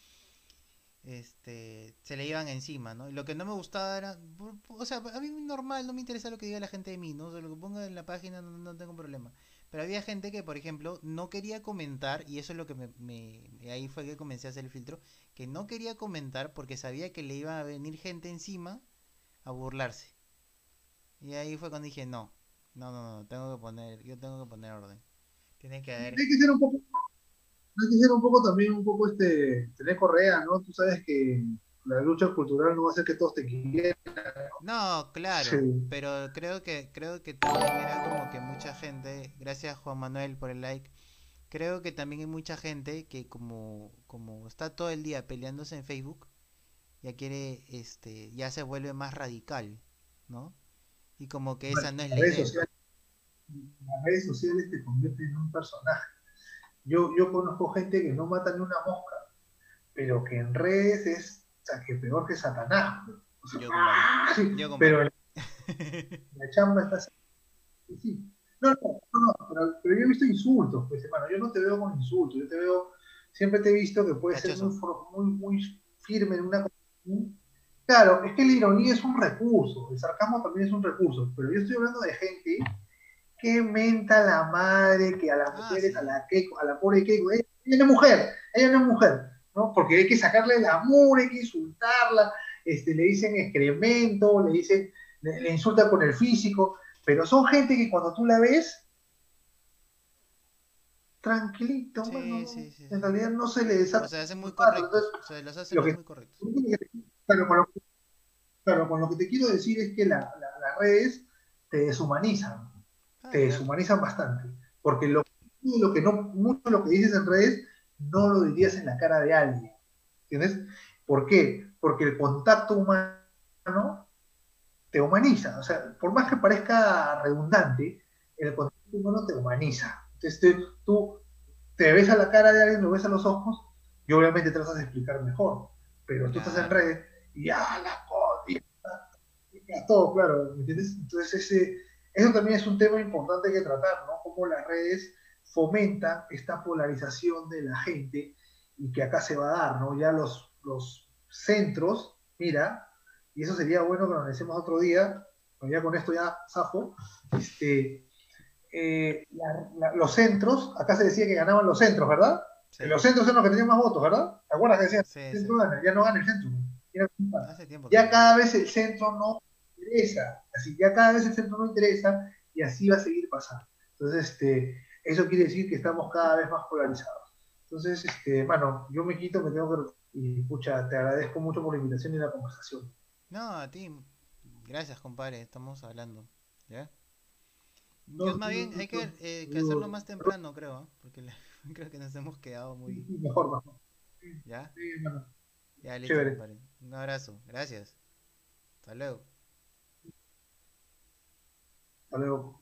este, se le iban encima, ¿no? Y lo que no me gustaba era, o sea, a mí normal, no me interesa lo que diga la gente de mí, ¿no? Lo que ponga en la página no, no tengo problema. Pero había gente que, por ejemplo, no quería comentar, y eso es lo que me, me- ahí fue que comencé a hacer el filtro, que no quería comentar porque sabía que le iba a venir gente encima a burlarse. Y ahí fue cuando dije, no, no, no, no, tengo que poner, yo tengo que poner orden. Tiene que haber... Hay que ser un poco, hay que ser un poco también, un poco este, tener correa, ¿no? Tú sabes que la lucha cultural no va a hacer que todos te quieran. No, claro, Sí. pero creo que creo que también era como que mucha gente, gracias Juan Manuel por el like, creo que también hay mucha gente que como como está todo el día peleándose en Facebook, ya quiere, este, ya se vuelve más radical, ¿no? Y como que Bueno, esa no es la idea. sociales, las redes sociales te convierten en un personaje. Yo, yo conozco gente que no mata ni una mosca, pero que en redes es, o sea, que peor que Satanás. O sea, Yo ¡ah! Yo pero en la chamba está así. Sí. No, no, no, no, pero, pero yo he visto insultos, pues hermano, yo no te veo con insultos, yo te veo, siempre te he visto que puedes ser muy, muy, muy firme en una. Claro, es que la ironía es un recurso, el sarcasmo también es un recurso, pero yo estoy hablando de gente que menta la madre, que a las Ah, mujeres, sí. a la Keiko, a la pobre Keiko, ella, ella no es mujer, ella no es mujer, ¿no? Porque hay que sacarle el amor, hay que insultarla, este, le dicen excremento, le dicen, le, le insultan con el físico, pero son gente que cuando tú la ves, tranquilito, Sí, bueno, sí, sí, en realidad no se le desata O sea, hacen muy correctos. O sea, los hacen lo que- muy correctos. Claro, con lo, claro, con lo que te quiero decir es que la- la- las redes te deshumanizan Ah, te claro. deshumanizan bastante. Porque lo, lo que no, mucho de lo que dices en redes no lo dirías en la cara de alguien. ¿Entiendes? ¿Por qué? Porque el contacto humano te humaniza. O sea, por más que parezca redundante, el contacto humano te humaniza. Entonces tú te ves a la cara de alguien, lo ves a los ojos, y obviamente tratas de explicar mejor. Pero tú estás en redes y ya la cosa, todo, claro, ¿me entiendes? Entonces ese, eso también es un tema importante que tratar, ¿no? Cómo las redes fomentan esta polarización de la gente y que acá se va a dar, ¿no? Ya los, los centros, mira, y eso sería bueno que lo analicemos otro día, pero ya con esto ya zafo, este, eh, la- la- los centros, acá se decía que ganaban los centros, ¿verdad? Sí. Los centros son los que tenían más votos, ¿verdad? ¿Te acuerdas que decían? Sí, el sí. centro gana, ya no gana el centro. Ya, Hace tiempo ya que- cada vez el centro no interesa, así ya cada vez el centro no interesa y así va a seguir pasando. Entonces, este, eso quiere decir que estamos cada vez más polarizados. Entonces, este, mano, yo me quito, me tengo que y pucha, te agradezco mucho por la invitación y la conversación. No, a ti. Gracias, compadre. Estamos hablando. ¿Ya? No, Yo más no, bien no, hay que, eh, que hacerlo más temprano, creo, ¿ah? Porque la- creo que nos hemos quedado muy... Mejor, mejor. ¿Ya? Sí. Ya, listo, Chévere. compadre. Un abrazo. Gracias. Hasta luego. Hasta luego.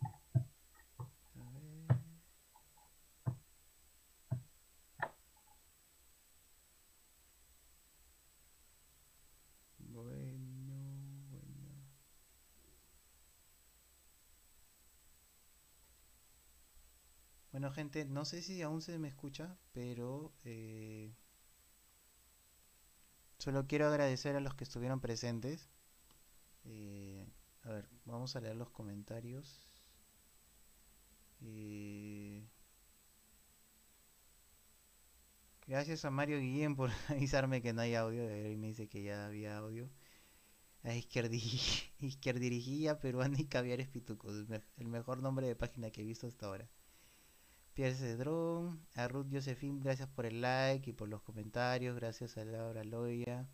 Bueno, gente, no sé si aún se me escucha, pero eh, solo quiero agradecer a los que estuvieron presentes. Eh, a ver, vamos a leer los comentarios. Eh, gracias a Mario Guillén por avisarme que no hay audio. Y me dice que ya había audio. A Izquierdi- Izquierdirigía Peruana y Caviares Pitucos. El mejor nombre de página que he visto hasta ahora. Pierre Cedrón, a Ruth Josephine, gracias por el like y por los comentarios. Gracias a Laura Loya.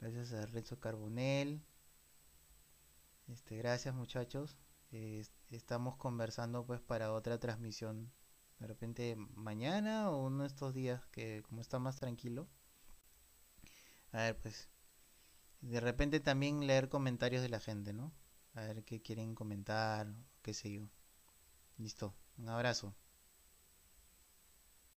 Gracias a Renzo Carbonel. Este, gracias muchachos. Est- estamos conversando pues para otra transmisión. De repente mañana o uno de estos días que como está más tranquilo. A ver pues. De repente también leer comentarios de la gente, ¿no? A ver qué quieren comentar, qué sé yo. Listo. Un abrazo.